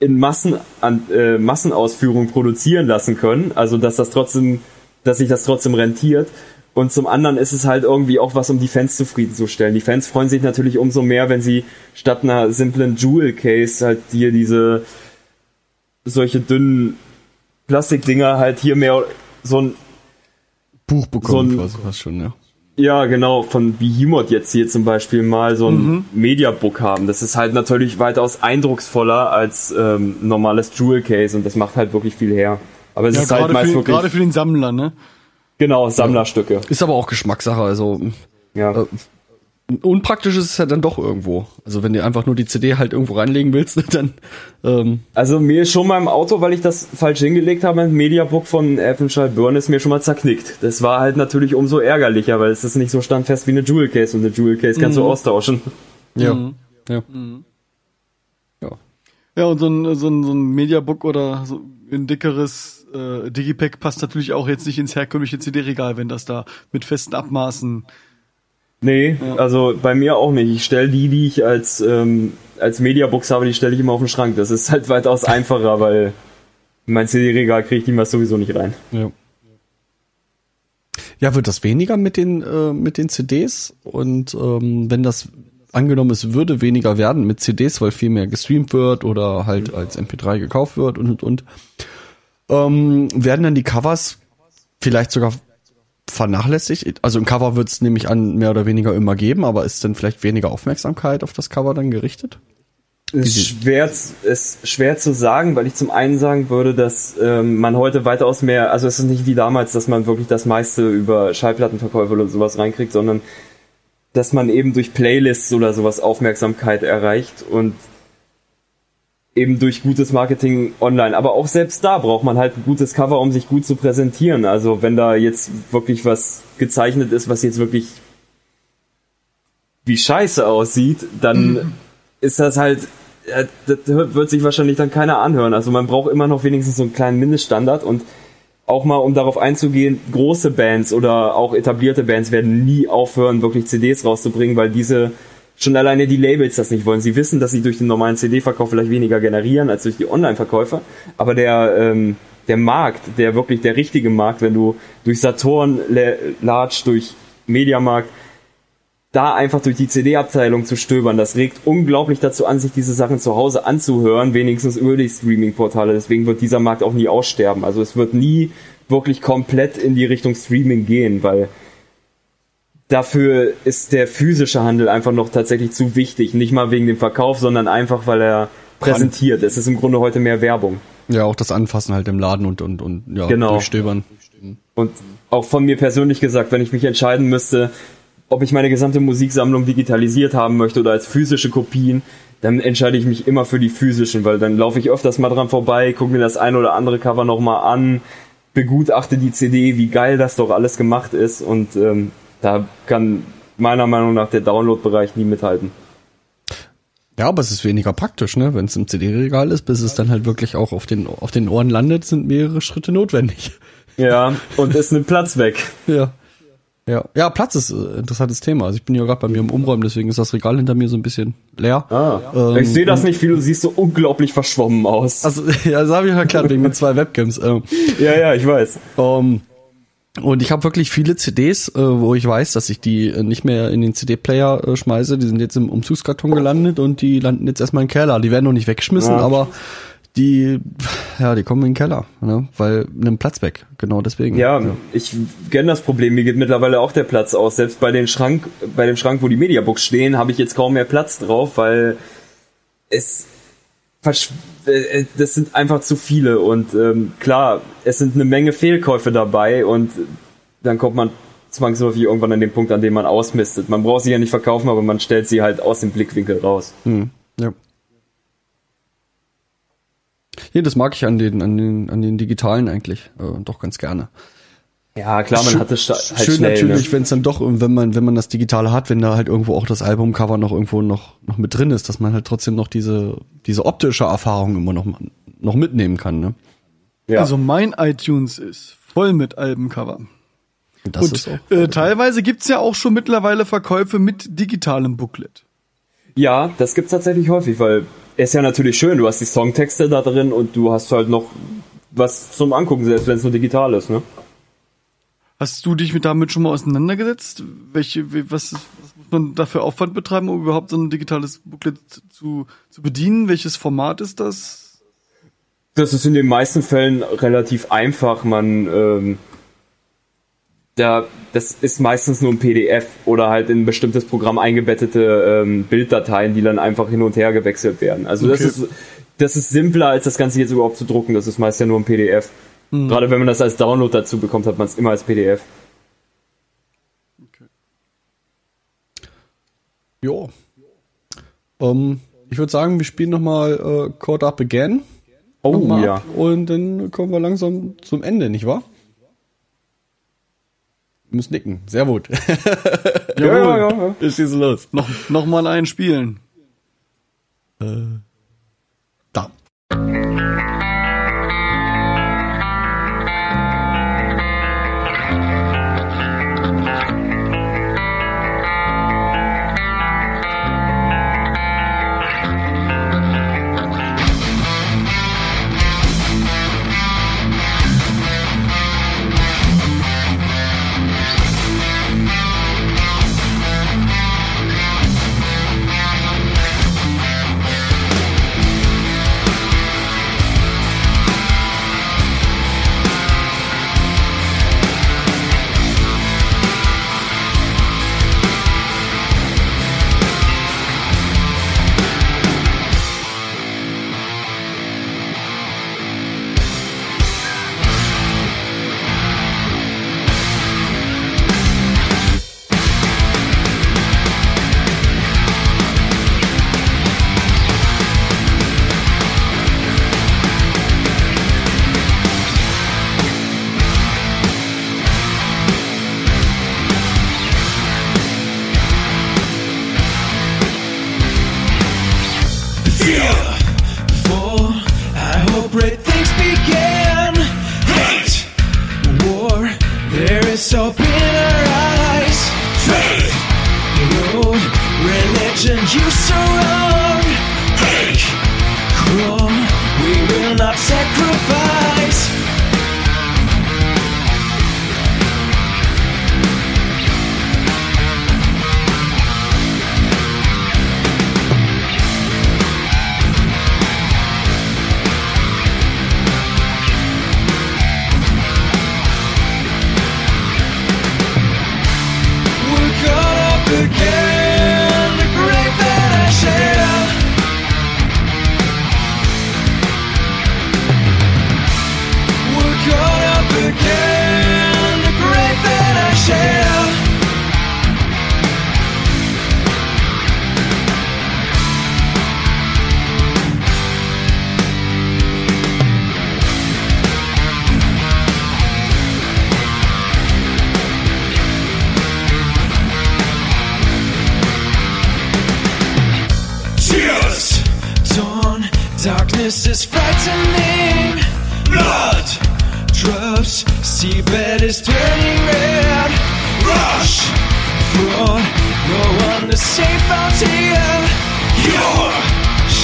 Speaker 4: in Massen an, äh, Massenausführung produzieren lassen können. Also dass das trotzdem, dass sich das trotzdem rentiert. Und zum anderen ist es halt irgendwie auch was, um die Fans zufriedenzustellen. Die Fans freuen sich natürlich umso mehr, wenn sie statt einer simplen Jewel Case halt hier diese solche dünnen Plastikdinger halt hier mehr so ein
Speaker 1: Buch bekommen,
Speaker 4: So ein-
Speaker 1: quasi fast schon, ja.
Speaker 4: ja, genau, von Behemoth jetzt hier zum Beispiel mal so ein Mediabook haben. Das ist halt natürlich weitaus eindrucksvoller als ähm, normales Jewel Case und das macht halt wirklich viel her. Aber es
Speaker 3: Ja,
Speaker 4: ist halt meist
Speaker 3: für,
Speaker 4: wirklich
Speaker 3: gerade für den Sammler, ne?
Speaker 4: genau Sammlerstücke.
Speaker 1: Ist aber auch Geschmackssache, also
Speaker 4: Ja.
Speaker 1: Äh, unpraktisch ist es ja dann doch irgendwo. Also wenn du einfach nur die CD halt irgendwo reinlegen willst, dann ähm,
Speaker 4: Also mir ist schon mal im Auto, weil ich das falsch hingelegt habe, ein Mediabook von Effenschall Burn ist mir schon mal zerknickt. Das war halt natürlich umso ärgerlicher, weil es ist nicht so standfest wie eine Jewel Case und eine Jewel Case kannst du austauschen.
Speaker 1: ja.
Speaker 3: Mhm.
Speaker 1: Ja. Ja.
Speaker 3: Ja, und so ein, so ein, so ein Mediabook oder so ein dickeres äh, Digipack passt natürlich auch jetzt nicht ins herkömmliche CD-Regal, wenn das da mit festen Abmaßen.
Speaker 4: Nee, also bei mir auch nicht. Ich stelle die, die ich als, ähm, als Mediabooks habe, die stelle ich immer auf den Schrank. Das ist halt weitaus einfacher, weil in mein CD-Regal kriege ich die mal sowieso nicht rein.
Speaker 1: Ja. Ja, wird das weniger mit den, äh, mit den CDs? Und ähm, wenn das angenommen, es würde weniger werden mit CDs, weil viel mehr gestreamt wird oder halt als MP3 gekauft wird und und und, ähm, werden dann die Covers vielleicht sogar vernachlässigt? Also ein Cover wird es nämlich an mehr oder weniger immer geben, aber ist dann vielleicht weniger Aufmerksamkeit auf das Cover dann gerichtet?
Speaker 4: Ist schwer, ist schwer zu sagen, weil ich zum einen sagen würde, dass ähm, man heute weitaus mehr, also es ist nicht wie damals, dass man wirklich das meiste über Schallplattenverkäufe oder sowas reinkriegt, sondern dass man eben durch Playlists oder sowas Aufmerksamkeit erreicht und eben durch gutes Marketing online. Aber auch selbst da braucht man halt ein gutes Cover, um sich gut zu präsentieren. Also wenn da jetzt wirklich was gezeichnet ist, was jetzt wirklich wie scheiße aussieht, dann mhm. ist das halt, das wird sich wahrscheinlich dann keiner anhören. Also man braucht immer noch wenigstens so einen kleinen Mindeststandard und auch mal, um darauf einzugehen, große Bands oder auch etablierte Bands werden nie aufhören, wirklich CDs rauszubringen, weil diese schon alleine die Labels das nicht wollen. Sie wissen, dass sie durch den normalen CD-Verkauf vielleicht weniger generieren als durch die Online-Verkäufe, aber der ähm, der Markt, der wirklich der richtige Markt, wenn du durch Saturn Large, durch Mediamarkt, da einfach durch die CD-Abteilung zu stöbern, das regt unglaublich dazu an, sich diese Sachen zu Hause anzuhören, wenigstens über die Streaming-Portale. Deswegen wird dieser Markt auch nie aussterben. Also es wird nie wirklich komplett in die Richtung Streaming gehen, weil dafür ist der physische Handel einfach noch tatsächlich zu wichtig. Nicht mal wegen dem Verkauf, sondern einfach, weil er präsentiert. Es ist im Grunde heute mehr Werbung.
Speaker 1: Ja, auch das Anfassen halt im Laden und, und, und ja,
Speaker 4: genau.
Speaker 1: durchstöbern.
Speaker 4: Und auch von mir persönlich gesagt, wenn ich mich entscheiden müsste, ob ich meine gesamte Musiksammlung digitalisiert haben möchte oder als physische Kopien, dann entscheide ich mich immer für die physischen, weil dann laufe ich öfters mal dran vorbei, gucke mir das ein oder andere Cover nochmal an, begutachte die CD, wie geil das doch alles gemacht ist und ähm, da kann meiner Meinung nach der Download-Bereich nie mithalten.
Speaker 1: Ja, aber es ist weniger praktisch, ne? Wenn es im CD-Regal ist, bis es dann halt wirklich auch auf den, auf den Ohren landet, sind mehrere Schritte notwendig.
Speaker 4: Ja, und ist ein Platz weg.
Speaker 1: Ja. Ja, ja, Platz ist ein interessantes Thema. Also ich bin ja gerade bei mir im Umräumen, deswegen ist das Regal hinter mir so ein bisschen leer.
Speaker 4: Ah, ähm, ich sehe das nicht viel, du siehst so unglaublich verschwommen aus.
Speaker 1: Also, ja, das habe ich erklärt, wegen den zwei Webcams. Ähm,
Speaker 4: ja, ja, ich weiß.
Speaker 1: Ähm, und ich habe wirklich viele CDs, äh, wo ich weiß, dass ich die äh, nicht mehr in den CD-Player äh, schmeiße. Die sind jetzt im Umzugskarton gelandet und die landen jetzt erstmal im Keller. Die werden noch nicht weggeschmissen, ja. aber die, ja, die kommen in den Keller, ne? weil nimm Platz weg. Genau deswegen.
Speaker 4: Ja, ja. ich kenne das Problem. Mir geht mittlerweile auch der Platz aus. Selbst bei den Schrank, bei dem Schrank, wo die Mediabooks stehen, habe ich jetzt kaum mehr Platz drauf, weil es das sind einfach zu viele und ähm, klar, es sind eine Menge Fehlkäufe dabei und dann kommt man zwangsläufig irgendwann an den Punkt, an dem man ausmistet. Man braucht sie ja nicht verkaufen, aber man stellt sie halt aus dem Blickwinkel raus. Hm, ja.
Speaker 1: Nee, das mag ich an den, an den, an den digitalen eigentlich äh, doch ganz gerne.
Speaker 4: Ja, klar, man hat es halt
Speaker 1: Schön schnell, natürlich, ne? wenn es dann doch, wenn man, wenn man das Digitale hat, wenn da halt irgendwo auch das Albumcover noch irgendwo noch, noch mit drin ist, dass man halt trotzdem noch diese, diese optische Erfahrung immer noch, noch mitnehmen kann, ne?
Speaker 3: Ja. Also mein iTunes ist voll mit Albencover. Das Und ist auch äh, teilweise gibt's ja auch schon mittlerweile Verkäufe mit digitalem Booklet.
Speaker 4: Ja, das gibt's tatsächlich häufig, weil es ist ja natürlich schön, du hast die Songtexte da drin und du hast halt noch was zum Angucken, selbst wenn es nur digital ist, ne?
Speaker 3: Hast du dich mit damit schon mal auseinandergesetzt? Welche, was, was muss man dafür Aufwand betreiben, um überhaupt so ein digitales Booklet zu, zu bedienen? Welches Format ist das?
Speaker 4: Das ist in den meisten Fällen relativ einfach. Man, ähm, da, das ist meistens nur ein PDF oder halt in ein bestimmtes Programm eingebettete ähm, Bilddateien, die dann einfach hin und her gewechselt werden. Also okay. das ist, das ist simpler, als das Ganze jetzt überhaupt zu drucken. Das ist meist ja nur ein PDF. Mhm. Gerade wenn man das als Download dazu bekommt, hat man es immer als PDF. Okay.
Speaker 1: Jo. Um, ich würde sagen, wir spielen nochmal äh, Caught Up Again.
Speaker 4: Oh ja. Ab
Speaker 1: und dann kommen wir langsam zum Ende, nicht wahr? Wir müssen nicken. Sehr gut.
Speaker 3: ja, ja, ja, ja. Ist schieße los. Noch, noch mal einen spielen.
Speaker 1: Äh, da.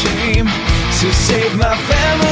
Speaker 5: Shame to save my family.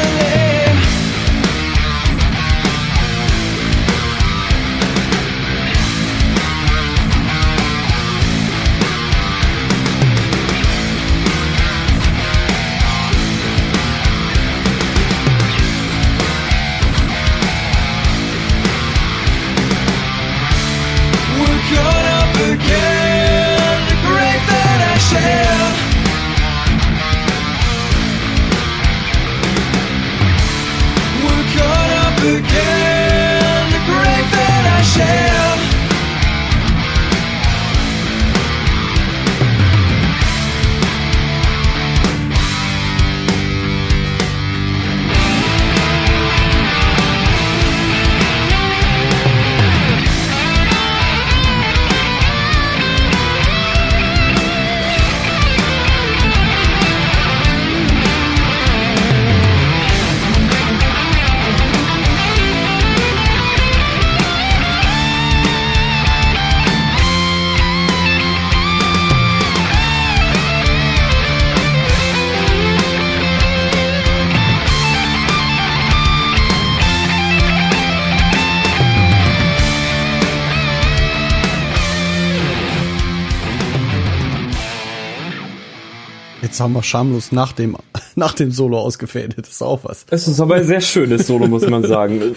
Speaker 1: Jetzt haben wir schamlos nach dem, nach dem Solo ausgefädelt. Das ist auch was.
Speaker 4: Es ist aber ein sehr schönes Solo, muss man sagen.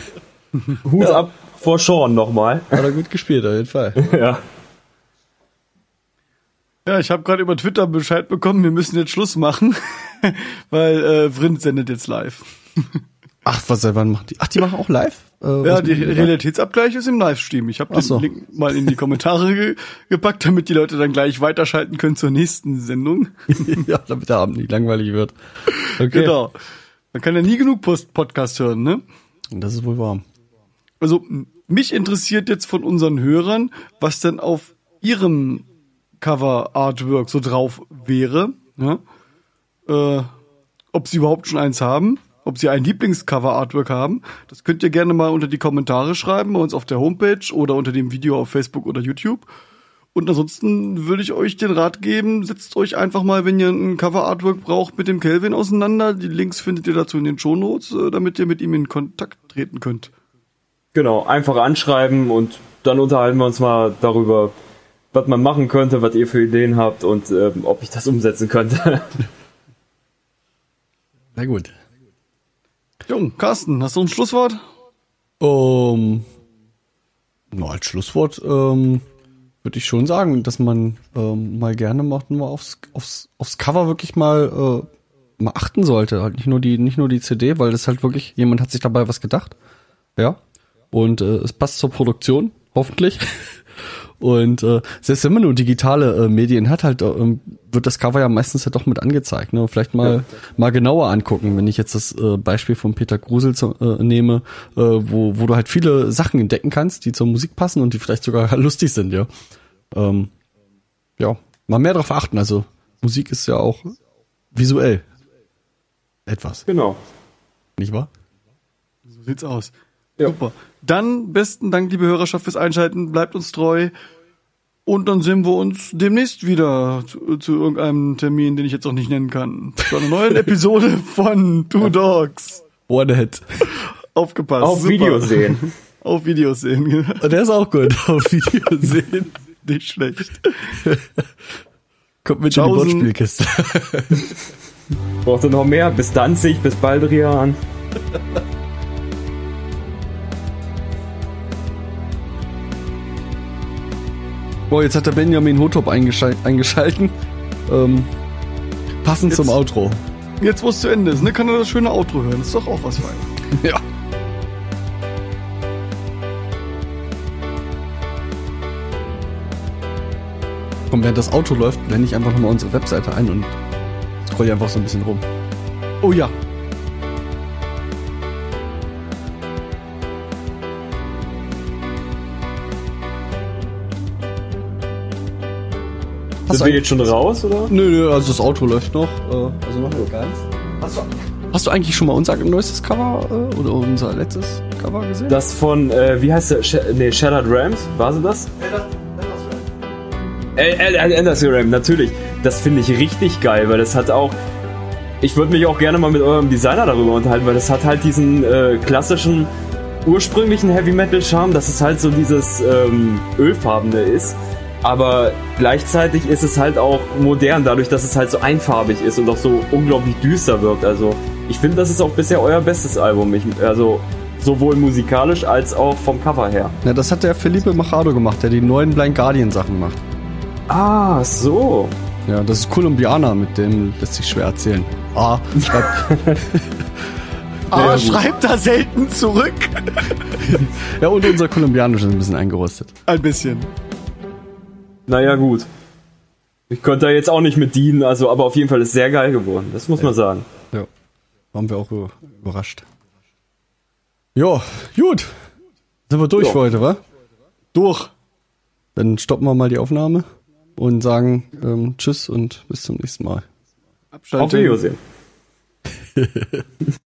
Speaker 4: Hut ab vor Sean nochmal.
Speaker 1: Hat er gut gespielt, auf jeden Fall.
Speaker 4: Ja.
Speaker 3: Ja, ich habe gerade über Twitter Bescheid bekommen, wir müssen jetzt Schluss machen, weil äh, Vrind sendet jetzt live.
Speaker 1: Ach, was, wann machen die? Ach, die machen auch live? Äh,
Speaker 3: Ja,
Speaker 1: da?
Speaker 3: Realitätsabgleich ist im Livestream. Ich habe den
Speaker 1: so.
Speaker 3: Link mal in die Kommentare ge gepackt, damit die Leute dann gleich weiterschalten können zur nächsten Sendung.
Speaker 1: ja, damit der Abend nicht langweilig wird. Okay.
Speaker 3: Genau. Man kann ja nie genug Post Podcast hören, ne?
Speaker 1: Das ist wohl wahr.
Speaker 3: Also mich interessiert jetzt von unseren Hörern, was denn auf ihrem Cover Artwork so drauf wäre. Ja? Äh, ob sie überhaupt schon eins haben, ob sie ein Lieblingscover Artwork haben. Das könnt ihr gerne mal unter die Kommentare schreiben, bei uns auf der Homepage oder unter dem Video auf Facebook oder YouTube. Und ansonsten würde ich euch den Rat geben, setzt euch einfach mal, wenn ihr ein Cover Artwork braucht, mit dem Kelvin auseinander. Die Links findet ihr dazu in den Shownotes, äh, damit ihr mit ihm in Kontakt treten könnt.
Speaker 4: Genau, einfach anschreiben und dann unterhalten wir uns mal darüber, was man machen könnte, was ihr für Ideen habt und ähm, ob ich das umsetzen könnte.
Speaker 1: Na gut.
Speaker 3: Jung, Carsten, hast du ein Schlusswort?
Speaker 1: Um, na, als Schlusswort ähm, würde ich schon sagen, dass man ähm, mal gerne mal aufs, aufs, aufs Cover wirklich mal, äh, mal achten sollte. Halt nicht nur die, nicht nur die CD, weil das halt wirklich, jemand hat sich dabei was gedacht. Ja. Und äh, es passt zur Produktion, hoffentlich. Und äh, selbst wenn man nur digitale äh, Medien hat, halt äh, wird das Cover ja meistens ja doch mit angezeigt. Ne? Vielleicht mal mal genauer angucken, wenn ich jetzt das äh, Beispiel von Peter Grusel zu, äh, nehme, äh, wo wo du halt viele Sachen entdecken kannst, die zur Musik passen und die vielleicht sogar lustig sind, ja. Ähm, ja, mal mehr darauf achten. Also Musik ist ja auch visuell etwas,
Speaker 4: genau.
Speaker 1: nicht wahr?
Speaker 3: So sieht's aus. Super. Dann besten Dank, liebe Hörerschaft, fürs Einschalten. Bleibt uns treu. Und dann sehen wir uns demnächst wieder zu, zu irgendeinem Termin, den ich jetzt auch nicht nennen kann. Zu einer neuen Episode von Two Dogs.
Speaker 1: One Hit.
Speaker 3: Aufgepasst.
Speaker 4: Auf
Speaker 3: Super.
Speaker 4: Video sehen.
Speaker 3: Auf Videos sehen.
Speaker 1: Der ist auch gut. Auf Video sehen.
Speaker 3: Nicht schlecht.
Speaker 1: Kommt mit in die. Wortspielkiste.
Speaker 4: Braucht ihr noch mehr? Bis Danzig, bis Baldrian.
Speaker 1: Boah, jetzt hat der Benjamin Hotop eingeschal eingeschalten. Ähm, passend
Speaker 3: Jetzt-
Speaker 1: zum Outro.
Speaker 3: Jetzt, wo es zu Ende ist, ne, kann er das schöne Outro hören. ist doch auch was fein.
Speaker 1: Ja. Komm, während das Auto läuft, blende ich einfach nochmal unsere Webseite ein und scroll einfach so ein bisschen rum.
Speaker 3: Oh ja.
Speaker 1: Hast
Speaker 4: Sind
Speaker 1: du
Speaker 4: wir jetzt schon raus, oder?
Speaker 1: Nö, nö, also das Auto läuft noch. Äh, also noch nicht ganz. Hast du, hast du eigentlich schon mal unser neuestes Cover äh, oder unser letztes Cover gesehen?
Speaker 4: Das von, äh, wie heißt der? Sh nee, Shattered Rams? War sie das? Äh, äh, äh, Enders Ram, natürlich. Das finde ich richtig geil, weil das hat auch. Ich würde mich auch gerne mal mit eurem Designer darüber unterhalten, weil das hat halt diesen äh, klassischen, ursprünglichen Heavy Metal Charme, dass es halt so dieses ähm, ölfarbene ist. Aber gleichzeitig ist es halt auch modern, dadurch, dass es halt so einfarbig ist und auch so unglaublich düster wirkt. Also ich finde, das ist auch bisher euer bestes Album. Ich, also sowohl musikalisch als auch vom Cover her.
Speaker 1: Ja, das hat der Felipe Machado gemacht, der die neuen Blind Guardian Sachen macht.
Speaker 4: Ah, so.
Speaker 1: Ja, das ist Kolumbianer, mit dem lässt sich schwer erzählen. Ah, schreibt,
Speaker 3: Aber
Speaker 4: gut.
Speaker 3: schreibt da selten zurück.
Speaker 1: ja, und unser Kolumbianisch ist ein bisschen eingerostet.
Speaker 3: Ein bisschen.
Speaker 4: Naja, gut. Ich konnte da jetzt auch nicht mit dienen, also, aber auf jeden Fall ist sehr geil geworden. Das muss man sagen.
Speaker 1: Ja, waren wir auch über- überrascht. Ja, gut. Sind wir durch
Speaker 4: Ja.
Speaker 1: für heute, wa?
Speaker 3: Durch.
Speaker 1: Dann stoppen wir mal die Aufnahme und sagen ähm, Tschüss und bis zum nächsten Mal.
Speaker 4: Auf Wiedersehen.